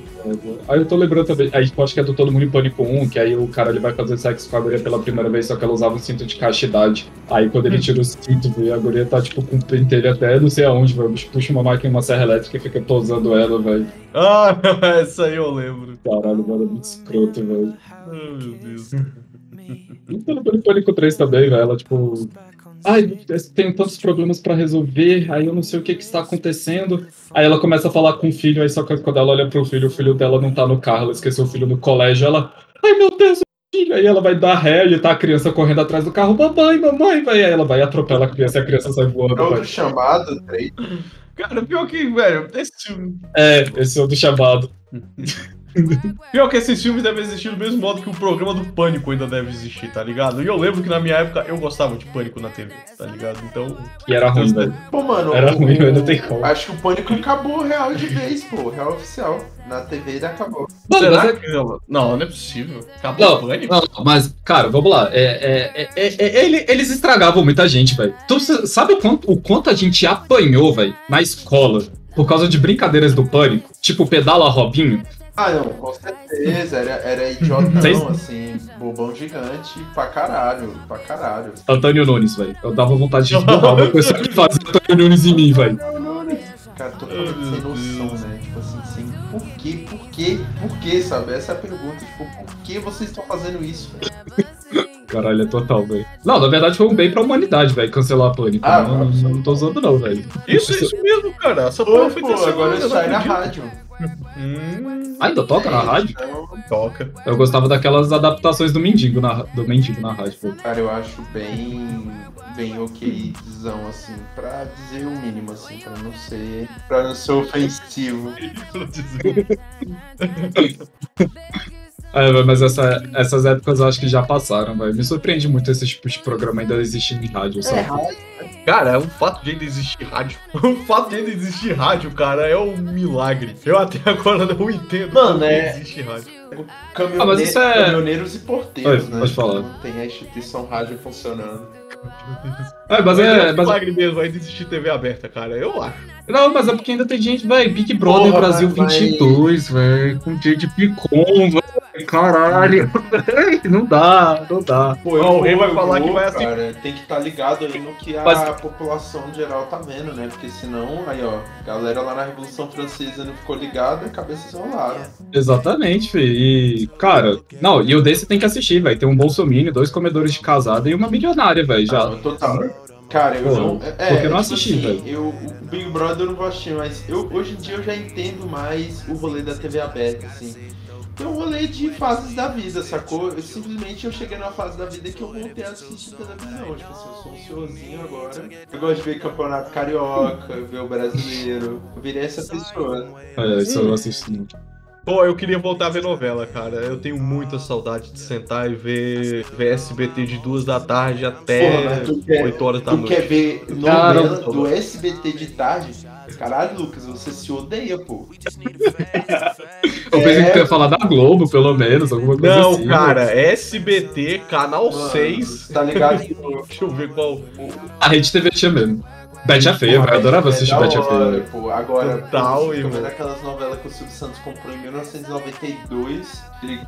Speaker 2: Aí eu tô lembrando também, aí tipo, acho que é do Todo Mundo em Pânico 1, que aí o cara ele vai fazer sexo com a guria pela primeira vez, só que ela usava um cinto de castidade. Aí quando ele tira o cinto, velho, a guria tá tipo com o pentelho até não sei aonde, velho. Puxa uma máquina, uma serra elétrica e fica tosando ela, velho.
Speaker 1: Ah, essa aí eu lembro.
Speaker 2: Caralho, mano, é muito escroto, velho.
Speaker 1: Ai, meu Deus.
Speaker 2: E pelo Todo Mundo em Pânico 3 também, velho, ela tipo. Ai, eu tenho tantos problemas pra resolver, aí eu não sei o que que está acontecendo. Aí ela começa a falar com o filho, aí só que quando ela olha pro filho, o filho dela não tá no carro, ela esqueceu o filho no colégio, ela. Ai meu Deus, o filho! Aí ela vai dar ré e tá a criança correndo atrás do carro, mamãe, mamãe, vai. Aí ela vai e atropela a criança e a criança sai voando,
Speaker 6: É outro
Speaker 2: vai.
Speaker 6: chamado.
Speaker 1: Cara, pior que, velho, esse filme.
Speaker 2: É, esse é o do chamado.
Speaker 1: Pior que esses filmes devem existir do mesmo modo que o programa do Pânico ainda deve existir, tá ligado? E eu lembro que na minha época eu gostava de Pânico na TV, tá ligado? Então.
Speaker 2: E era ruim, velho.
Speaker 6: Pô, mano.
Speaker 2: Era
Speaker 6: o-
Speaker 2: ruim, mas não tem como.
Speaker 6: Acho que o pânico acabou real de vez, pô. Real oficial. Na TV ele acabou.
Speaker 2: Mano,
Speaker 1: Será
Speaker 2: é-
Speaker 1: que. Não, não é possível. Acabou
Speaker 2: Não,
Speaker 1: o Pânico?
Speaker 2: não, mas, cara, vamos lá. É, é, é, é, é, ele- eles estragavam muita gente, velho. Tu sa- sabe o quanto, o quanto a gente apanhou, velho, na escola por causa de brincadeiras do pânico? Tipo, pedala Robinho?
Speaker 6: Ah, não, com certeza. Era, era idiotão,
Speaker 2: Vocês-
Speaker 6: assim. Bobão gigante pra caralho. Pra caralho.
Speaker 2: Antônio Nunes, velho. Eu dava vontade de esburrar uma pessoa que fazia Antônio Nunes em mim, velho.
Speaker 6: Cara, totalmente sem noção, né? Tipo assim, sem por quê, por quê, por quê, sabe? Essa é a pergunta. Tipo, por que vocês estão fazendo isso? velho?
Speaker 2: Caralho, é total, velho. Não, na verdade foi um bem pra humanidade, velho, cancelar a pânico.
Speaker 6: Ah,
Speaker 2: não,
Speaker 6: absolutamente.
Speaker 2: não tô usando, não, velho.
Speaker 1: Isso, isso mesmo, cara. Essa porra foi
Speaker 6: pô, agora
Speaker 1: eu não
Speaker 6: sai na rádio.
Speaker 1: Hum,
Speaker 2: Ainda toca na rádio?
Speaker 1: Toca.
Speaker 2: Eu gostava daquelas adaptações do Mendigo na, do Mendigo na rádio, pô.
Speaker 6: cara, eu acho bem. Bem okzão, assim, pra dizer o mínimo, assim, pra não ser. pra não ser ofensivo.
Speaker 2: É, mas essa- essas épocas eu acho que já passaram, velho. Me surpreende muito esse tipo de programa ainda existindo em rádio, sabe?
Speaker 1: Cara, o fato de ainda existir rádio. O fato de ainda existir rádio, cara, é um milagre. Eu até agora não entendo
Speaker 6: Mano, é-
Speaker 1: existe rádio.
Speaker 6: Caminhone-
Speaker 2: Ah, mas isso é-
Speaker 6: Caminhoneiros e porteiros,
Speaker 2: Oi,
Speaker 6: né?
Speaker 2: pode falar.
Speaker 6: Não tem a instituição rádio funcionando.
Speaker 2: É, mas
Speaker 1: é
Speaker 2: é.
Speaker 1: um
Speaker 2: Mas,
Speaker 1: milagre mesmo ainda existir TV aberta, cara. Eu acho.
Speaker 2: não, mas é porque ainda tem gente, velho. Big Brother
Speaker 6: Porra,
Speaker 2: Brasil
Speaker 6: mas-
Speaker 2: 22, velho. Com dia de picom, velho. Caralho. não dá, não dá.
Speaker 6: Pô,
Speaker 1: rei vai
Speaker 6: eu
Speaker 1: falar
Speaker 6: vou,
Speaker 1: que vai assim-
Speaker 6: Cara, tem que estar ligado aí no que a
Speaker 2: Mas-
Speaker 6: população geral tá vendo, né? Porque senão, aí ó, galera lá na Revolução Francesa não ficou ligada, cabeças rolaram.
Speaker 2: Exatamente, filho. E, cara, não, e o desse tem que assistir, velho. Tem um Bolsonaro, dois comedores de casada e uma milionária, velho. Já.
Speaker 6: Ah, total. Cara, eu
Speaker 2: Pô,
Speaker 6: não. É,
Speaker 2: por que não
Speaker 6: tipo
Speaker 2: assistir,
Speaker 6: assim,
Speaker 2: velho?
Speaker 6: Eu, o Big Brother eu não vou assistir, mas eu, hoje em dia eu já entendo mais o rolê da TV aberta, assim. Tem um rolê de fases da vida, sacou? Eu, simplesmente eu cheguei numa fase da vida que eu voltei a assistir televisão. Tipo assim, eu sou um senhorzinho agora. Eu gosto de ver campeonato carioca, ver o brasileiro. Eu virei essa pessoa.
Speaker 2: É, isso eu assisto muito.
Speaker 1: Pô, eu queria voltar a ver novela, cara. Eu tenho muita saudade de sentar e ver, ver SBT de duas da tarde até
Speaker 6: Porra, mas tu quer-
Speaker 1: 8 horas da
Speaker 6: Tu
Speaker 1: noite.
Speaker 6: quer ver
Speaker 2: Cara,
Speaker 6: novela do SBT de tarde? Caralho, Lucas, você se odeia, pô.
Speaker 2: Eu pensei
Speaker 6: É.
Speaker 2: que tu ia falar da Globo, pelo menos, alguma coisa
Speaker 1: Não,
Speaker 2: assim.
Speaker 1: cara, SBT, canal
Speaker 6: Mano,
Speaker 1: 6.
Speaker 6: Tá ligado?
Speaker 1: Deixa eu ver qual.
Speaker 2: A Rede TV tinha mesmo. Bete é feia. Eu adorava assistir
Speaker 6: é
Speaker 2: Bete é
Speaker 6: da
Speaker 2: feia.
Speaker 6: pô. Agora,
Speaker 1: Total, irmão.
Speaker 6: aquelas novelas que o Silvio Santos comprou em 1992. Ele...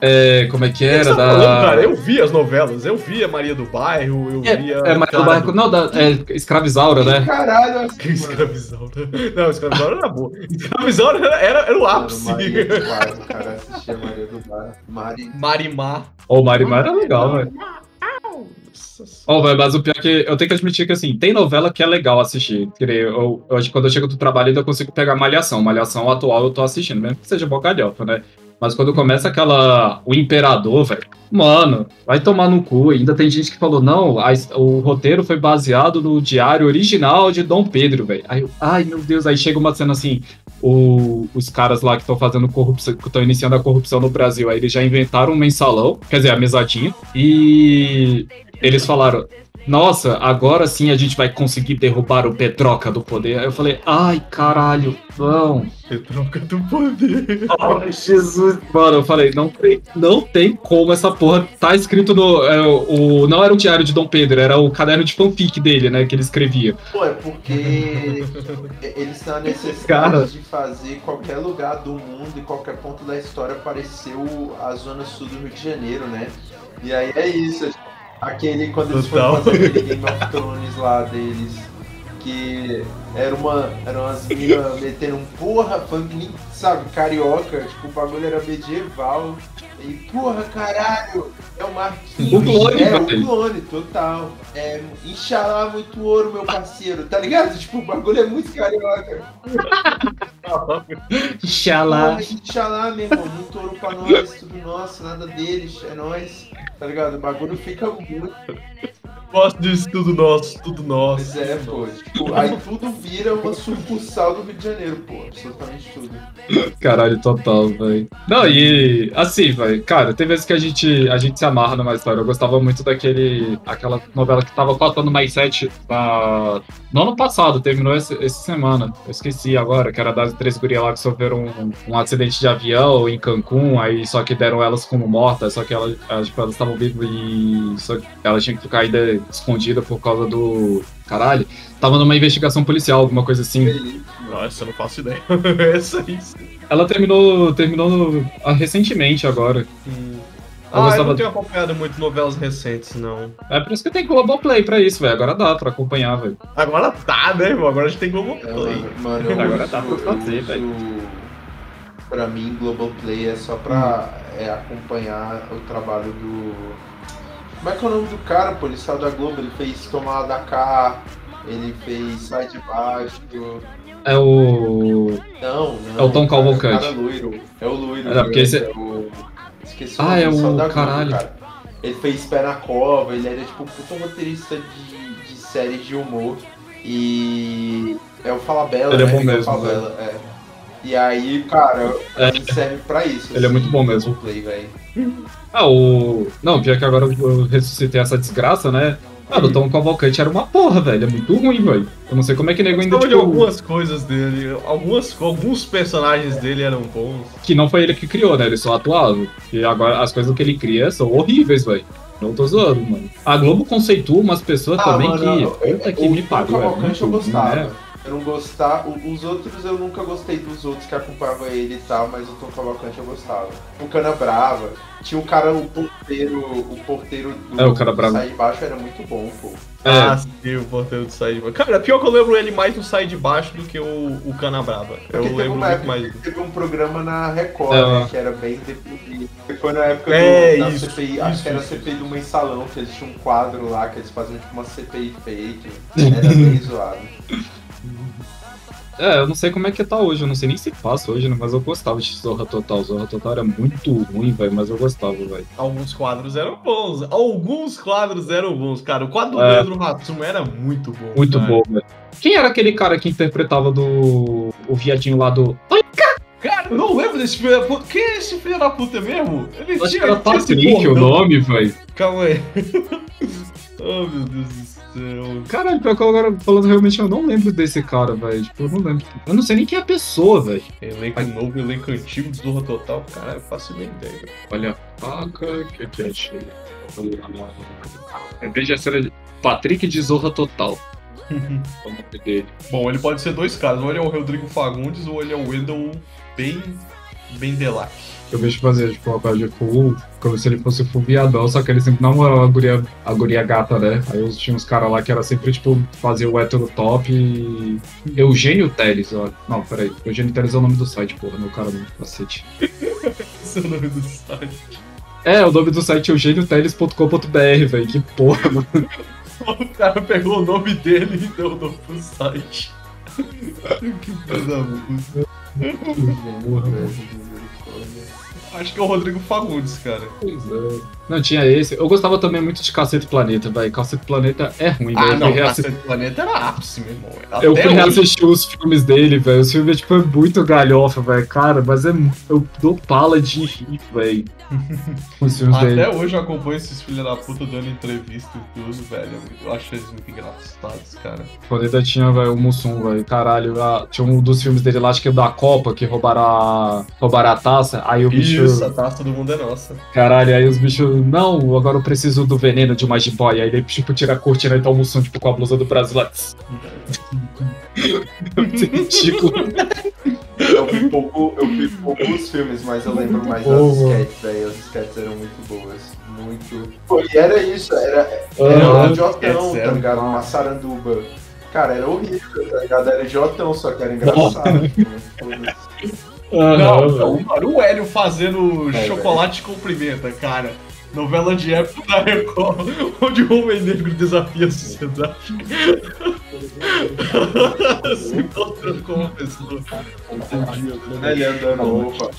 Speaker 2: É, como é que era?
Speaker 1: tá falando, cara,
Speaker 2: Da.
Speaker 1: eu vi as novelas, eu via Maria do Bairro, eu via.
Speaker 2: É, mas do barco. Não, da. É, Escravizaura, né?
Speaker 6: Caralho, assim,
Speaker 1: Que escravizaura. Não, escravizaura era boa. Escravizaura era, era, era o ápice.
Speaker 6: Maria do Bairro, o cara assistia Maria do Bairro. Mari...
Speaker 1: Marimar.
Speaker 2: Ô, o Marimar era legal, velho. Velho, mas o pior é que eu tenho que admitir que, assim, tem novela que é legal assistir. Eu, eu, quando eu chego do trabalho ainda consigo pegar Malhação. Malhação atual eu tô assistindo, mesmo que seja bocalhofa, né? Mas quando começa aquela. O Imperador, velho. Mano, vai tomar no cu. Ainda tem gente que falou, não, a o roteiro foi baseado no diário original de Dom Pedro, velho. Aí ai, meu Deus, aí chega uma cena assim. o- os caras lá que estão fazendo corrupção, que estão iniciando a corrupção no Brasil, aí eles já inventaram um mensalão, quer dizer, a mesadinha, e eles falaram: Nossa, agora sim a gente vai conseguir derrubar o Petroca do poder. Aí eu falei: Ai, caralho, vão.
Speaker 1: Troca do poder.
Speaker 2: Ai, Jesus. Mano, eu falei: Não tem, não tem como essa porra tá escrito no. é, o, não era o diário de Dom Pedro, era o caderno de fanfic dele, né, que ele escrevia.
Speaker 6: Pô, é porque eles têm a necessidade
Speaker 2: Cara.
Speaker 6: de fazer qualquer lugar do mundo e qualquer ponto da história parecer o- a zona sul do Rio de Janeiro, né? E aí é isso. Aquele, quando eles
Speaker 1: Total.
Speaker 6: foram fazer aquele Game of Thrones lá deles, que era uma. Eram umas minas metendo um porra, funk, sabe, carioca, tipo, o bagulho era medieval. E porra, caralho, é o Marquinhos.
Speaker 2: O clone,
Speaker 6: é, o clone, total. É, Inxalá, muito ouro, meu parceiro, tá ligado? Tipo, o bagulho é muito carioca.
Speaker 2: Xalá.
Speaker 6: Porra, Inxalá, meu irmão, muito ouro pra nós, tudo nosso, nada deles, é nós. Tá ligado? O bagulho fica muito.
Speaker 1: Gosto disso, tudo nosso, tudo nosso.
Speaker 6: Pois é, pô. Tipo, aí tudo vira uma sucursal do Rio de Janeiro, pô. Absolutamente tudo.
Speaker 2: Caralho, total, velho. Não, e assim, velho, cara, tem vezes que a gente, a gente se amarra numa história. Eu gostava muito daquele. aquela novela que tava cotando mais sete na, no ano passado, terminou esse- essa semana. Eu esqueci agora, que era das três gurias lá que sofreram um, um acidente de avião em Cancún, aí só que deram elas como mortas, só que elas, elas, tipo, elas estavam vivas e só que elas tinham que ficar ainda escondidas por causa do. Caralho, tava numa investigação policial, alguma coisa assim.
Speaker 1: Nossa, eu não faço ideia. Essa aí. sim.
Speaker 2: Ela terminou, terminou ah, recentemente agora.
Speaker 1: Hum.
Speaker 2: Eu
Speaker 1: Ah, eu
Speaker 2: gostava-
Speaker 1: não tenho acompanhado muito novelas recentes, não.
Speaker 2: É por isso que tem Globoplay pra isso, velho. Agora dá pra acompanhar, velho.
Speaker 1: Agora tá, né, irmão? Agora a gente tem
Speaker 6: É,
Speaker 1: Globoplay.
Speaker 6: mano, mano, eu
Speaker 2: Agora
Speaker 6: uso,
Speaker 2: dá pra fazer,
Speaker 6: eu uso-
Speaker 2: velho.
Speaker 6: Pra mim, Globoplay é só pra é, acompanhar o trabalho do. Como é que é o nome do cara, pô? Ele saiu da Globo, ele fez Tomada da Cá, ele fez Sai de Baixo.
Speaker 2: É o.
Speaker 6: Não, não.
Speaker 2: É o Tom
Speaker 6: cara,
Speaker 2: Cavalcante.
Speaker 6: o loiro. É o loiro.
Speaker 2: É, porque esse-
Speaker 6: é o... Esqueci
Speaker 2: Ah,
Speaker 6: nome,
Speaker 2: é
Speaker 6: ele saiu
Speaker 2: o-
Speaker 6: da Globo,
Speaker 2: caralho.
Speaker 6: cara. Ele fez Pé na Cova, ele era tipo um puta roteirista de, de séries de humor. E é o Falabella,
Speaker 2: Ele é
Speaker 6: né?
Speaker 2: bom mesmo,
Speaker 6: Falabella, é. E aí, cara,
Speaker 2: É.
Speaker 6: serve pra isso.
Speaker 2: Ele é muito bom mesmo.
Speaker 6: o Play, velho.
Speaker 2: Ah, o. Não, pior que agora eu ressuscitei essa desgraça, né? Ah, o Tom Cavalcante era uma porra, velho. É muito ruim, velho. Eu não sei como é que nego ainda.
Speaker 1: De
Speaker 2: Tipo,
Speaker 1: algumas coisas dele. Algumas, alguns personagens dele eram bons.
Speaker 2: Que não foi ele que criou, né? Ele só atuava. E agora as coisas que ele cria são horríveis, velho. Não tô zoando, mano. A Globo conceitua umas pessoas
Speaker 6: Ah,
Speaker 2: também
Speaker 6: mano,
Speaker 2: que. Puta que
Speaker 6: o
Speaker 2: me
Speaker 6: Tom
Speaker 2: pariu, é
Speaker 6: Cavalcante eu gostava.
Speaker 2: né?
Speaker 6: Eu não gostava. o- Os outros eu nunca gostei dos outros que acompanhavam ele e tal, mas o Tom Cavalcante eu gostava. O Cana Brava. Tinha o cara, o porteiro. O porteiro do
Speaker 2: É, o Cana Brava.
Speaker 6: Sai de Baixo era muito bom, pô.
Speaker 2: É.
Speaker 1: Ah, sim, o porteiro do Sai de Baixo. Cara, pior que eu lembro ele mais no Sai de Baixo do que o, o Cana Brava. Eu
Speaker 6: Porque teve
Speaker 1: lembro
Speaker 6: uma
Speaker 1: muito mais.
Speaker 6: teve um programa na Record,
Speaker 2: É.
Speaker 6: né, que era bem deprimido. E Foi na época
Speaker 1: É,
Speaker 6: do, da
Speaker 1: isso,
Speaker 6: CPI, acho
Speaker 1: isso,
Speaker 6: que era a
Speaker 1: isso.
Speaker 6: CPI do Mensalão, que eles tinham um quadro lá, que eles faziam tipo uma CPI fake. Era bem zoado.
Speaker 2: É, eu não sei como é que tá hoje, eu não sei nem se passa hoje, né? Mas eu gostava de Zorra Total. Zorra Total era muito ruim, velho, mas eu gostava, velho.
Speaker 1: Alguns quadros eram bons. Alguns quadros eram bons, cara. O quadro do
Speaker 2: É.
Speaker 1: Pedro Hatsuma era muito bom.
Speaker 2: Muito
Speaker 1: cara.
Speaker 2: bom, velho. Quem era aquele cara que interpretava do. O viadinho lá do.
Speaker 1: Cara, eu não lembro desse filho da puta. Quem é esse filho da puta mesmo? Ele
Speaker 2: Acho que
Speaker 1: tinha,
Speaker 2: era
Speaker 1: tinha esse
Speaker 2: Patrick o nome, velho.
Speaker 1: Calma aí. oh, meu Deus do céu.
Speaker 2: Caralho, pior que eu agora falando realmente, eu não lembro desse cara, velho. Tipo, eu não lembro. Eu não sei nem quem é a pessoa, velho.
Speaker 1: Elenco novo, elenco antigo Zorra Total. Caralho, eu faço nem ideia. velho.
Speaker 2: Olha a faca, que que achei? Em vez de ser Patrick de Zorra Total. o nome dele.
Speaker 1: Bom, ele pode ser dois caras. Ou ele é o Rodrigo Fagundes ou ele é o Wendell Ben Bendelac.
Speaker 2: Eu vejo fazer, tipo, uma de full, como se ele fosse full viadão, só que ele sempre namorou a guria, a guria gata, né? Aí eu tinha uns caras lá que era sempre, tipo, fazer o hétero top e. Eugênio Teles, ó. Não, peraí. Eugênio Teles é o nome do site, porra, meu cara não, cacete.
Speaker 1: Esse é o nome do site.
Speaker 2: É, o nome do site é eugênioteles.com.br, velho. Que porra, mano.
Speaker 1: O cara pegou o nome dele e deu o nome pro site. que da Acho que é o Rodrigo Fagundes, cara.
Speaker 2: Pois é. Não, tinha esse. Eu gostava também muito de Cacete Planeta, velho. Cacete Planeta é ruim, velho.
Speaker 1: Ah, não,
Speaker 2: reassist...
Speaker 1: Cacete Planeta era ápice, meu irmão. Até
Speaker 2: eu fui
Speaker 1: hoje.
Speaker 2: reassistir os filmes dele, velho. Os filmes, tipo, é muito galhofa, velho. Cara, mas é... eu dou pala de rir, velho. Os filmes
Speaker 1: Até
Speaker 2: dele.
Speaker 1: hoje eu acompanho esses filhos da puta dando entrevista e tudo, velho. Eu acho eles muito engraçados, cara.
Speaker 2: Ainda tinha, velho, o Mussum, velho. Caralho, a- tinha um dos filmes dele lá, acho que é da Copa, que roubaram a, roubaram a taça. Aí o bicho.
Speaker 1: Isso, a taça do mundo é nossa.
Speaker 2: Caralho, aí os bichos. Não, agora eu preciso do veneno de uma jiboia. Aí ele, tipo, tira a cortina e tá o Mussum, tipo, com a blusa do Brasil lá. Ridículo.
Speaker 6: Eu vi pouco, eu vi poucos filmes, mas eu lembro mais das
Speaker 2: Boa.
Speaker 6: sketches, velho. As sketches eram muito boas. Muito. Pô, e era isso, era, era um jotão,
Speaker 1: sketches
Speaker 6: tá ligado? Uma saranduba. Cara, era horrível, tá ligado? Era jotão, só que era engraçado. Foda-se.
Speaker 2: Aham,
Speaker 1: Não,
Speaker 2: velho.
Speaker 1: não, mano, o Hélio fazendo
Speaker 6: É,
Speaker 1: chocolate com pimenta, cara. Novela de época da Record, onde o homem negro desafia a sociedade. Se mostrando como uma pessoa.
Speaker 6: Ele andando, opa.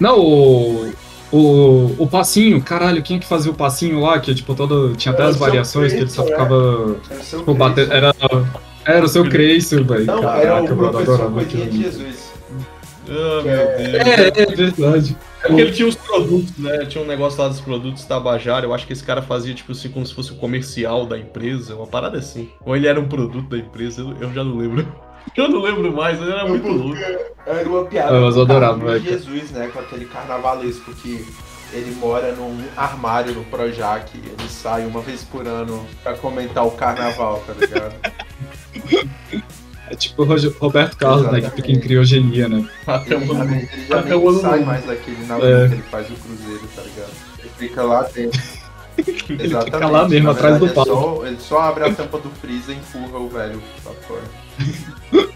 Speaker 2: Não, o. O, o passinho, caralho, quem é que fazia o passinho lá? Que tipo, todo. Tinha até
Speaker 6: Era
Speaker 2: as variações que ele só ficava.
Speaker 6: Era seu
Speaker 2: Tipo, bater.
Speaker 6: Cristo.
Speaker 2: Era. Era o seu Creício, velho.
Speaker 6: Não,
Speaker 2: Caraca,
Speaker 6: era o
Speaker 2: mano,
Speaker 6: professor
Speaker 2: adorava
Speaker 6: Coisinha
Speaker 2: aquilo.
Speaker 6: de Jesus.
Speaker 1: Ah, meu Deus.
Speaker 2: É, é verdade.
Speaker 1: É porque ele tinha os produtos, né? Tinha um negócio lá dos produtos Tabajara. Eu acho que esse cara fazia, tipo assim, como se fosse o comercial da empresa, uma parada assim. Ou ele era um produto da empresa, eu, eu já não lembro. Eu não lembro mais, ele era muito louco.
Speaker 6: Era uma piada
Speaker 2: mas eu adorava.
Speaker 6: Jesus, né? Com aquele carnavalesco que ele mora num armário no Projac. Ele sai uma vez por ano pra comentar o carnaval, tá ligado?
Speaker 2: É tipo o Roberto Carlos, né? Que fica em criogenia, né?
Speaker 1: Até
Speaker 6: Ele
Speaker 1: o
Speaker 6: já,
Speaker 1: ano.
Speaker 6: ele
Speaker 1: até
Speaker 6: nem
Speaker 1: o ano
Speaker 6: sai mais daquele navio
Speaker 2: É.
Speaker 6: que ele faz o cruzeiro, tá ligado? Ele fica lá dentro.
Speaker 2: Ele
Speaker 6: Exatamente.
Speaker 2: fica lá mesmo, atrás do
Speaker 6: é
Speaker 2: pau.
Speaker 6: só- ele só abre a tampa do freezer e empurra o velho pra fora.